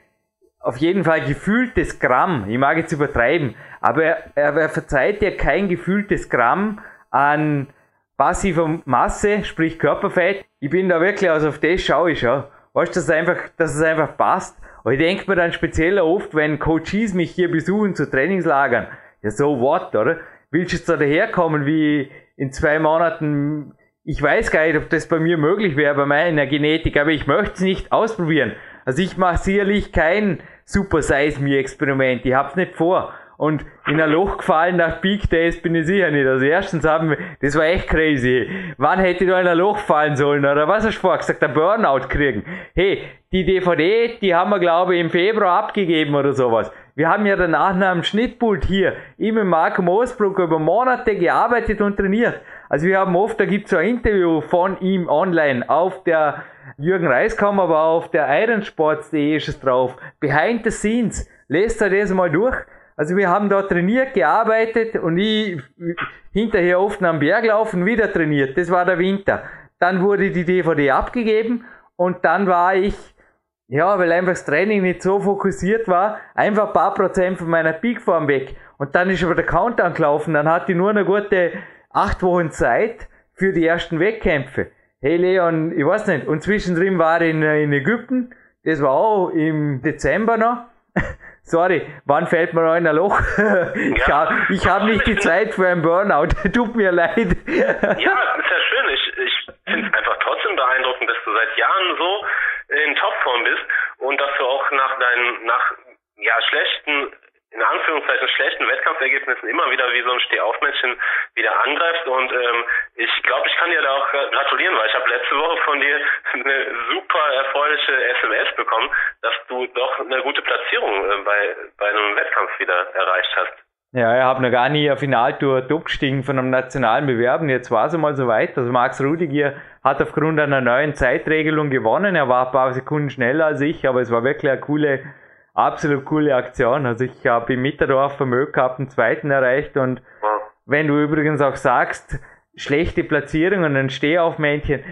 auf jeden Fall gefühltes Gramm, ich mag jetzt übertreiben, aber er, er verzeiht dir kein gefühltes Gramm an passiver Masse, sprich Körperfett. Ich bin da wirklich, also auf das schaue ich schon. Weißt du, dass dass es einfach passt. Und ich denke mir dann speziell oft, wenn Coaches mich hier besuchen zu Trainingslagern, ja so what, oder? Willst du jetzt da daherkommen wie in zwei Monaten? Ich weiß gar nicht, ob das bei mir möglich wäre, bei meiner Genetik, aber ich möchte es nicht ausprobieren. Also ich mache sicherlich kein Super Size Me Experiment, ich hab's nicht vor. Und in ein Loch gefallen nach Peak Days bin ich sicher nicht. Also erstens haben wir, das war echt crazy. Wann hätte ich da in ein Loch fallen sollen? Oder was hast du vorher gesagt? Ein Burnout kriegen. Hey, die DVD, die haben wir glaube ich im Februar abgegeben oder sowas. Wir haben ja danach nach dem Schnittpult hier immer mit Marco Moosbruck über Monate gearbeitet und trainiert. Also wir haben oft, da gibt's so ein Interview von ihm online auf der Jürgen Reiskamp, aber auf der Ironsports.de ist es drauf. Behind the scenes. Lest euch das mal durch. Also wir haben da trainiert, gearbeitet und ich hinterher oft am Berg laufen, wieder trainiert. Das war der Winter. Dann wurde die DVD abgegeben und dann war ich, ja, weil einfach das Training nicht so fokussiert war, einfach ein paar Prozent von meiner Peakform weg. Und dann ist aber der Countdown gelaufen. Dann hatte ich nur eine gute acht Wochen Zeit für die ersten Wettkämpfe. Hey Leon, ich weiß nicht. Und zwischendrin war ich in, in Ägypten. Das war auch im Dezember noch. [LAUGHS] Sorry, wann fällt mir ein Loch? [LAUGHS] ich
Ja.
habe ich hab nicht die Zeit für ein Burnout. [LAUGHS] Tut mir leid.
Ja, ist ja schön. Ich, ich finde es einfach trotzdem beeindruckend, dass du seit Jahren so in Topform bist und dass du auch nach deinen, nach ja, schlechten, in Anführungszeichen schlechten Wettkampfergebnissen immer wieder wie so ein Stehaufmännchen wieder angreifst und ähm, ich glaube, ich kann dir da auch gra- gratulieren, weil ich habe letzte Woche von dir [LAUGHS] eine super erfreuliche SMS bekommen, dass du doch eine gute Platzierung äh, bei, bei einem Wettkampf wieder erreicht hast.
Ja, ich habe noch gar nie eine Finaltour top gestiegen von einem nationalen Bewerben. Jetzt war es einmal soweit. Also Max Rudiger hat aufgrund einer neuen Zeitregelung gewonnen. Er war ein paar Sekunden schneller als ich, aber es war wirklich eine coole, absolut coole Aktion. Also ich habe im Mitterdorf Vermögen gehabt, einen zweiten erreicht und
Wow.
wenn du übrigens auch sagst, schlechte Platzierungen, ein Stehaufmännchen,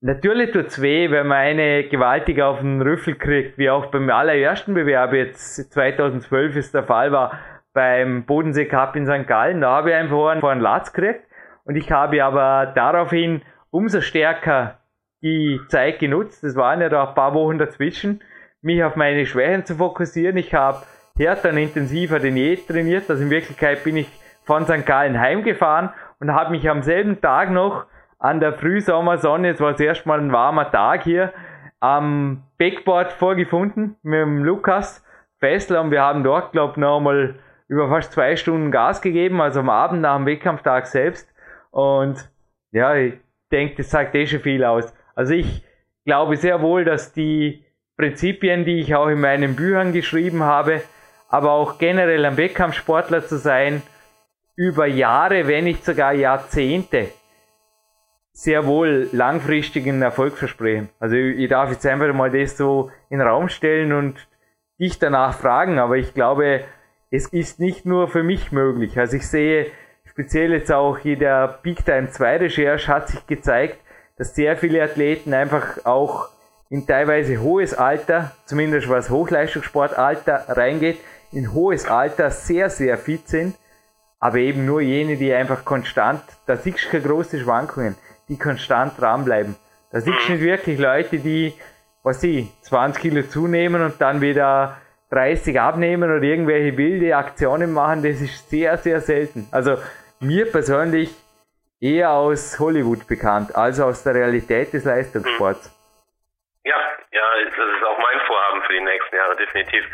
natürlich tut's weh, wenn man eine gewaltig auf den Rüffel kriegt, wie auch beim allerersten Bewerb jetzt 2012 ist der Fall war, beim Bodensee Cup in St. Gallen, da habe ich einfach einen vor einen Latz gekriegt und ich habe aber daraufhin umso stärker die Zeit genutzt, es waren ja da ein paar Wochen dazwischen, mich auf meine Schwächen zu fokussieren. Ich habe härter und intensiver denn je trainiert. Also in Wirklichkeit bin ich von St. Gallen heimgefahren und habe mich am selben Tag noch an der Frühsommersonne, es war das erste ein warmer Tag hier, am Backboard vorgefunden mit dem Lukas Fessler und wir haben dort, glaube ich, noch mal über fast zwei Stunden Gas gegeben, also am Abend nach dem Wettkampftag selbst. Und ja, ich denke, das sagt eh schon viel aus. Also ich glaube sehr wohl, dass die Prinzipien, die ich auch in meinen Büchern geschrieben habe, aber auch generell ein Wettkampfsportler zu sein, über Jahre, wenn nicht sogar Jahrzehnte, sehr wohl langfristigen Erfolg versprechen. Also ich darf jetzt einfach mal das so in den Raum stellen und dich danach fragen, aber ich glaube, es ist nicht nur für mich möglich. Also ich sehe speziell jetzt auch in der Big Time 2 Recherche hat sich gezeigt, dass sehr viele Athleten einfach auch in teilweise hohes Alter, zumindest was Hochleistungssportalter reingeht, in hohes Alter sehr, sehr fit sind, aber eben nur jene, die einfach konstant, da siehst du keine große Schwankungen, die konstant dranbleiben. Da siehst du nicht wirklich Leute, die, was sie, 20 Kilo zunehmen und dann wieder 30 abnehmen oder irgendwelche wilde Aktionen machen. Das ist sehr, sehr selten. Also mir persönlich eher aus Hollywood bekannt, als aus der Realität des Leistungssports.
Ja, ja, das ist auch mein Vorhaben für die nächsten Jahre, definitiv.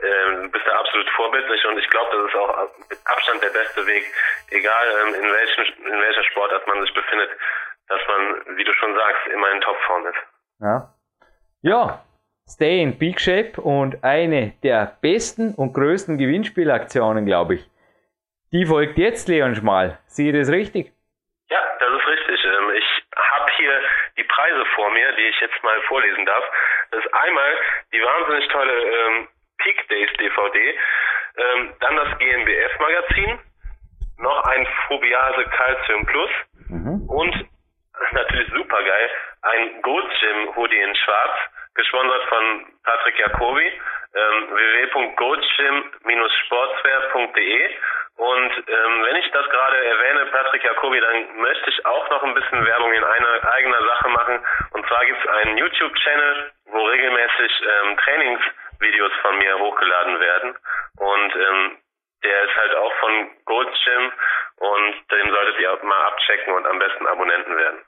Ähm, du bist da absolut vorbildlich und ich glaube, das ist auch mit Abstand der beste Weg, egal ähm, in, welchem, in welcher Sportart man sich befindet, dass man, wie du schon sagst, immer in Topform ist.
Ja. Ja, Stay in Peak Shape und eine der besten und größten Gewinnspielaktionen, glaube ich. Die folgt jetzt, Leon Schmal. Sehe ich das richtig?
Ja, das ist richtig. Ähm, ich habe hier die Preise vor mir, die ich jetzt mal vorlesen darf. Das ist einmal die wahnsinnig tolle ähm, Peak Days DVD, ähm, dann das GNBF Magazin, noch ein Phobiase Calcium Plus mhm. und natürlich super geil, ein Gold Gym Hoodie in Schwarz, gesponsert von Patrick Jacobi, ähm, www.goldgym-sportswear.de und ähm, wenn ich das gerade erwähne, Patrick Jacobi, dann möchte ich auch noch ein bisschen Werbung in einer eigener Sache machen. Und zwar gibt es einen YouTube-Channel, wo regelmäßig ähm, Trainingsvideos von mir hochgeladen werden. Und ähm, der ist halt auch von Gold Gym und den solltet ihr auch mal abchecken und am besten Abonnenten werden.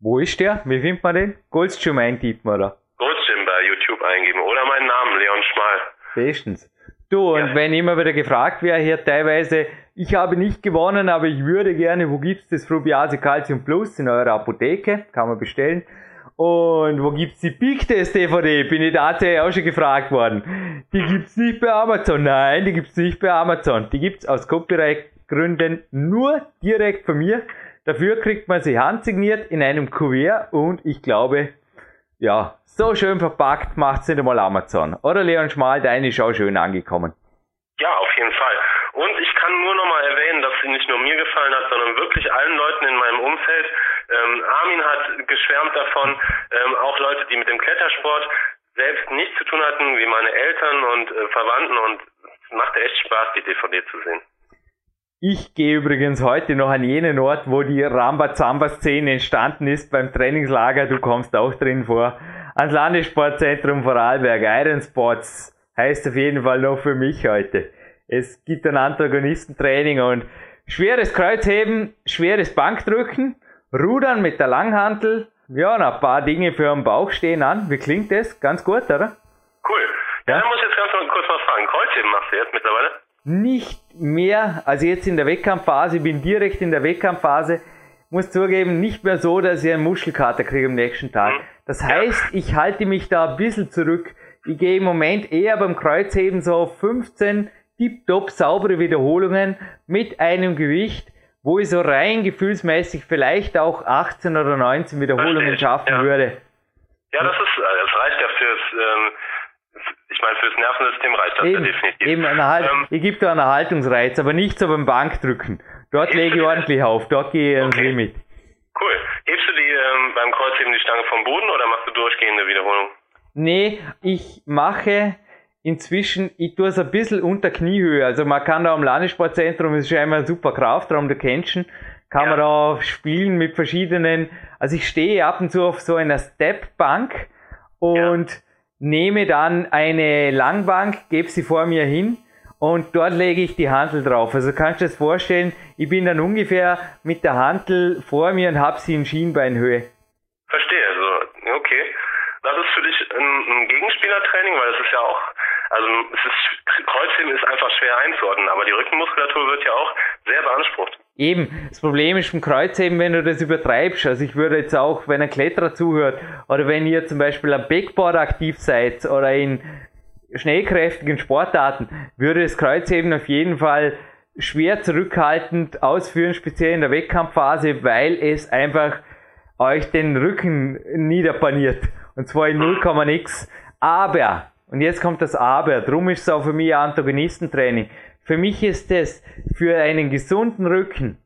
Wo ist der? Wie findet man den? Goldstream eintippen, oder?
Goldstream bei YouTube eingeben. Oder meinen Namen, Leon Schmal.
Bestens. Du, und ja. wenn immer wieder gefragt wäre, hier teilweise, ich habe nicht gewonnen, aber ich würde gerne, wo gibt's das Frubiase Calcium Plus? In eurer Apotheke, kann man bestellen. Und wo gibt's die Big Test DVD? Bin ich tatsächlich auch schon gefragt worden. Die gibt's nicht bei Amazon. Nein, die gibt's nicht bei Amazon. Die gibt's aus Copyright-Gründen nur direkt von mir. Dafür kriegt man sie handsigniert in einem Kuvert und ich glaube, ja, so schön verpackt macht es nicht einmal Amazon. Oder Leon Schmal, deine ist auch schön angekommen.
Ja, auf jeden Fall. Und ich kann nur noch mal erwähnen, dass sie nicht nur mir gefallen hat, sondern wirklich allen Leuten in meinem Umfeld. Ähm, Armin hat geschwärmt davon, ähm, auch Leute, die mit dem Klettersport selbst nichts zu tun hatten, wie meine Eltern und äh, Verwandten. Und es machte echt Spaß, die DVD zu sehen.
Ich gehe übrigens heute noch an jenen Ort, wo die Rambazamba-Szene entstanden ist beim Trainingslager. Du kommst auch drin vor. Ans Landessportzentrum Vorarlberg. Iron Sports heißt auf jeden Fall noch für mich heute. Es gibt ein Antagonistentraining und schweres Kreuzheben, schweres Bankdrücken, Rudern mit der Langhantel. Ja, und ein paar Dinge für den Bauch stehen an. Wie klingt das? Ganz gut, oder?
Cool. Ja, ja. dann muss ich jetzt ganz kurz was fragen. Kreuzheben machst du jetzt mittlerweile?
Nicht mehr, also jetzt in der Wettkampfphase, bin direkt in der Wettkampfphase, muss zugeben, nicht mehr so, dass ich einen Muschelkater kriege am nächsten Tag. Das heißt, ich halte mich da ein bisschen zurück. Ich gehe im Moment eher beim Kreuzheben so auf 15 tiptop saubere Wiederholungen mit einem Gewicht, wo ich so rein gefühlsmäßig vielleicht auch 18 oder 19 Wiederholungen schaffen ja. würde.
Ja, das ist, äh, das reicht ja fürs, ähm, ich meine, fürs Nervensystem reicht das eben, ja definitiv.
Eben eine halt, ähm, ich gebe da einen Erhaltungsreiz, aber nicht so beim Bankdrücken. Dort lege ich ordentlich auf, dort gehe ich okay. ans Limit.
Cool. Hebst du die ähm, beim Kreuzheben die Stange vom Boden oder machst du durchgehende Wiederholung?
Nee, ich mache inzwischen, ich tue es ein bisschen unter Kniehöhe. Also man kann da am Landessportzentrum, das ist ja immer ein super Kraftraum, der kennst kann ja. man da spielen mit verschiedenen, also ich stehe ab und zu auf so einer Stepbank und ja nehme dann eine Langbank, gebe sie vor mir hin und dort lege ich die Hantel drauf. Also kannst du dir das vorstellen, ich bin dann ungefähr mit der Hantel vor mir und habe sie in Schienbeinhöhe.
Verstehe, also okay. Das ist für dich ein, ein Gegenspielertraining, weil das ist ja auch, also es ist, Kreuzheben ist einfach schwer einzuordnen, aber die Rückenmuskulatur wird ja auch sehr beansprucht.
Eben, das Problem ist beim Kreuzheben, wenn du das übertreibst. Also ich würde jetzt auch, wenn ein Kletterer zuhört oder wenn ihr zum Beispiel am Backboard aktiv seid oder in schnellkräftigen Sportarten, würde das Kreuzheben auf jeden Fall schwer zurückhaltend ausführen, speziell in der Wettkampfphase, weil es einfach euch den Rücken niederpaniert. Und zwar in 0, nix. Aber, und jetzt kommt das Aber, drum ist es auch für mich Antagonistentraining. Für mich ist es für einen gesunden Rücken,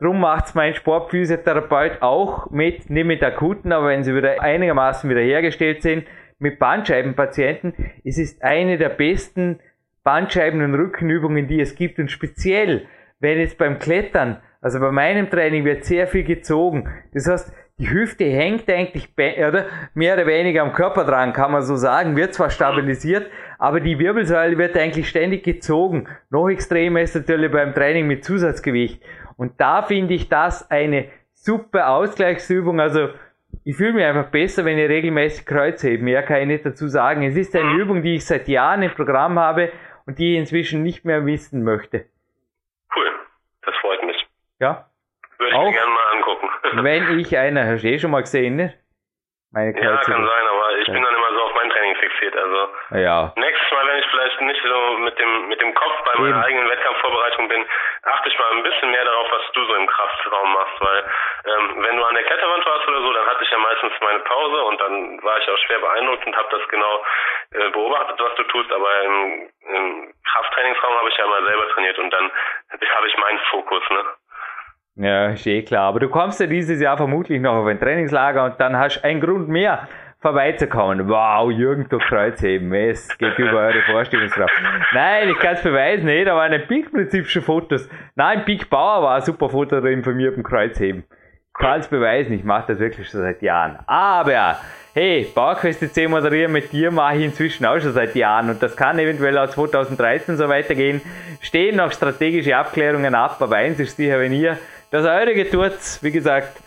drum macht's mein Sportphysiotherapeut auch mit, nicht mit akuten, aber wenn sie wieder einigermaßen wiederhergestellt sind, mit Bandscheibenpatienten. Es ist eine der besten Bandscheiben- und Rückenübungen, die es gibt und speziell, wenn es beim Klettern, also bei meinem Training wird sehr viel gezogen. Das heißt, die Hüfte hängt eigentlich oder mehr oder weniger am Körper dran, kann man so sagen, wird zwar stabilisiert, aber die Wirbelsäule wird eigentlich ständig gezogen. Noch extremer ist natürlich beim Training mit Zusatzgewicht. Und da finde ich das eine super Ausgleichsübung. Also ich fühle mich einfach besser, wenn ich regelmäßig Kreuz hebe. Mehr kann ich nicht dazu sagen. Es ist eine Übung, die ich seit Jahren im Programm habe und die ich inzwischen nicht mehr wissen möchte.
Cool, das freut mich.
Ja.
Würde ich mir gerne.
Wenn ich einer, hast du eh schon mal gesehen, ne?
Meine ja, kann sein, aber ich bin dann immer so auf mein Training fixiert. Also
ja.
nächstes Mal, wenn ich vielleicht nicht so mit dem mit dem Kopf bei meiner Eben. eigenen Wettkampfvorbereitung bin, achte ich mal ein bisschen mehr darauf, was du so im Kraftraum machst, weil ähm, wenn du an der Kletterwand warst oder so, dann hatte ich ja meistens meine Pause und dann war ich auch schwer beeindruckt und habe das genau äh, beobachtet, was du tust, aber im, im Krafttrainingsraum habe ich ja mal selber trainiert und dann habe ich meinen Fokus, ne?
Ja, ist eh klar. Aber du kommst ja dieses Jahr vermutlich noch auf ein Trainingslager und dann hast du einen Grund mehr, vorbeizukommen. Wow, Jürgen durch Kreuzheben. Es geht über eure Vorstellungskraft. Nein, ich kann es beweisen. Nee, da waren im Peak-Prinzip schon Fotos. Nein, Peak Bauer war ein super Foto drin von mir beim Kreuzheben. Ich kann es beweisen. Ich mache das wirklich schon seit Jahren. Aber, hey, Bauerquest C moderieren mit dir mache ich inzwischen auch schon seit Jahren und das kann eventuell auch 2013 so weitergehen. Stehen noch strategische Abklärungen ab, aber eins ist sicher, wenn ihr das eure tut, wie gesagt,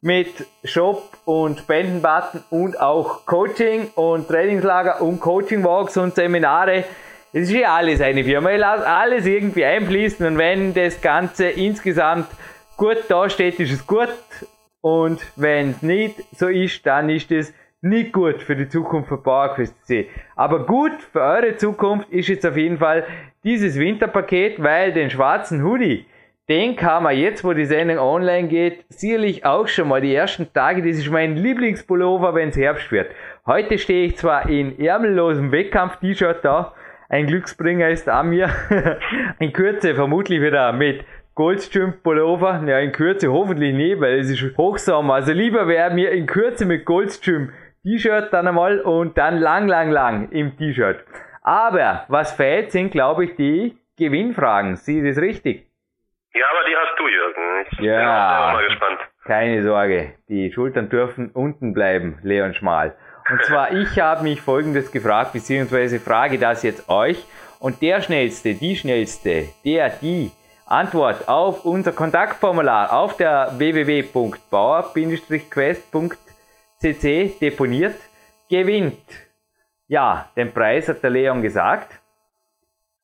mit Shop und Spendenbutton und auch Coaching und Trainingslager und Coaching Walks und Seminare. Es ist ja alles eine Firma. Ich lasse alles irgendwie einfließen und wenn das Ganze insgesamt gut dasteht, ist es gut. Und wenn es nicht so ist, dann ist es nicht gut für die Zukunft von PowerQuest C. Aber gut für eure Zukunft ist jetzt auf jeden Fall dieses Winterpaket, weil den schwarzen Hoodie, den kann man jetzt, wo die Sendung online geht, sicherlich auch schon mal die ersten Tage. Das ist mein Lieblingspullover, wenn es Herbst wird. Heute stehe ich zwar in ärmellosem Wettkampf-T-Shirt da. Ein Glücksbringer ist an mir. [LAUGHS] in Kürze vermutlich wieder mit Goldstream-Pullover. Ja, in Kürze hoffentlich nicht, weil es ist Hochsommer. Also lieber wäre mir in Kürze mit Goldstream T-Shirt dann einmal und dann lang, lang, lang im T-Shirt. Aber was fehlt, sind, glaube ich, die Gewinnfragen. Sieh das richtig?
Ja, aber die hast du, Jürgen. Ich
ja, bin auch mal gespannt. Keine Sorge, die Schultern dürfen unten bleiben, Leon Schmal. Und zwar, [LAUGHS] ich habe mich folgendes gefragt, beziehungsweise frage das jetzt euch. Und der Schnellste, die Schnellste, der, die Antwort auf unser Kontaktformular auf der www.bauer-quest.cc deponiert, gewinnt. Ja, den Preis hat der Leon gesagt.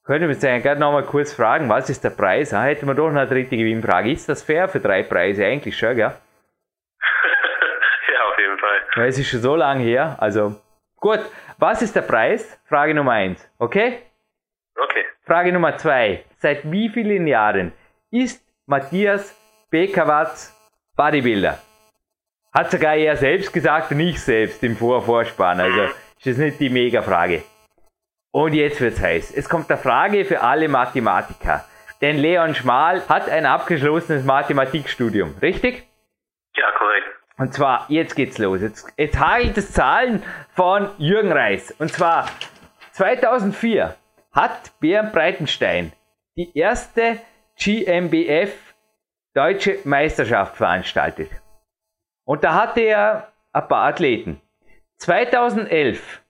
Könnte man sagen, gerade nochmal kurz fragen, was ist der Preis? Ah, hätten wir doch noch eine dritte Gewinnfrage. Ist das fair für drei Preise? Eigentlich schon, gell? [LAUGHS]
ja, auf jeden Fall.
Weil es ist schon so lange her. Also, gut. Was ist der Preis? Frage Nummer eins. Okay?
Okay.
Frage Nummer zwei. Seit wie vielen Jahren ist Matthias Bekawatz Bodybuilder? Hat sogar er selbst gesagt und ich selbst im Vorvorspann. Also, ist das nicht die Mega-Frage. Und jetzt wird's heiß. Es kommt eine Frage für alle Mathematiker. Denn Leon Schmal hat ein abgeschlossenes Mathematikstudium, richtig?
Ja, korrekt.
Und zwar, jetzt geht's los. Jetzt, jetzt hagelt es Zahlen von Jürgen Reis. Und zwar, 2004 hat Bernd Breitenstein die erste GmbF Deutsche Meisterschaft veranstaltet. Und da hatte er ein paar Athleten. 2011,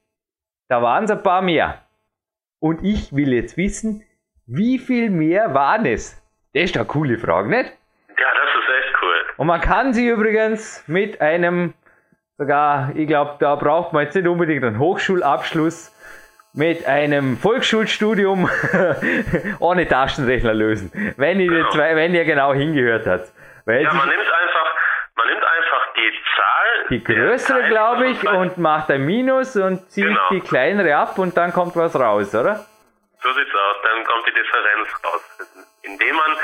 da waren es ein paar mehr. Und ich will jetzt wissen, wie viel mehr waren es? Das ist eine coole Frage, nicht?
Ja, das ist echt cool.
Und man kann sie übrigens mit einem, sogar, ich glaube, da braucht man jetzt nicht unbedingt einen Hochschulabschluss, mit einem Volksschulstudium [LAUGHS] ohne Taschenrechner lösen. Wenn ihr, genau. zwei, wenn ihr genau hingehört habt.
Weil ja, man nimmt einfach, man nimmt einfach die Zahl.
Die größere, glaube ich, und macht ein Minus und zieht genau. die kleinere ab und dann kommt was raus, oder?
So sieht's aus, dann kommt die Differenz raus. Indem man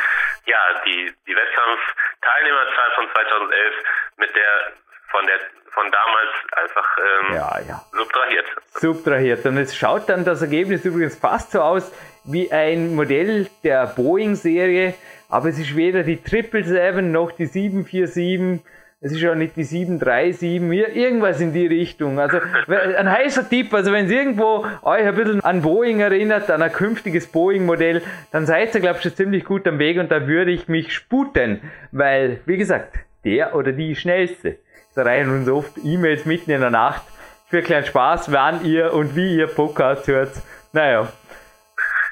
ja die, die Wettkampf-Teilnehmerzahl von 2011 mit der von der von damals einfach ähm, ja, ja. subtrahiert.
Subtrahiert. Und es schaut dann das Ergebnis übrigens fast so aus wie ein Modell der Boeing-Serie, aber es ist weder die 777 noch die 747 es ist ja nicht die 737, irgendwas in die Richtung. Also ein heißer Tipp, also wenn es irgendwo euch ein bisschen an Boeing erinnert, an ein künftiges Boeing-Modell, dann seid ihr, glaube ich, schon ziemlich gut am Weg und da würde ich mich sputen, weil, wie gesagt, der oder die schnellste Da reichen uns oft E-Mails mitten in der Nacht für kleinen Spaß, wann ihr und wie ihr Podcast hört. Naja.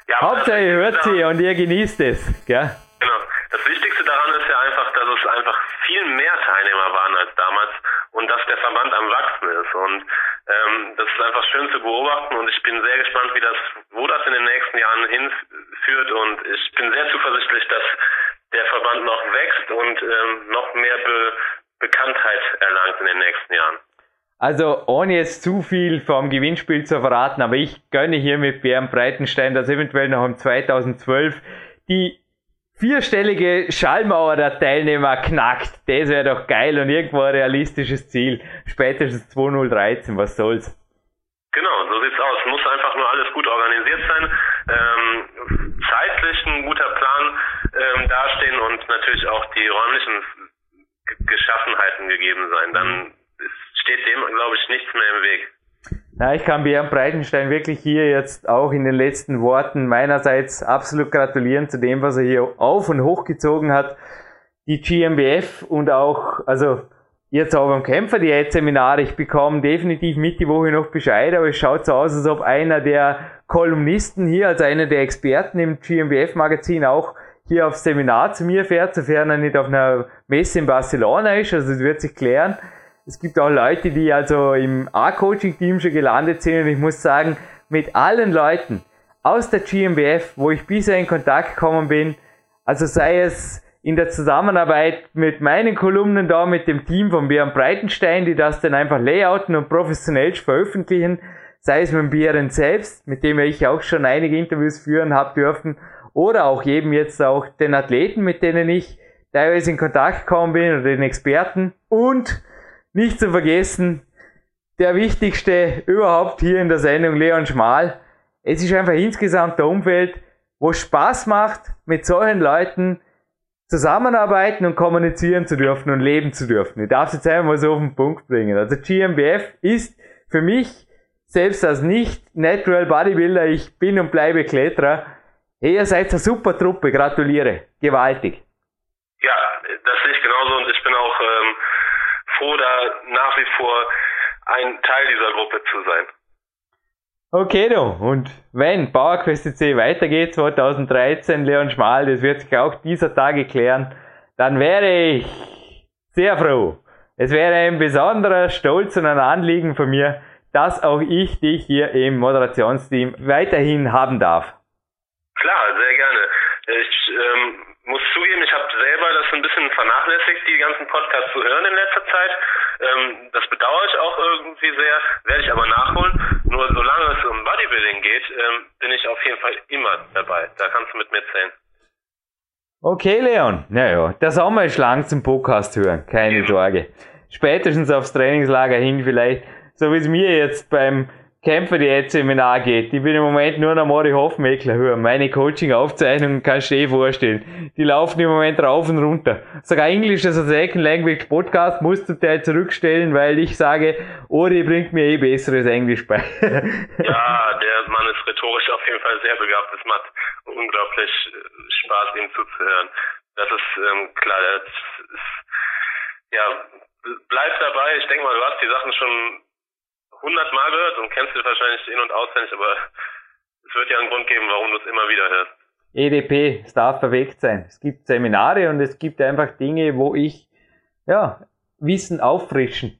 Ja, Hauptsache ihr hört sie und ihr genießt es. Gell?
Genau. Das Wichtigste daran ist ja einfach, dass es einfach viel mehr Teilnehmer waren als damals und dass der Verband am Wachsen ist. Und ähm, das ist einfach schön zu beobachten und ich bin sehr gespannt, wie das, wo das in den nächsten Jahren hinführt und ich bin sehr zuversichtlich, dass der Verband noch wächst und ähm, noch mehr Be Bekanntheit erlangt in den nächsten Jahren.
Also ohne jetzt zu viel vom Gewinnspiel zu verraten, aber ich gönne hier mit Bären Breitenstein, dass eventuell noch im 2012 die vierstellige Schallmauer der Teilnehmer knackt. Das wäre doch geil und irgendwo ein realistisches Ziel. Spätestens 2013, was soll's.
Genau, so sieht's aus. Muss einfach nur alles gut organisiert sein, ähm, zeitlich ein guter Plan ähm, dastehen und natürlich auch die räumlichen Geschaffenheiten gegeben sein. Dann steht dem, glaube ich, nichts mehr im Weg.
Ja, ich kann Björn Breitenstein wirklich hier jetzt auch in den letzten Worten meinerseits absolut gratulieren zu dem, was er hier auf und hochgezogen hat. Die GmbF und auch, also jetzt auch beim Kämpfer die Seminar, ich bekomme definitiv mit die Woche noch Bescheid, aber es schaut so aus, als ob einer der Kolumnisten hier, also einer der Experten im GmbF Magazin auch hier aufs Seminar zu mir fährt, sofern er nicht auf einer Messe in Barcelona ist, also das wird sich klären. Es gibt auch Leute, die also im A-Coaching-Team schon gelandet sind und ich muss sagen, mit allen Leuten aus der GmbF, wo ich bisher in Kontakt gekommen bin, also sei es in der Zusammenarbeit mit meinen Kolumnen da, mit dem Team von Björn Breitenstein, die das dann einfach layouten und professionell veröffentlichen, sei es mit Björn selbst, mit dem ich auch schon einige Interviews führen habe dürfen, oder auch eben jetzt auch den Athleten, mit denen ich teilweise in Kontakt gekommen bin, oder den Experten. Und nicht zu vergessen, der wichtigste überhaupt hier in der Sendung, Leon Schmal. Es ist einfach insgesamt der Umfeld, wo Spaß macht, mit solchen Leuten zusammenarbeiten und kommunizieren zu dürfen und leben zu dürfen. Ich darf es jetzt einmal so auf den Punkt bringen. Also GmbF ist für mich, selbst als nicht Natural Bodybuilder, ich bin und bleibe Kletterer, hey, ihr seid eine super Truppe, gratuliere, gewaltig.
Ja, das sehe ich genauso und ich bin auch ähm, froh, da nach wie vor ein Teil dieser Gruppe zu sein.
Okay, du. Und wenn PowerQuest C weitergeht 2013, Leon Schmal, das wird sich auch dieser Tage klären, dann wäre ich sehr froh. Es wäre ein besonderer Stolz und ein Anliegen von mir, dass auch ich dich hier im Moderationsteam weiterhin haben darf.
Klar, sehr gerne. Ich ähm, muss zugeben, ich habe selber das ein bisschen vernachlässigt, die ganzen Podcasts zu hören in letzter Zeit. Ähm, das bedauere ich auch irgendwie sehr, werde ich aber nachholen. Nur solange es um Bodybuilding geht, ähm, bin ich auf jeden Fall immer dabei. Da kannst du mit mir zählen.
Okay, Leon. Naja, der Sommer ist lang zum Podcast hören, keine Sorge. Spätestens aufs Trainingslager hin vielleicht, so wie es mir jetzt beim Kämpfer, die jetzt Seminar geht. Ich bin im Moment nur noch Mori Hofmeckler hören. Meine Coaching-Aufzeichnungen kannst du dir eh vorstellen. Die laufen im Moment rauf und runter. Sogar Englisch als Second Language Podcast musst du dir zurückstellen, weil ich sage, Ori bringt mir eh besseres Englisch bei. [LAUGHS]
ja, der Mann ist rhetorisch auf jeden Fall sehr begabt. Es macht unglaublich äh, Spaß, ihm zuzuhören. Das ist ähm, klar. Das ist, ja, bleib dabei. Ich denke mal, du hast die Sachen schon hundertmal gehört und kennst du wahrscheinlich in- und auswendig, aber es wird ja einen Grund geben, warum du es immer wieder hörst.
EDP, es darf bewegt sein. Es gibt Seminare und es gibt einfach Dinge, wo ich, ja, Wissen auffrischen.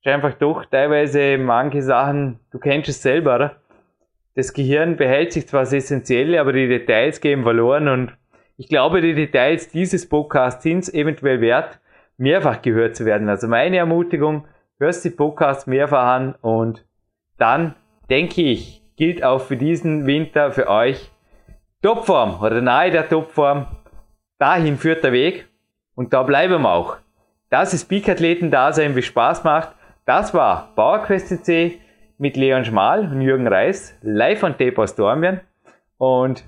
Es ist einfach doch teilweise manche Sachen, du kennst es selber, oder? Das Gehirn behält sich zwar das Essentielle, aber die Details gehen verloren und ich glaube, die Details dieses Podcasts sind es eventuell wert, mehrfach gehört zu werden. Also meine Ermutigung, hörst die Podcasts mehrfach an und dann denke ich, gilt auch für diesen Winter für euch Topform oder nahe der Topform. Dahin führt der Weg und da bleiben wir auch. Das ist Peak-Athleten-Dasein, wie Spaß macht. Das war PowerQuest CC mit Leon Schmal und Jürgen Reis, live von Tape aus Dormien. Und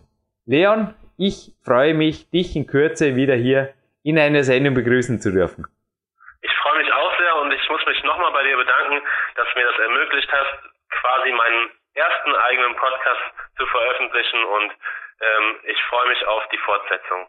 Leon, ich freue mich, dich in Kürze wieder hier in einer Sendung begrüßen zu dürfen
ich muss mich nochmal bei dir bedanken, dass du mir das ermöglicht hast, quasi meinen ersten eigenen Podcast zu veröffentlichen und ähm, ich freue mich auf die Fortsetzung.